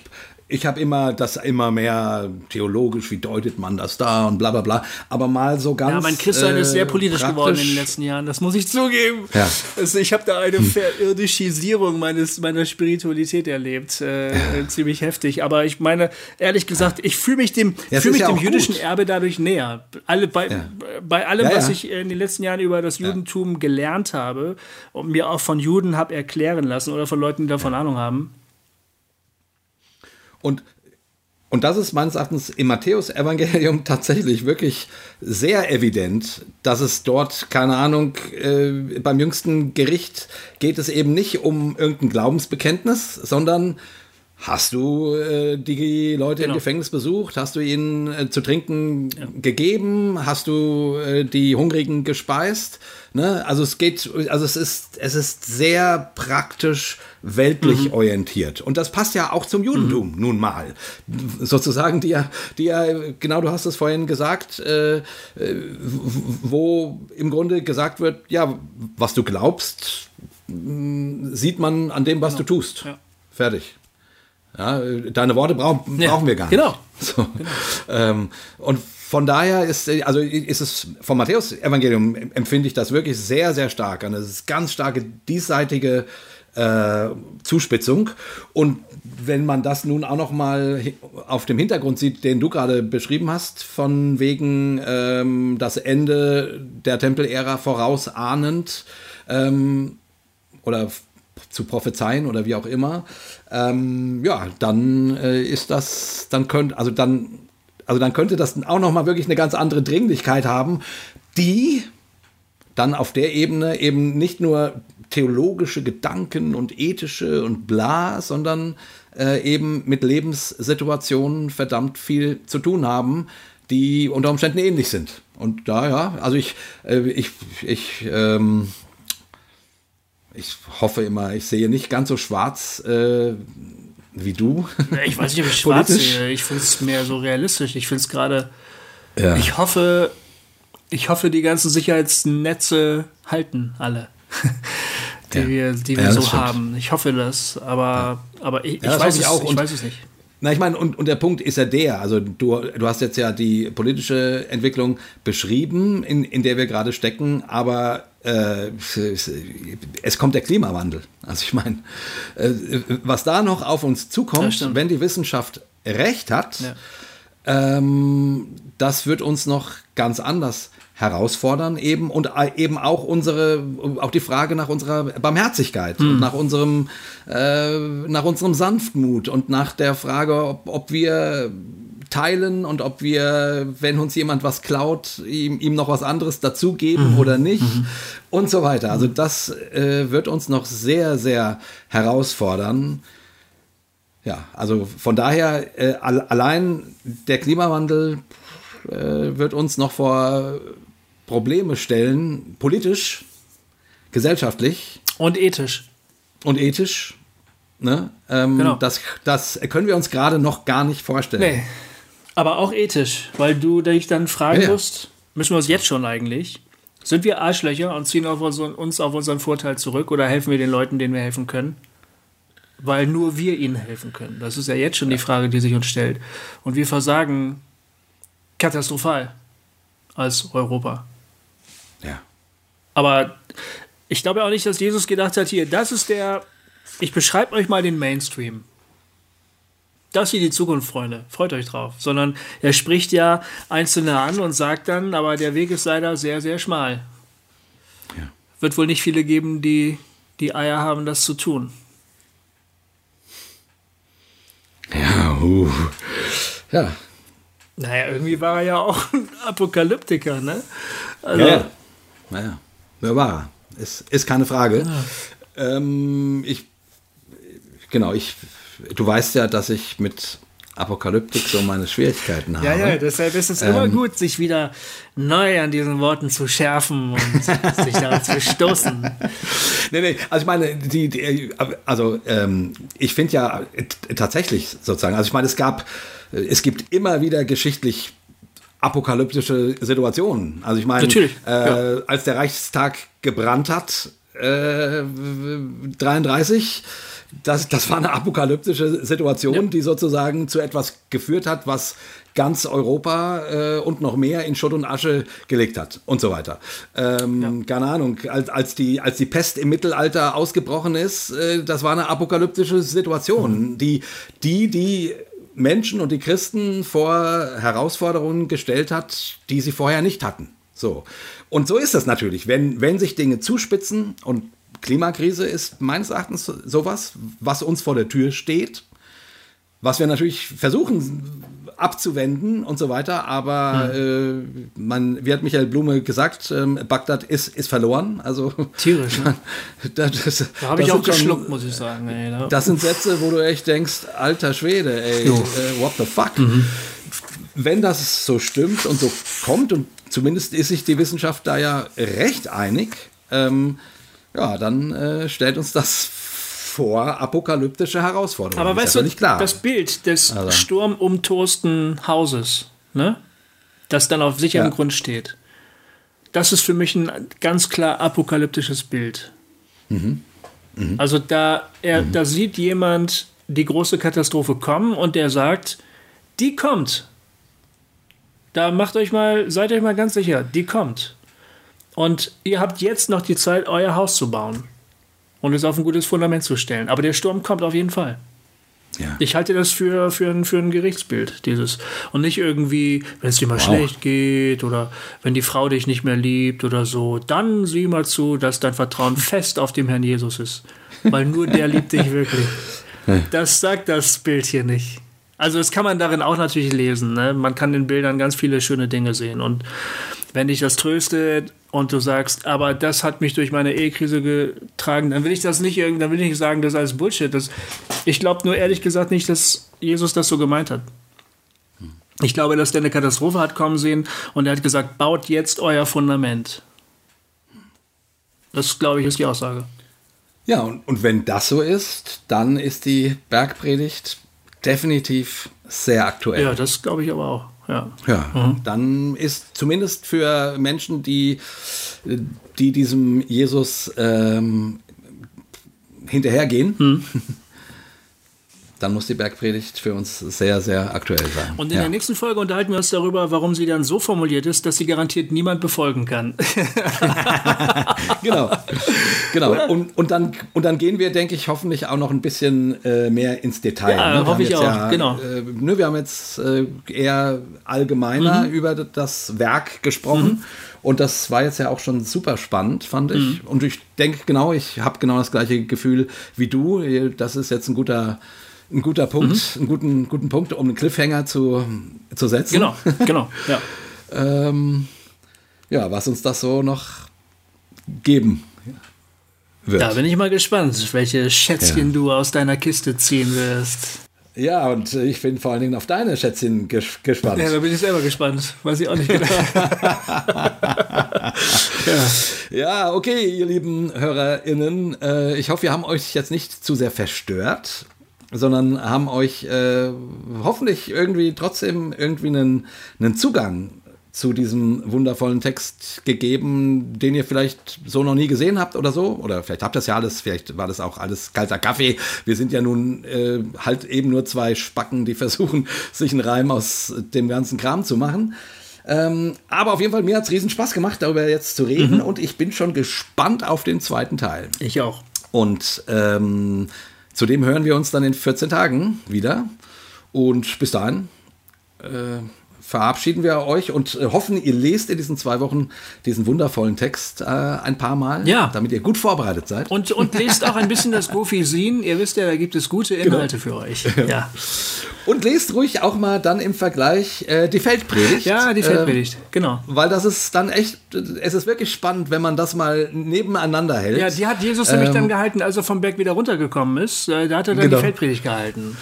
ich habe immer das immer mehr theologisch, wie deutet man das da und bla bla bla. Aber mal so ganz. Ja, mein Christian äh, ist sehr politisch geworden in den letzten Jahren, das muss ich zugeben. Ja. Also ich habe da eine hm. Verirdischiesierung meines, meiner Spiritualität erlebt. Äh, ja. Ziemlich heftig. Aber ich meine, ehrlich gesagt, ich fühle mich dem, ja, fühl mich dem jüdischen gut. Erbe dadurch näher. Alle, bei, bei allem, was ich in den letzten Jahren über das Judentum gelernt habe und mir auch von Juden habe erklären lassen oder von Leuten, die davon Ahnung haben, und, und das ist meines Erachtens im Matthäus-Evangelium tatsächlich wirklich sehr evident, dass es dort, keine Ahnung, äh, beim jüngsten Gericht geht es eben nicht um irgendein Glaubensbekenntnis, sondern Hast du äh, die Leute genau. im Gefängnis besucht? Hast du ihnen äh, zu trinken ja. gegeben? Hast du äh, die Hungrigen gespeist? Ne? Also es geht, also es ist, es ist sehr praktisch weltlich mhm. orientiert. Und das passt ja auch zum Judentum mhm. nun mal. Sozusagen, die ja, die ja, genau du hast es vorhin gesagt, äh, äh wo im Grunde gesagt wird, ja, was du glaubst, sieht man an dem, was genau. du tust. Ja. Fertig. Ja, deine Worte brauch, brauchen ja, wir gar nicht. Genau. So. genau. Ähm, und von daher ist, also ist es vom Matthäus-Evangelium empfinde ich das wirklich sehr, sehr stark. Ist ganz starke diesseitige äh, Zuspitzung. Und wenn man das nun auch noch mal auf dem Hintergrund sieht, den du gerade beschrieben hast, von wegen ähm, das Ende der Tempelära vorausahnend ähm, oder zu prophezeien oder wie auch immer, ähm, ja, dann äh, ist das, dann könnte, also dann, also dann könnte das auch noch mal wirklich eine ganz andere Dringlichkeit haben, die dann auf der Ebene eben nicht nur theologische Gedanken und ethische und bla, sondern äh, eben mit Lebenssituationen verdammt viel zu tun haben, die unter Umständen ähnlich sind. Und da, ja, also ich, äh, ich, ich, ähm, ich hoffe immer, ich sehe nicht ganz so schwarz äh, wie du. Ich weiß nicht, ob ich schwarz sehe. Ich finde es mehr so realistisch. Ich finde es gerade. Ja. Ich hoffe, ich hoffe, die ganzen Sicherheitsnetze halten alle. die ja. wir, die wir ja, so stimmt. haben. Ich hoffe das, aber, aber ich, ich, weiß, es, auch. ich weiß es nicht. Na, ich meine, und, und der Punkt ist ja der, also du, du hast jetzt ja die politische Entwicklung beschrieben, in, in der wir gerade stecken, aber es kommt der Klimawandel. Also ich meine, äh, was da noch auf uns zukommt, wenn die Wissenschaft recht hat, ja. ähm, das wird uns noch ganz anders herausfordern eben und eben auch unsere auch die Frage nach unserer Barmherzigkeit hm. und nach unserem äh, nach unserem Sanftmut und nach der Frage ob, ob wir teilen und ob wir, wenn uns jemand was klaut, ihm, ihm noch was anderes dazugeben mhm. oder nicht mhm. und so weiter. Also das äh, wird uns noch sehr, sehr herausfordern. Ja, also von daher, äh, allein der Klimawandel äh, wird uns noch vor Probleme stellen, politisch, gesellschaftlich. Und ethisch. Und ethisch. Ne? Ähm, genau. das, das können wir uns gerade noch gar nicht vorstellen. Nee. Aber auch ethisch, weil du dich dann fragen ja, musst, müssen wir uns jetzt schon eigentlich, Sind wir Arschlöcher und ziehen auf unseren, uns auf unseren Vorteil zurück oder helfen wir den Leuten, denen wir helfen können? Weil nur wir ihnen helfen können. Das ist ja jetzt schon die Frage, die sich uns stellt. Und wir versagen katastrophal als Europa. Ja. Aber ich glaube auch nicht, dass Jesus gedacht hat, hier, das ist der, ich beschreibe euch mal den Mainstream. Das ist hier die Zukunft, Freunde. Freut euch drauf. Sondern er spricht ja Einzelne an und sagt dann, aber der Weg ist leider sehr, sehr schmal. Ja. Wird wohl nicht viele geben, die die Eier haben, das zu tun. Ja, uh. ja. Naja, irgendwie war er ja auch ein Apokalyptiker, ne? Also, ja, ja. Naja, wer war er? Ist, ist keine Frage. Ja. Ähm, ich, genau, ich, du weißt ja, dass ich mit Apokalyptik so meine Schwierigkeiten habe. Ja, ja, deshalb ist es ähm, immer gut, sich wieder neu an diesen Worten zu schärfen und sich daran zu stoßen. Nee, nee, also ich meine, die, die also ähm, ich finde ja tatsächlich sozusagen, also ich meine, es gab, es gibt immer wieder geschichtlich apokalyptische Situationen. Also ich meine, äh, ja. als der Reichstag gebrannt hat, äh, 33, das, das war eine apokalyptische Situation, ja. die sozusagen zu etwas geführt hat, was ganz Europa äh, und noch mehr in Schutt und Asche gelegt hat und so weiter. Ähm, ja. Keine Ahnung, als, als, die, als die Pest im Mittelalter ausgebrochen ist, äh, das war eine apokalyptische Situation, mhm. die, die, die Menschen und die Christen vor Herausforderungen gestellt hat, die sie vorher nicht hatten. So. Und so ist das natürlich. Wenn, wenn sich Dinge zuspitzen und Klimakrise ist meines Erachtens sowas, was uns vor der Tür steht, was wir natürlich versuchen abzuwenden und so weiter, aber mhm. äh, man, wie hat Michael Blume gesagt, ähm, Bagdad ist, ist verloren. Also tierisch. Ne? das, das, da habe ich auch geschluckt, muss ich sagen. Ey, da. Das sind Sätze, wo du echt denkst, alter Schwede, ey, äh, what the fuck? Mhm. Wenn das so stimmt und so kommt und zumindest ist sich die Wissenschaft da ja recht einig. Ähm, ja, dann äh, stellt uns das vor apokalyptische Herausforderungen. Aber weißt du, nicht klar. das Bild des also. sturmumtosten Hauses, ne? das dann auf sicherem ja. Grund steht, das ist für mich ein ganz klar apokalyptisches Bild. Mhm. Mhm. Also da, er, mhm. da sieht jemand die große Katastrophe kommen und der sagt, die kommt. Da macht euch mal, seid euch mal ganz sicher, die kommt. Und ihr habt jetzt noch die Zeit, euer Haus zu bauen und es auf ein gutes Fundament zu stellen. Aber der Sturm kommt auf jeden Fall. Ja. Ich halte das für, für, ein, für ein Gerichtsbild, dieses. Und nicht irgendwie, wenn es dir mal wow. schlecht geht oder wenn die Frau dich nicht mehr liebt oder so, dann sieh mal zu, dass dein Vertrauen fest auf dem Herrn Jesus ist. Weil nur der liebt dich wirklich. Das sagt das Bild hier nicht. Also das kann man darin auch natürlich lesen. Ne? Man kann in Bildern ganz viele schöne Dinge sehen. Und wenn dich das tröstet und du sagst, aber das hat mich durch meine Ehekrise getragen, dann will ich das nicht dann will ich nicht sagen, das ist alles Bullshit. Das, ich glaube nur ehrlich gesagt nicht, dass Jesus das so gemeint hat. Ich glaube, dass der eine Katastrophe hat kommen sehen und er hat gesagt, baut jetzt euer Fundament. Das, glaube ich, ist die Aussage. Ja, und, und wenn das so ist, dann ist die Bergpredigt definitiv sehr aktuell. Ja, das glaube ich aber auch. Ja, ja mhm. dann ist zumindest für Menschen, die, die diesem Jesus ähm, hinterhergehen, mhm. dann muss die Bergpredigt für uns sehr, sehr aktuell sein. Und in ja. der nächsten Folge unterhalten wir uns darüber, warum sie dann so formuliert ist, dass sie garantiert niemand befolgen kann. genau. genau. Und, und, dann, und dann gehen wir, denke ich, hoffentlich auch noch ein bisschen äh, mehr ins Detail. Ja, ne? hoffe ich auch. Ja, genau. Äh, ne, wir haben jetzt äh, eher allgemeiner mhm. über das Werk gesprochen. Mhm. Und das war jetzt ja auch schon super spannend, fand ich. Mhm. Und ich denke genau, ich habe genau das gleiche Gefühl wie du. Das ist jetzt ein guter ein guter Punkt, mhm. einen guten, guten Punkt, um einen Cliffhanger zu, zu setzen. Genau, genau, ja. ähm, ja, was uns das so noch geben wird. Da bin ich mal gespannt, welche Schätzchen ja. du aus deiner Kiste ziehen wirst. Ja, und ich bin vor allen Dingen auf deine Schätzchen ges gespannt. Ja, da bin ich selber gespannt. Weiß ich auch nicht genau. ja. ja, okay, ihr lieben HörerInnen. Äh, ich hoffe, wir haben euch jetzt nicht zu sehr verstört sondern haben euch äh, hoffentlich irgendwie trotzdem irgendwie einen, einen Zugang zu diesem wundervollen Text gegeben, den ihr vielleicht so noch nie gesehen habt oder so. Oder vielleicht habt ihr es ja alles, vielleicht war das auch alles kalter Kaffee. Wir sind ja nun äh, halt eben nur zwei Spacken, die versuchen, sich einen Reim aus dem ganzen Kram zu machen. Ähm, aber auf jeden Fall, mir hat es riesen Spaß gemacht, darüber jetzt zu reden. Mhm. Und ich bin schon gespannt auf den zweiten Teil. Ich auch. Und ähm, zudem hören wir uns dann in 14 Tagen wieder. Und bis dahin. Äh, verabschieden wir euch und äh, hoffen, ihr lest in diesen zwei Wochen diesen wundervollen Text äh, ein paar Mal, ja. damit ihr gut vorbereitet seid. Und, und lest auch ein bisschen das Gofi-Sin. Ihr wisst ja, da gibt es gute genau. Inhalte genau. für euch. Ja. Und lest ruhig auch mal dann im Vergleich äh, die Feldpredigt. Ja, die Feldpredigt, ähm, genau. Weil das ist dann echt, es ist wirklich spannend, wenn man das mal nebeneinander hält. Ja, die hat Jesus ähm, nämlich dann gehalten, als er vom Berg wieder runtergekommen ist. Äh, da hat er dann genau. die Feldpredigt gehalten.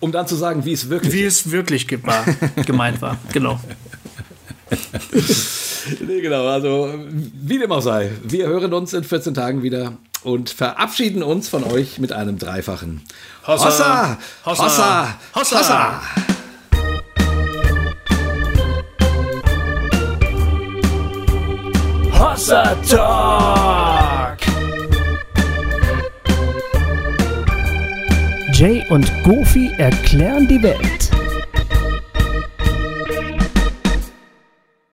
Um dann zu sagen, wie es wirklich Wie es wirklich gemeint war, genau. nee, genau, also wie dem auch sei, wir hören uns in 14 Tagen wieder und verabschieden uns von euch mit einem dreifachen Hossa! Hossa! Hossa! Hossa! Hossa! Hossa Talk! Jay und Goofy erklären die Welt.